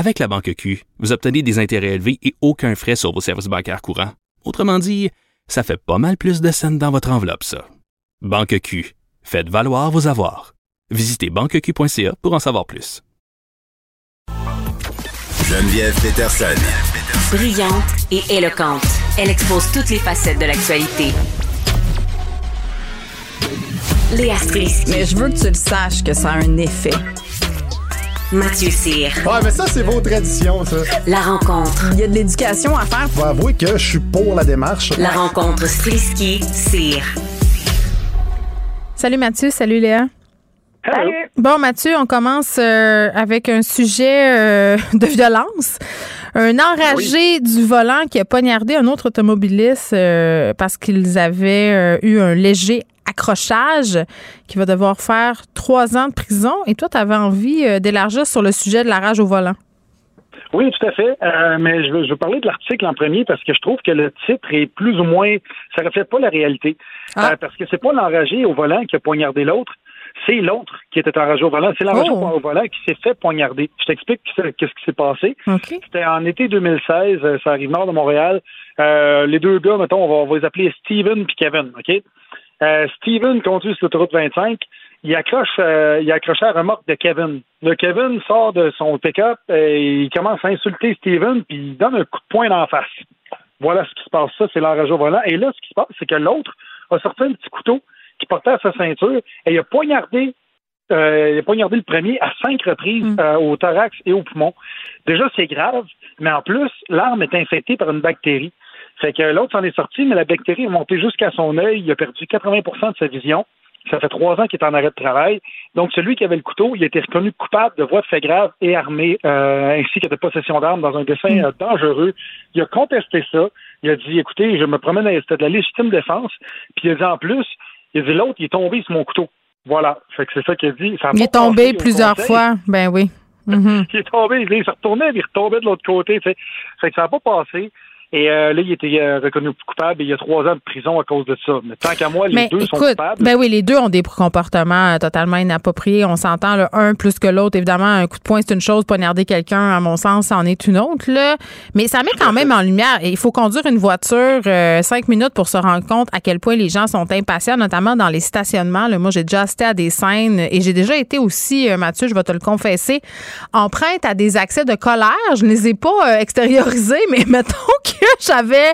Avec la Banque Q, vous obtenez des intérêts élevés et aucun frais sur vos services bancaires courants. Autrement dit, ça fait pas mal plus de scènes dans votre enveloppe, ça. Banque Q. Faites valoir vos avoirs. Visitez banqueq.ca pour en savoir plus. Geneviève Peterson. Brillante et éloquente, elle expose toutes les facettes de l'actualité. Léa Strisky. Mais je veux que tu le saches que ça a un effet. Mathieu Cyr. Ouais, mais ça, c'est vos traditions, ça. La rencontre. Il y a de l'éducation à faire. Faut avouer que je suis pour la démarche. La rencontre Strisky-Cyr. Salut Mathieu, salut Léa. Salut. Bon, Mathieu, on commence euh, avec un sujet euh, de violence. Un enragé du volant qui a poignardé un autre automobiliste euh, parce qu'ils avaient euh, eu un léger accrochage qui va devoir faire trois ans de prison. Et toi, tu avais envie euh, d'élargir sur le sujet de la rage au volant. Oui, tout à fait. Euh, mais je veux, je veux parler de l'article en premier parce que je trouve que le titre est plus ou moins, ça reflète pas la réalité. Euh, parce que c'est pas l'enragé au volant qui a poignardé l'autre, c'est l'autre qui était enragé au volant. C'est l'enragé Oh. au volant qui s'est fait poignerder. Je t'explique qu'est-ce qu'est-ce qui s'est passé. C'était en été 2016, euh, ça arrive nord de Montréal. Euh, les deux gars, mettons, on va, on va les appeler Steven puis Kevin, OK? Euh, Steven conduit sur l'autoroute 25. Il accroche, euh, il accroche à la remorque de Kevin. Le Kevin sort de son pick-up et il commence à insulter Steven puis il donne un coup de poing dans la face. Voilà ce qui se passe. Ça, c'est l'enragé au volant. Et là, ce qui se passe, c'est que l'autre a sorti un petit couteau qui portait à sa ceinture et il a poignardé euh, il a poignardé le premier à cinq reprises euh, au thorax et au poumon. Déjà, c'est grave, mais en plus, l'arme est infectée par une bactérie. Fait que l'autre s'en est sorti, mais la bactérie est montée jusqu'à son œil. Il a perdu 80% de sa vision. Ça fait trois ans qu'il est en arrêt de travail. Donc, celui qui avait le couteau, il a été reconnu coupable de voies de fait grave et armé, euh, ainsi que de possession d'armes dans un dessin euh, dangereux. Il a contesté ça. Il a dit, écoutez, je me promène, à- c'était de la légitime défense. Puis il a dit en plus, il a dit l'autre, il est tombé sur mon couteau. Voilà. Fait que c'est ça qu'il a dit. Ça Il est tombé plusieurs conseil. fois. Ben oui. Mhm. il est tombé, il s'est retourné, il retombait de l'autre côté. Fait que ça n'a pas passé. Et euh, là, il était euh, reconnu coupable et il y a trois ans de prison à cause de ça. Mais tant qu'à moi, les Mais deux sont coupables. ben oui, les deux ont des comportements euh, totalement inappropriés. On s'entend, le un plus que l'autre. Évidemment, un coup de poing, c'est une chose. Poignarder quelqu'un, à mon sens, c'en est une autre. Là. Mais ça met quand même en lumière. Et il faut conduire une voiture euh, cinq minutes pour se rendre compte à quel point les gens sont impatients, notamment dans les stationnements. Là. Moi, j'ai déjà assisté à des scènes et j'ai déjà été aussi, euh, Mathieu, je vais te le confesser, empreinte à des accès de colère. Je ne les ai pas euh, extériorisés, mais mettons que j'avais,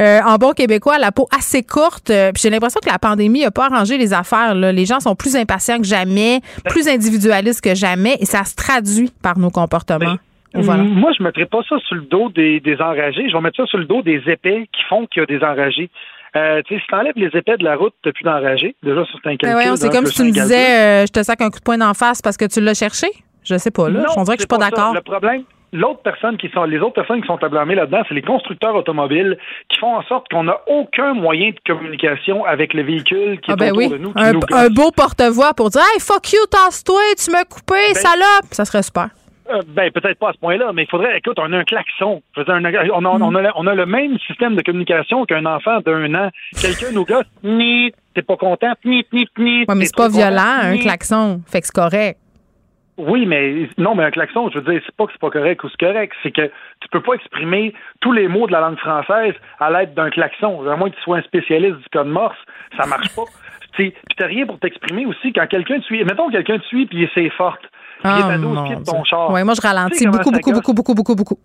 euh, en bon québécois, la peau assez courte. euh, puis j'ai l'impression que la pandémie n'a pas arrangé les affaires. là. Les gens sont plus impatients que jamais, plus individualistes que jamais, et ça se traduit par nos comportements. Voilà. M- Moi, je ne mettrais pas ça sur le dos des, des enragés. Je vais mettre ça sur le dos des épais qui font qu'il y a des enragés. Euh, tu sais, si t'enlèves les épais de la route, t'as plus d'enragés. Déjà, c'est un Ben calcul. voyons, c'est d'un comme si tu me disais, euh, je te sac un coup de poing d'en face parce que tu l'as cherché. Je sais pas, là. Non, On dirait que je suis pas ça. d'accord. Le problème, l'autre personne qui sont, les autres personnes qui sont à blâmer là-dedans, c'est les constructeurs automobiles qui font en sorte qu'on n'a aucun moyen de communication avec le véhicule qui Ah est ben autour oui, de nous. qui un, nous un beau porte-voix pour dire Hey, fuck you, tasse-toi, tu m'as coupé, Ben- salope! Ça serait super. Euh, ben, peut-être pas à ce point-là, mais il faudrait, écoute, on a un klaxon. On, a, on, a, on a le même système de communication qu'un enfant d'un an. Quelqu'un nous gosse, Nit, t'es pas content, nit, nit, nit. Ouais, mais c'est pas violent, un klaxon. Fait que c'est correct. Oui, mais non, mais un klaxon, je veux dire, c'est pas que c'est pas correct ou c'est correct, c'est que tu peux pas exprimer tous les mots de la langue française à l'aide d'un klaxon. À moins que tu sois un spécialiste du code morse, ça marche pas. Puis t'as rien pour t'exprimer aussi quand quelqu'un te suit. Mettons que quelqu'un te suit puis c'est forte. Puis il est à 12 pieds de ton char. Oui, moi, je ralentis beaucoup, beaucoup, beaucoup, beaucoup, beaucoup, beaucoup.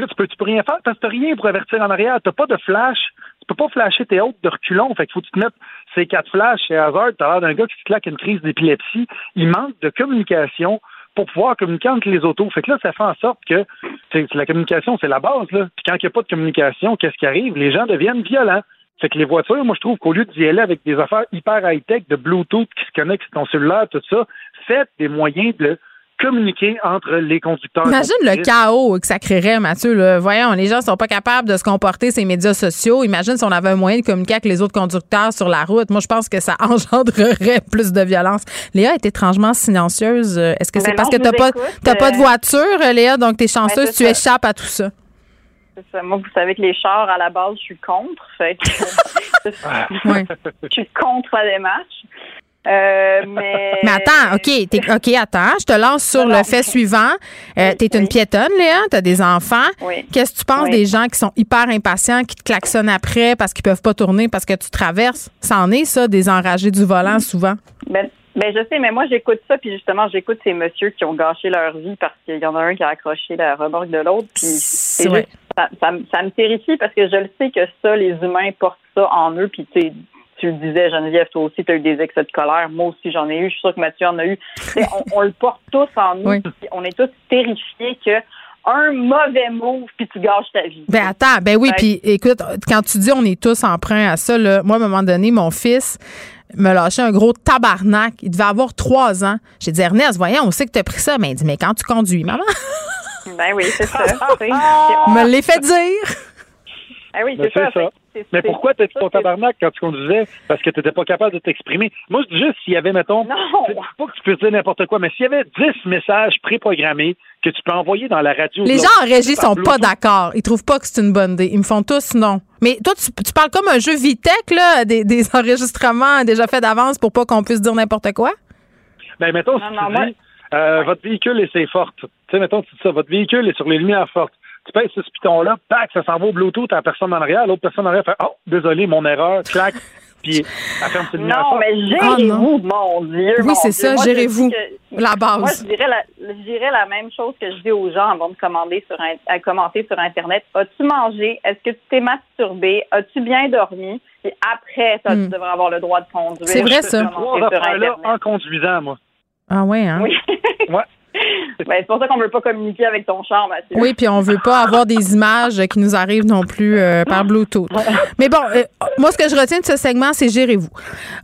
Tu peux, tu peux rien faire? Parce que t'as rien pour avertir en arrière. T'as pas de flash. Tu peux pas flasher tes autres de reculons. Fait qu'il faut que tu te mettes ces quatre flashs chez Hazard. T'as l'air d'un gars qui se claque une crise d'épilepsie. Il manque de communication pour pouvoir communiquer entre les autos. Fait que là, ça fait en sorte que la communication, c'est la base. Là. Puis quand il n'y a pas de communication, qu'est-ce qui arrive? Les gens deviennent violents. Fait que les voitures, moi, je trouve qu'au lieu d'y aller avec des affaires hyper high-tech, de Bluetooth qui se connectent sur ton cellulaire, tout ça, faites des moyens de communiquer entre les conducteurs. Imagine le chaos que ça créerait, Mathieu. Là. Voyons, les gens sont pas capables de se comporter ces médias sociaux. Imagine si on avait un moyen de communiquer avec les autres conducteurs sur la route. Moi, je pense que ça engendrerait plus de violence. Léa est étrangement silencieuse. Euh, Est-ce que c'est Ben parce non, que t'as vous pas, pas de euh, voiture, Léa, donc t'es chanceuse, c'est tu ça. échappes à tout ça? C'est ça. Moi, vous savez que les chars, à la base, je suis contre. Fait que je suis contre la démarche. Euh, mais... Mais attends, OK, t'es- OK, attends. Je te lance sur le fait suivant. Euh, t'es une piétonne, Léa, t'as des enfants. Oui. Qu'est-ce que tu penses Oui. des gens qui sont hyper impatients, qui te klaxonnent après parce qu'ils peuvent pas tourner parce que tu traverses? Ça en est, ça, des enragés du volant, souvent? Ben, ben, je sais, mais moi, j'écoute ça, puis justement, j'écoute ces messieurs qui ont gâché leur vie parce qu'il y en a un qui a accroché la remorque de l'autre, puis c'est ça, ça me- ça me terrifie parce que je le sais que ça, les humains portent ça en eux, puis tu sais, tu le disais, Geneviève, toi aussi, tu as eu des excès de colère. Moi aussi, j'en ai eu. Je suis sûre que Mathieu en a eu. On, on le porte tous en nous. Oui. On est tous terrifiés que un mauvais move, puis tu gâches ta vie. Ben attends, ben oui, puis écoute, quand tu dis on est tous emprunts à ça, là, moi, à un moment donné, mon fils me lâchait un gros tabarnak. Il devait avoir trois ans. J'ai dit, Ernest, voyons, on sait que tu as pris ça. Mais il dit, mais quand tu conduis, maman, Ben oui, c'est ça. me l'ai fait dire. Ah oui, c'est ça. c'est ça. Mais pourquoi t'as dit ton tabarnak quand tu conduisais? Parce que t'étais pas capable de t'exprimer. Moi, je dis juste s'il y avait, mettons, pas que tu peux dire n'importe quoi, mais s'il y avait 10 messages préprogrammés que tu peux envoyer dans la radio. Les gens en régie sont pas d'accord. Ils trouvent pas que c'est une bonne idée. Ils me font tous non. Mais toi, tu, tu parles comme un jeu Vitech, là, des, des enregistrements déjà faits d'avance pour pas qu'on puisse dire n'importe quoi? Ben, mettons, si Non, tu non, dis, moi- euh, votre véhicule est c'est forte. Tu sais, mettons, tu dis ça, votre véhicule est sur les lumières fortes. Tu pèses ce piton-là, tac, ça s'en va au Bluetooth à la personne en arrière. L'autre personne en arrière fait, oh, désolé, mon erreur, clac, puis elle ferme ses lumières Non, mais gérez-vous, mon Dieu. Oui, mon c'est Dieu. ça, gérez-vous. La base. Moi, je dirais la, je dirais la même chose que je dis aux gens avant de commander sur un- à commenter sur Internet. As-tu mangé? Est-ce que tu t'es masturbé? As-tu bien dormi? Puis après, ça, Hmm. tu devrais avoir le droit de conduire. C'est vrai, ça. commenter Trois sur affaires-là Internet. en conduisant, moi. Ah ouais, hein? Oui. Ouais. Ben, c'est pour ça qu'on veut pas communiquer avec ton char, Mathieu. Oui, puis on veut pas avoir des images qui nous arrivent non plus euh, par Bluetooth. Mais bon, euh, moi, ce que je retiens de ce segment, c'est gérez-vous.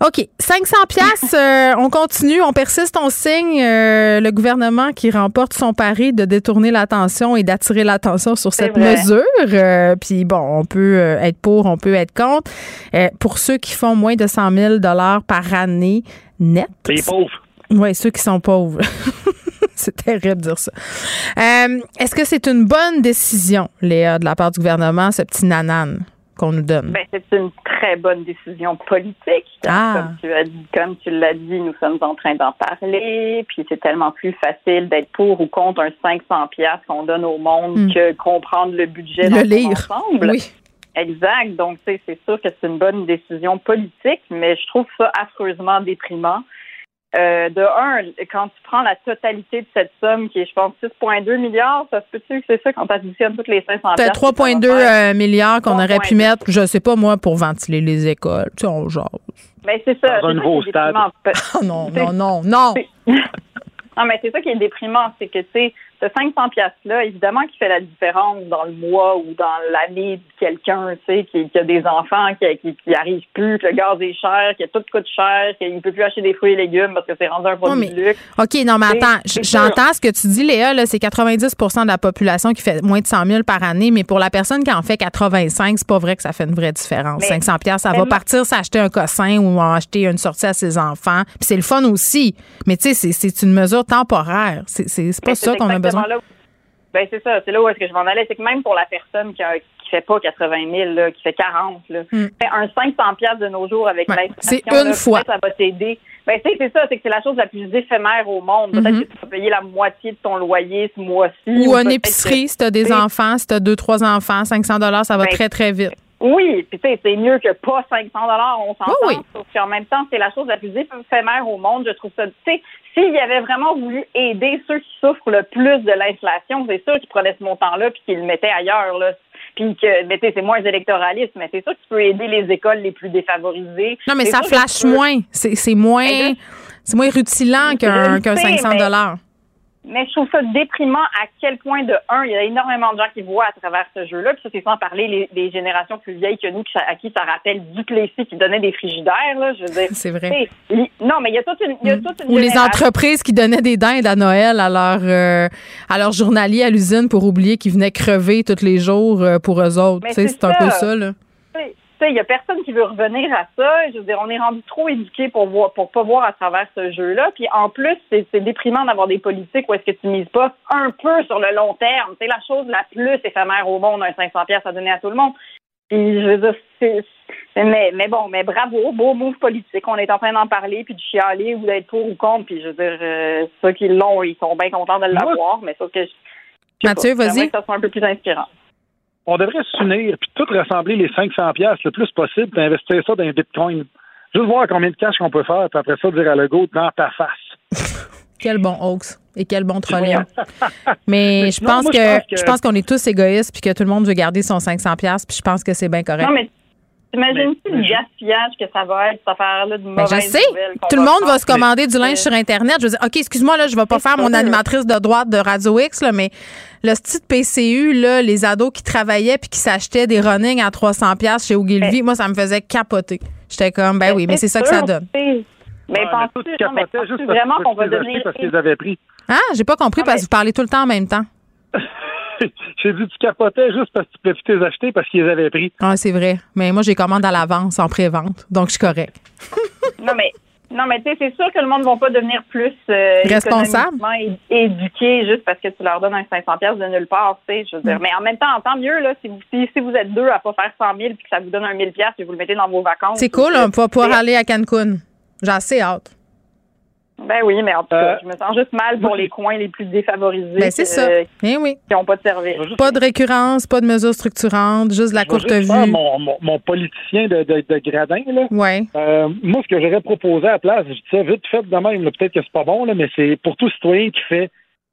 OK, 500 pièces, on continue, on persiste, on signe euh, le gouvernement qui remporte son pari de détourner l'attention et d'attirer l'attention sur cette mesure. Euh, puis bon, on peut euh, être pour, on peut être contre. Euh, pour ceux qui font moins de 100 000 par année net. Les pauvres. Oui, ceux qui sont pauvres. c'est terrible de dire ça. Euh, Est-ce que c'est une bonne décision, Léa, de la part du gouvernement, ce petit nanan qu'on nous donne? Ben, c'est une très bonne décision politique. Ah. Comme tu as dit, comme tu l'as dit, nous sommes en train d'en parler. Puis c'est tellement plus facile d'être pour ou contre un 500 pièces qu'on donne au monde Hmm. que comprendre le budget Le dans son lire. ensemble. Oui. Exact. Donc, tu c'est sûr que c'est une bonne décision politique, mais je trouve ça affreusement déprimant. Euh, de un, quand tu prends la totalité de cette somme, qui est, je pense, 6,2 milliards, ça se peut-tu que c'est ça quand tu additionnes toutes les 500 C'était piastres que ça va 3,2 faire? euh, milliards qu'on aurait pu 3,2. mettre, je sais pas moi, pour ventiler les écoles. Tu sais, on jase. Mais c'est ça. Dans un nouveau stade. déprimant. Oh non, non, non, non. Non, mais c'est ça qui est déprimant, c'est que, tu sais, ce 500 piastres-là, évidemment, qui fait la différence dans le mois ou dans l'année de quelqu'un, tu sais, qui, qui a des enfants, qui, qui, qui arrivent plus, que le gaz est cher, que tout coûte cher, qu'il peut plus acheter des fruits et légumes parce que c'est rendu un produit de luxe. OK, non, mais attends, j'entends ce que tu dis, Léa, là, c'est 90% de la population qui fait moins de 100 000 par année, mais pour la personne qui en fait 85, c'est pas vrai que ça fait une vraie différence. Mais- 500 pièces, ça va partir s'acheter un cossin ou acheter une sortie à ses enfants. Puis c'est le fun aussi, mais tu sais, c'est- une mesure temporaire. C'est pas ça qu'on a besoin. Exactement là où- Ben, c'est ça. C'est là où est-ce que je m'en allais. C'est que même pour la personne qui, a, qui fait pas 80 000, là, qui fait 40, là, Hmm. fait un 500 piastres de nos jours avec Ouais, c'est une là, fois. Ça va t'aider. Ben, c'est c'est ça. C'est que c'est la chose la plus éphémère au monde. Peut-être Mhm. que tu vas payer la moitié de ton loyer ce mois-ci. Ou une peut-être épicerie, si t'as des c'est- enfants, si t'as deux, trois enfants, 500 ça va Ben, très, très vite. Oui, puis tu sais, c'est mieux que pas 500 dollars, on s'entend. Oui, oui. Qu'en même temps, c'est la chose la plus éphémère au monde. Je trouve ça, tu sais, s'il avait vraiment voulu aider ceux qui souffrent le plus de l'inflation, c'est sûr qu'il prenait ce montant-là puis qu'il le mettait ailleurs, là. Puis que, mais tu sais, c'est moins électoraliste, mais c'est sûr que tu peux aider les écoles les plus défavorisées. Non, mais ça flash peux- moins. C'est moins, moins rutilant qu'un Je qu'un sais, 500 mais- Mais je trouve ça déprimant à quel point, de un, il y a énormément de gens qui voient à travers ce jeu-là. Puis ça, c'est sans parler les, des générations plus vieilles que nous, à qui ça rappelle Duplessis qui donnait des frigidaires. Là, je veux dire, C'est vrai. non, mais il y a toute une, il y a toute une Ou les entreprises qui donnaient des dindes à Noël à leurs euh, à leurs journaliers à l'usine pour oublier qu'ils venaient crever tous les jours euh, pour eux autres. Mais Tu sais, c'est un peu ça, là. Sais, il y a personne qui veut revenir à ça. Je veux dire, on est rendu trop éduqué pour voir, pour pas voir à travers ce jeu-là. Puis en plus, c'est déprimant d'avoir des politiques où est-ce que tu mises pas un peu sur le long terme. C'est la chose la plus éphémère au monde, un 500 pièces à donner à tout le monde. Puis je veux dire, c'est mais, mais bon, mais bravo, beau move politique. On est en train d'en parler, puis de chialer ou d'être pour ou contre. Puis je veux dire, euh, ceux qui l'ont, ils sont bien contents de l'avoir, mais sauf que je- Mathieu, vas-y. que ça soit un peu plus inspirant. On devrait s'unir puis tout rassembler les 500 pièces le plus possible puis investir ça dans les bitcoins. Juste voir combien de cash qu'on peut faire puis après ça dire à Legault dans ta face. Quel bon hoax et quel bon trolling. Mais Mais je non, pense moi, je que pense que- je pense qu'on est tous égoïstes puis que tout le monde veut garder son 500 pièces puis je pense que c'est bien correct. Non, mais t'imagines-tu le gaspillage que ça va être, cette affaire-là de Ben, mauvaises je sais. Tout le monde va se commander du linge sur Internet. Je veux dire, OK, excuse-moi, là, je vais pas faire mon animatrice de droite de Radio X, là, mais le style PCU, là, les ados qui travaillaient puis qui s'achetaient des running à 300$ piastres chez Ogilvy, moi, ça me faisait capoter. J'étais comme, ben oui, mais c'est ça que ça donne. Mais Ouais, penses-tu vraiment qu'on va devenir parce qu'ils avaient pris. Ah, j'ai pas compris parce que vous parlez tout le temps en même temps. J'ai dit tu capotais juste parce que tu pouvais plus les acheter parce qu'ils les avaient pris. Ah, c'est vrai. Mais moi, j'ai commande à l'avance, en pré-vente. Donc, je suis correct. Non, mais non, mais tu sais, c'est sûr que le monde ne va pas devenir plus euh, Responsable. éduqué juste parce que tu leur donnes un 500 pièces de nulle part, tu sais. Je veux dire, Mm. mais en même temps, tant mieux là, si vous si, si vous êtes deux à pas faire 100 000 puis que ça vous donne un 1000 pièces et vous le mettez dans vos vacances. C'est cool, on va pouvoir aller à Cancun. J'ai assez hâte. Ben oui, mais en tout cas, Euh, je me sens juste mal pour les coins les plus défavorisés. Ben, c'est ça. Eh oui. Qui n'ont pas de service. Pas de récurrence, pas de mesures structurantes, juste de la Je courte juste vue. Mon, mon, mon politicien de, de, de gradin, là. Ouais. Euh, moi, ce que j'aurais proposé à la place, je dis ça vite fait de même, là, peut-être que c'est pas bon, là, mais c'est pour tout citoyen qui fait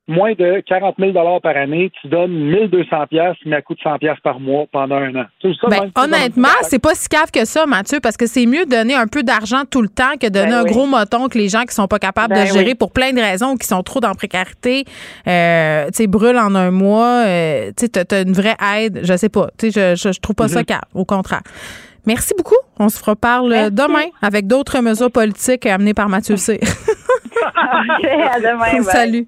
moins de 40 000 par année, tu donnes 1200 pièces mais à coût de 100 pièces par mois pendant un an. C'est ça, Ben, honnêtement, c'est pas si cave que ça, Mathieu, parce que c'est mieux de donner un peu d'argent tout le temps que de donner Ben un oui. gros moton que les gens qui sont pas capables Ben de gérer oui. pour plein de raisons ou qui sont trop dans la précarité, euh, tu sais, brûlent en un mois, euh, tu sais, t'as- t'as une vraie aide, je sais pas, tu sais, je, je, je trouve pas ça Mhm. cave, au contraire. Merci beaucoup. On se reparle Merci. demain avec d'autres mesures politiques amenées par Mathieu Cyr. OK, à demain. bye. Salut.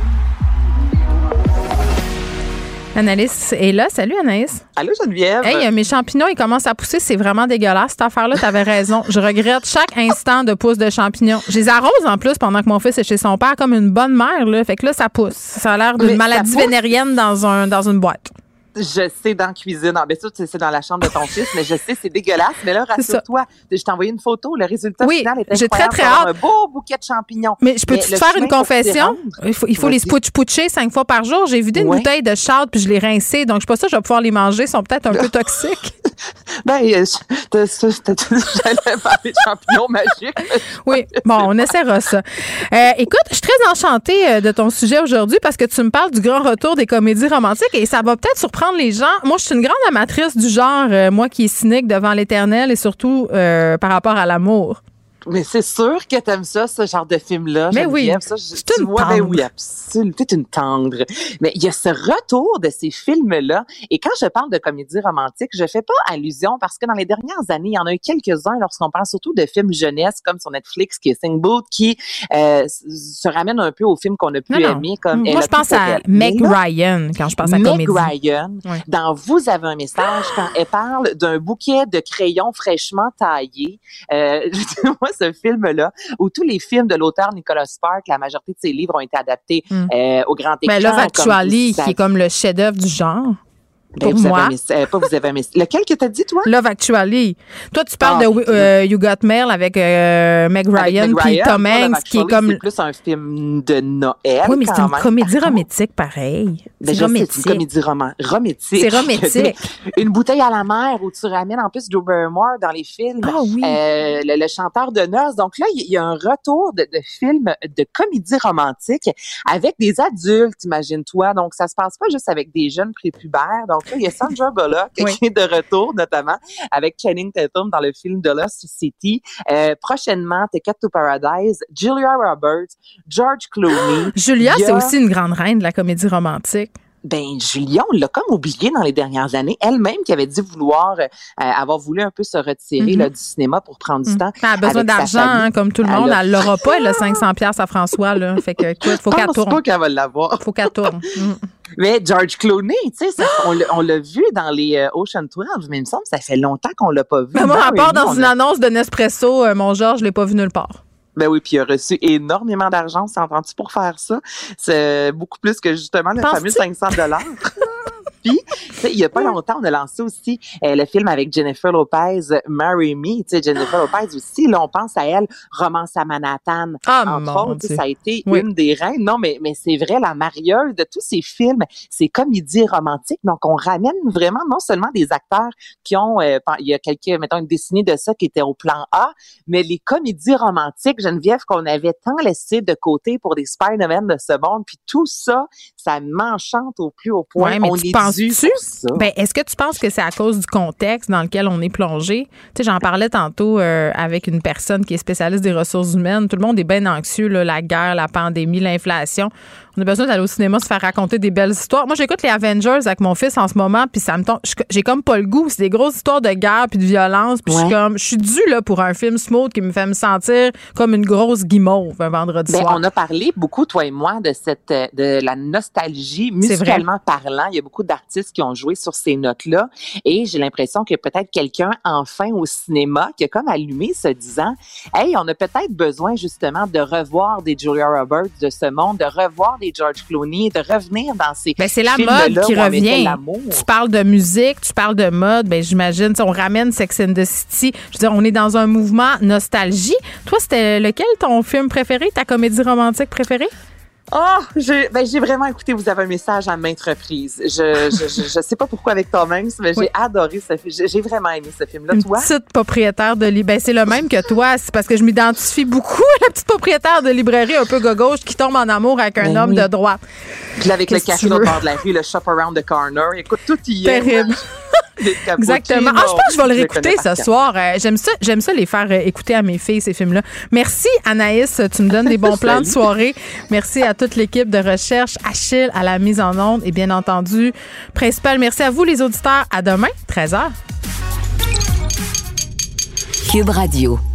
Anaïs est là. Salut Anaïs. Allô Geneviève. Hey, mes champignons, ils commencent à pousser. C'est vraiment dégueulasse, cette affaire-là. T'avais raison. Je regrette chaque instant de pousse de champignons. Je les arrose en plus pendant que mon fils est chez son père comme une bonne mère. Là. Fait que là, ça pousse. Ça a l'air d'une maladie vénérienne dans, un, dans une boîte. Je sais dans la cuisine. Ah, ça, c'est c'est dans la chambre de ton fils, mais je sais, c'est dégueulasse. Mais là, rassure-toi. Je t'ai envoyé une photo. Le résultat Oui, final est j'ai très, incroyable. très hâte. Un beau bouquet de champignons. Mais je peux-tu le te faire une confession? Il faut, il faut les spouch-poucher cinq fois par jour. J'ai vidé une bouteille de chard puis je l'ai rincée. Donc, je suis pas sûre que je vais pouvoir les manger. Ils sont peut-être un peu toxiques. Ben, euh, j'allais parler de champignons magiques. Oui, bon, on essaiera ça. Euh, écoute, je suis très enchantée euh, de ton sujet aujourd'hui parce que tu me parles du grand retour des comédies romantiques et ça va peut-être surprendre les gens. Moi, je suis une grande amatrice du genre, euh, moi qui est cynique devant l'éternel et surtout euh, par rapport à l'amour. Mais c'est sûr que t'aimes ça, ce genre de film-là. Mais oui. Geneviève. Ça, je, C'est une vois, ben tendre. oui, absolument. T'es une tendre. Mais il y a ce retour de ces films-là. Et quand je parle de comédie romantique, je fais pas allusion parce que dans les dernières années, il y en a eu quelques-uns lorsqu'on parle surtout de films jeunesse comme sur Netflix, Kissing Booth, qui euh, se ramène un peu aux films qu'on a pu Non, non. aimer comme Moi, je pense à Meg Ryan quand je pense à Meg comédie. Ryan, dans Vous avez un message, quand elle parle d'un bouquet de crayons fraîchement taillés, euh, moi, ce film-là, où tous les films de l'auteur Nicolas Spark, la majorité de ses livres ont été adaptés Mm. euh, au grand écran. Mais Love Actually, qui est comme le chef-d'œuvre du genre. Ben, pour vous avez moi? euh, pas vous avez Lequel que t'as dit, toi? Love Actually. Toi, tu parles Ah, de euh, You Got Mail avec euh, Meg Ryan puis Tom Hanks, qui est comme. C'est plus un film de Noël. Oui, mais c'est une même. comédie romantique, pareil. ben, C'est une comédie roman romantique. C'est romantique. Une bouteille à la mer où tu ramènes en plus Joe Barrymore dans les films. Ah oui. Le, le chanteur de noces. Donc là, il y, a un retour de, de films de comédie romantique avec des adultes, imagine-toi. Donc ça se passe pas juste avec des jeunes prépubères. Donc là, il y a Sandra Bullock Oui. qui est de retour, notamment avec Channing Tatum dans le film The Lost City. Euh, prochainement, Ticket to Paradise, Julia Roberts, George Clooney. Julia, c'est aussi une grande reine de la comédie romantique. Ben, Julia, on l'a comme oublié dans les dernières années. Elle-même qui avait dit vouloir, euh, avoir voulu un peu se retirer Mhm. là, du cinéma pour prendre du temps. Elle a besoin d'argent, hein, comme tout le monde. Elle l'aura pas, elle a 500 pièces à François. Là. Fait que, écoute, faut qu'elle pense tourne. pas qu'elle va l'avoir. Faut qu'elle tourne. Mm. Mais George Clooney, tu sais, ça- on l'a- vu dans les euh, Ocean 12, mais il me semble que ça fait longtemps qu'on l'a pas vu. Mais moi, à Barry part dans une a- annonce de Nespresso, euh, mon Georges, je l'ai pas vu nulle part. Ben oui, puis il a reçu énormément d'argent, s'entends-tu, pour faire ça? C'est beaucoup plus que justement le fameux 500 dollars. Puis, il y a pas longtemps, on a lancé aussi euh, le film avec Jennifer Lopez, Marry Me. Tu sais, Jennifer Lopez aussi, là, on pense à elle, Romance à Manhattan. Ah, Entre autres, ça a été Oui. une des reines. Non, mais, mais c'est vrai, la marieuse de tous ces films, ces comédies romantiques. Donc, on ramène vraiment non seulement des acteurs qui ont, euh, il y a quelques, mettons, une décennie de ça qui étaient au plan A, mais les comédies romantiques, Geneviève, qu'on avait tant laissé de côté pour des Spider-Man de ce monde, puis tout ça, ça m'enchante au plus haut point. Ouais, mais on tu est penses-tu? Ben, est-ce que tu penses que c'est à cause du contexte dans lequel on est plongé? Tu sais, j'en parlais tantôt euh, avec une personne qui est spécialiste des ressources humaines. Tout le monde est bien anxieux, là, la guerre, la pandémie, l'inflation. On a besoin d'aller au cinéma se faire raconter des belles histoires. Moi, j'écoute les Avengers avec mon fils en ce moment, puis ça me tombe. J'ai comme pas le goût. C'est des grosses histoires de guerre puis de violence. Puis je suis comme, je suis due là pour un film smooth qui me fait me sentir comme une grosse guimauve un vendredi Ben, soir. on a parlé beaucoup, toi et moi, de cette euh, de la nostalgie musicalement parlant. Il y a beaucoup d'artistes qui ont joué sur ces notes-là. Et j'ai l'impression que peut-être quelqu'un, enfin, au cinéma, qui a comme allumé se disant Hey, on a peut-être besoin justement de revoir des Julia Roberts de ce monde, de revoir George Clooney, de revenir dans ces Ben, c'est la mode qui revient. Tu parles de musique, tu parles de mode, ben j'imagine, on ramène Sex and the City. Je veux dire, on est dans un mouvement nostalgie. Toi, c'était lequel ton film préféré, ta comédie romantique préférée? Oh, j'ai ben, vraiment écouté. Vous avez un message à maintes reprises. Je je, je, je sais pas pourquoi avec Tom Hanks, mais Oui. j'ai adoré ce film. J'ai vraiment aimé ce film-là. Toi? petite propriétaire de librairie. Ben, c'est le même que toi. C'est parce que je m'identifie beaucoup à la petite propriétaire de librairie un peu gauche qui tombe en amour avec un Ben homme oui. de droite. Puis là, avec le café au bord de la rue, le shop around the corner. Écoute, tout y est. Terrible. Exactement. Ah, je pense que je vais le réécouter ce soir. Euh, j'aime ça, j'aime ça les faire euh, écouter à mes filles ces films-là. Merci Anaïs, tu me donnes des bons plans de soirée. Merci à toute l'équipe de recherche, Achille à la mise en onde et bien entendu principal. Merci à vous les auditeurs. À demain 13h. Cube Radio.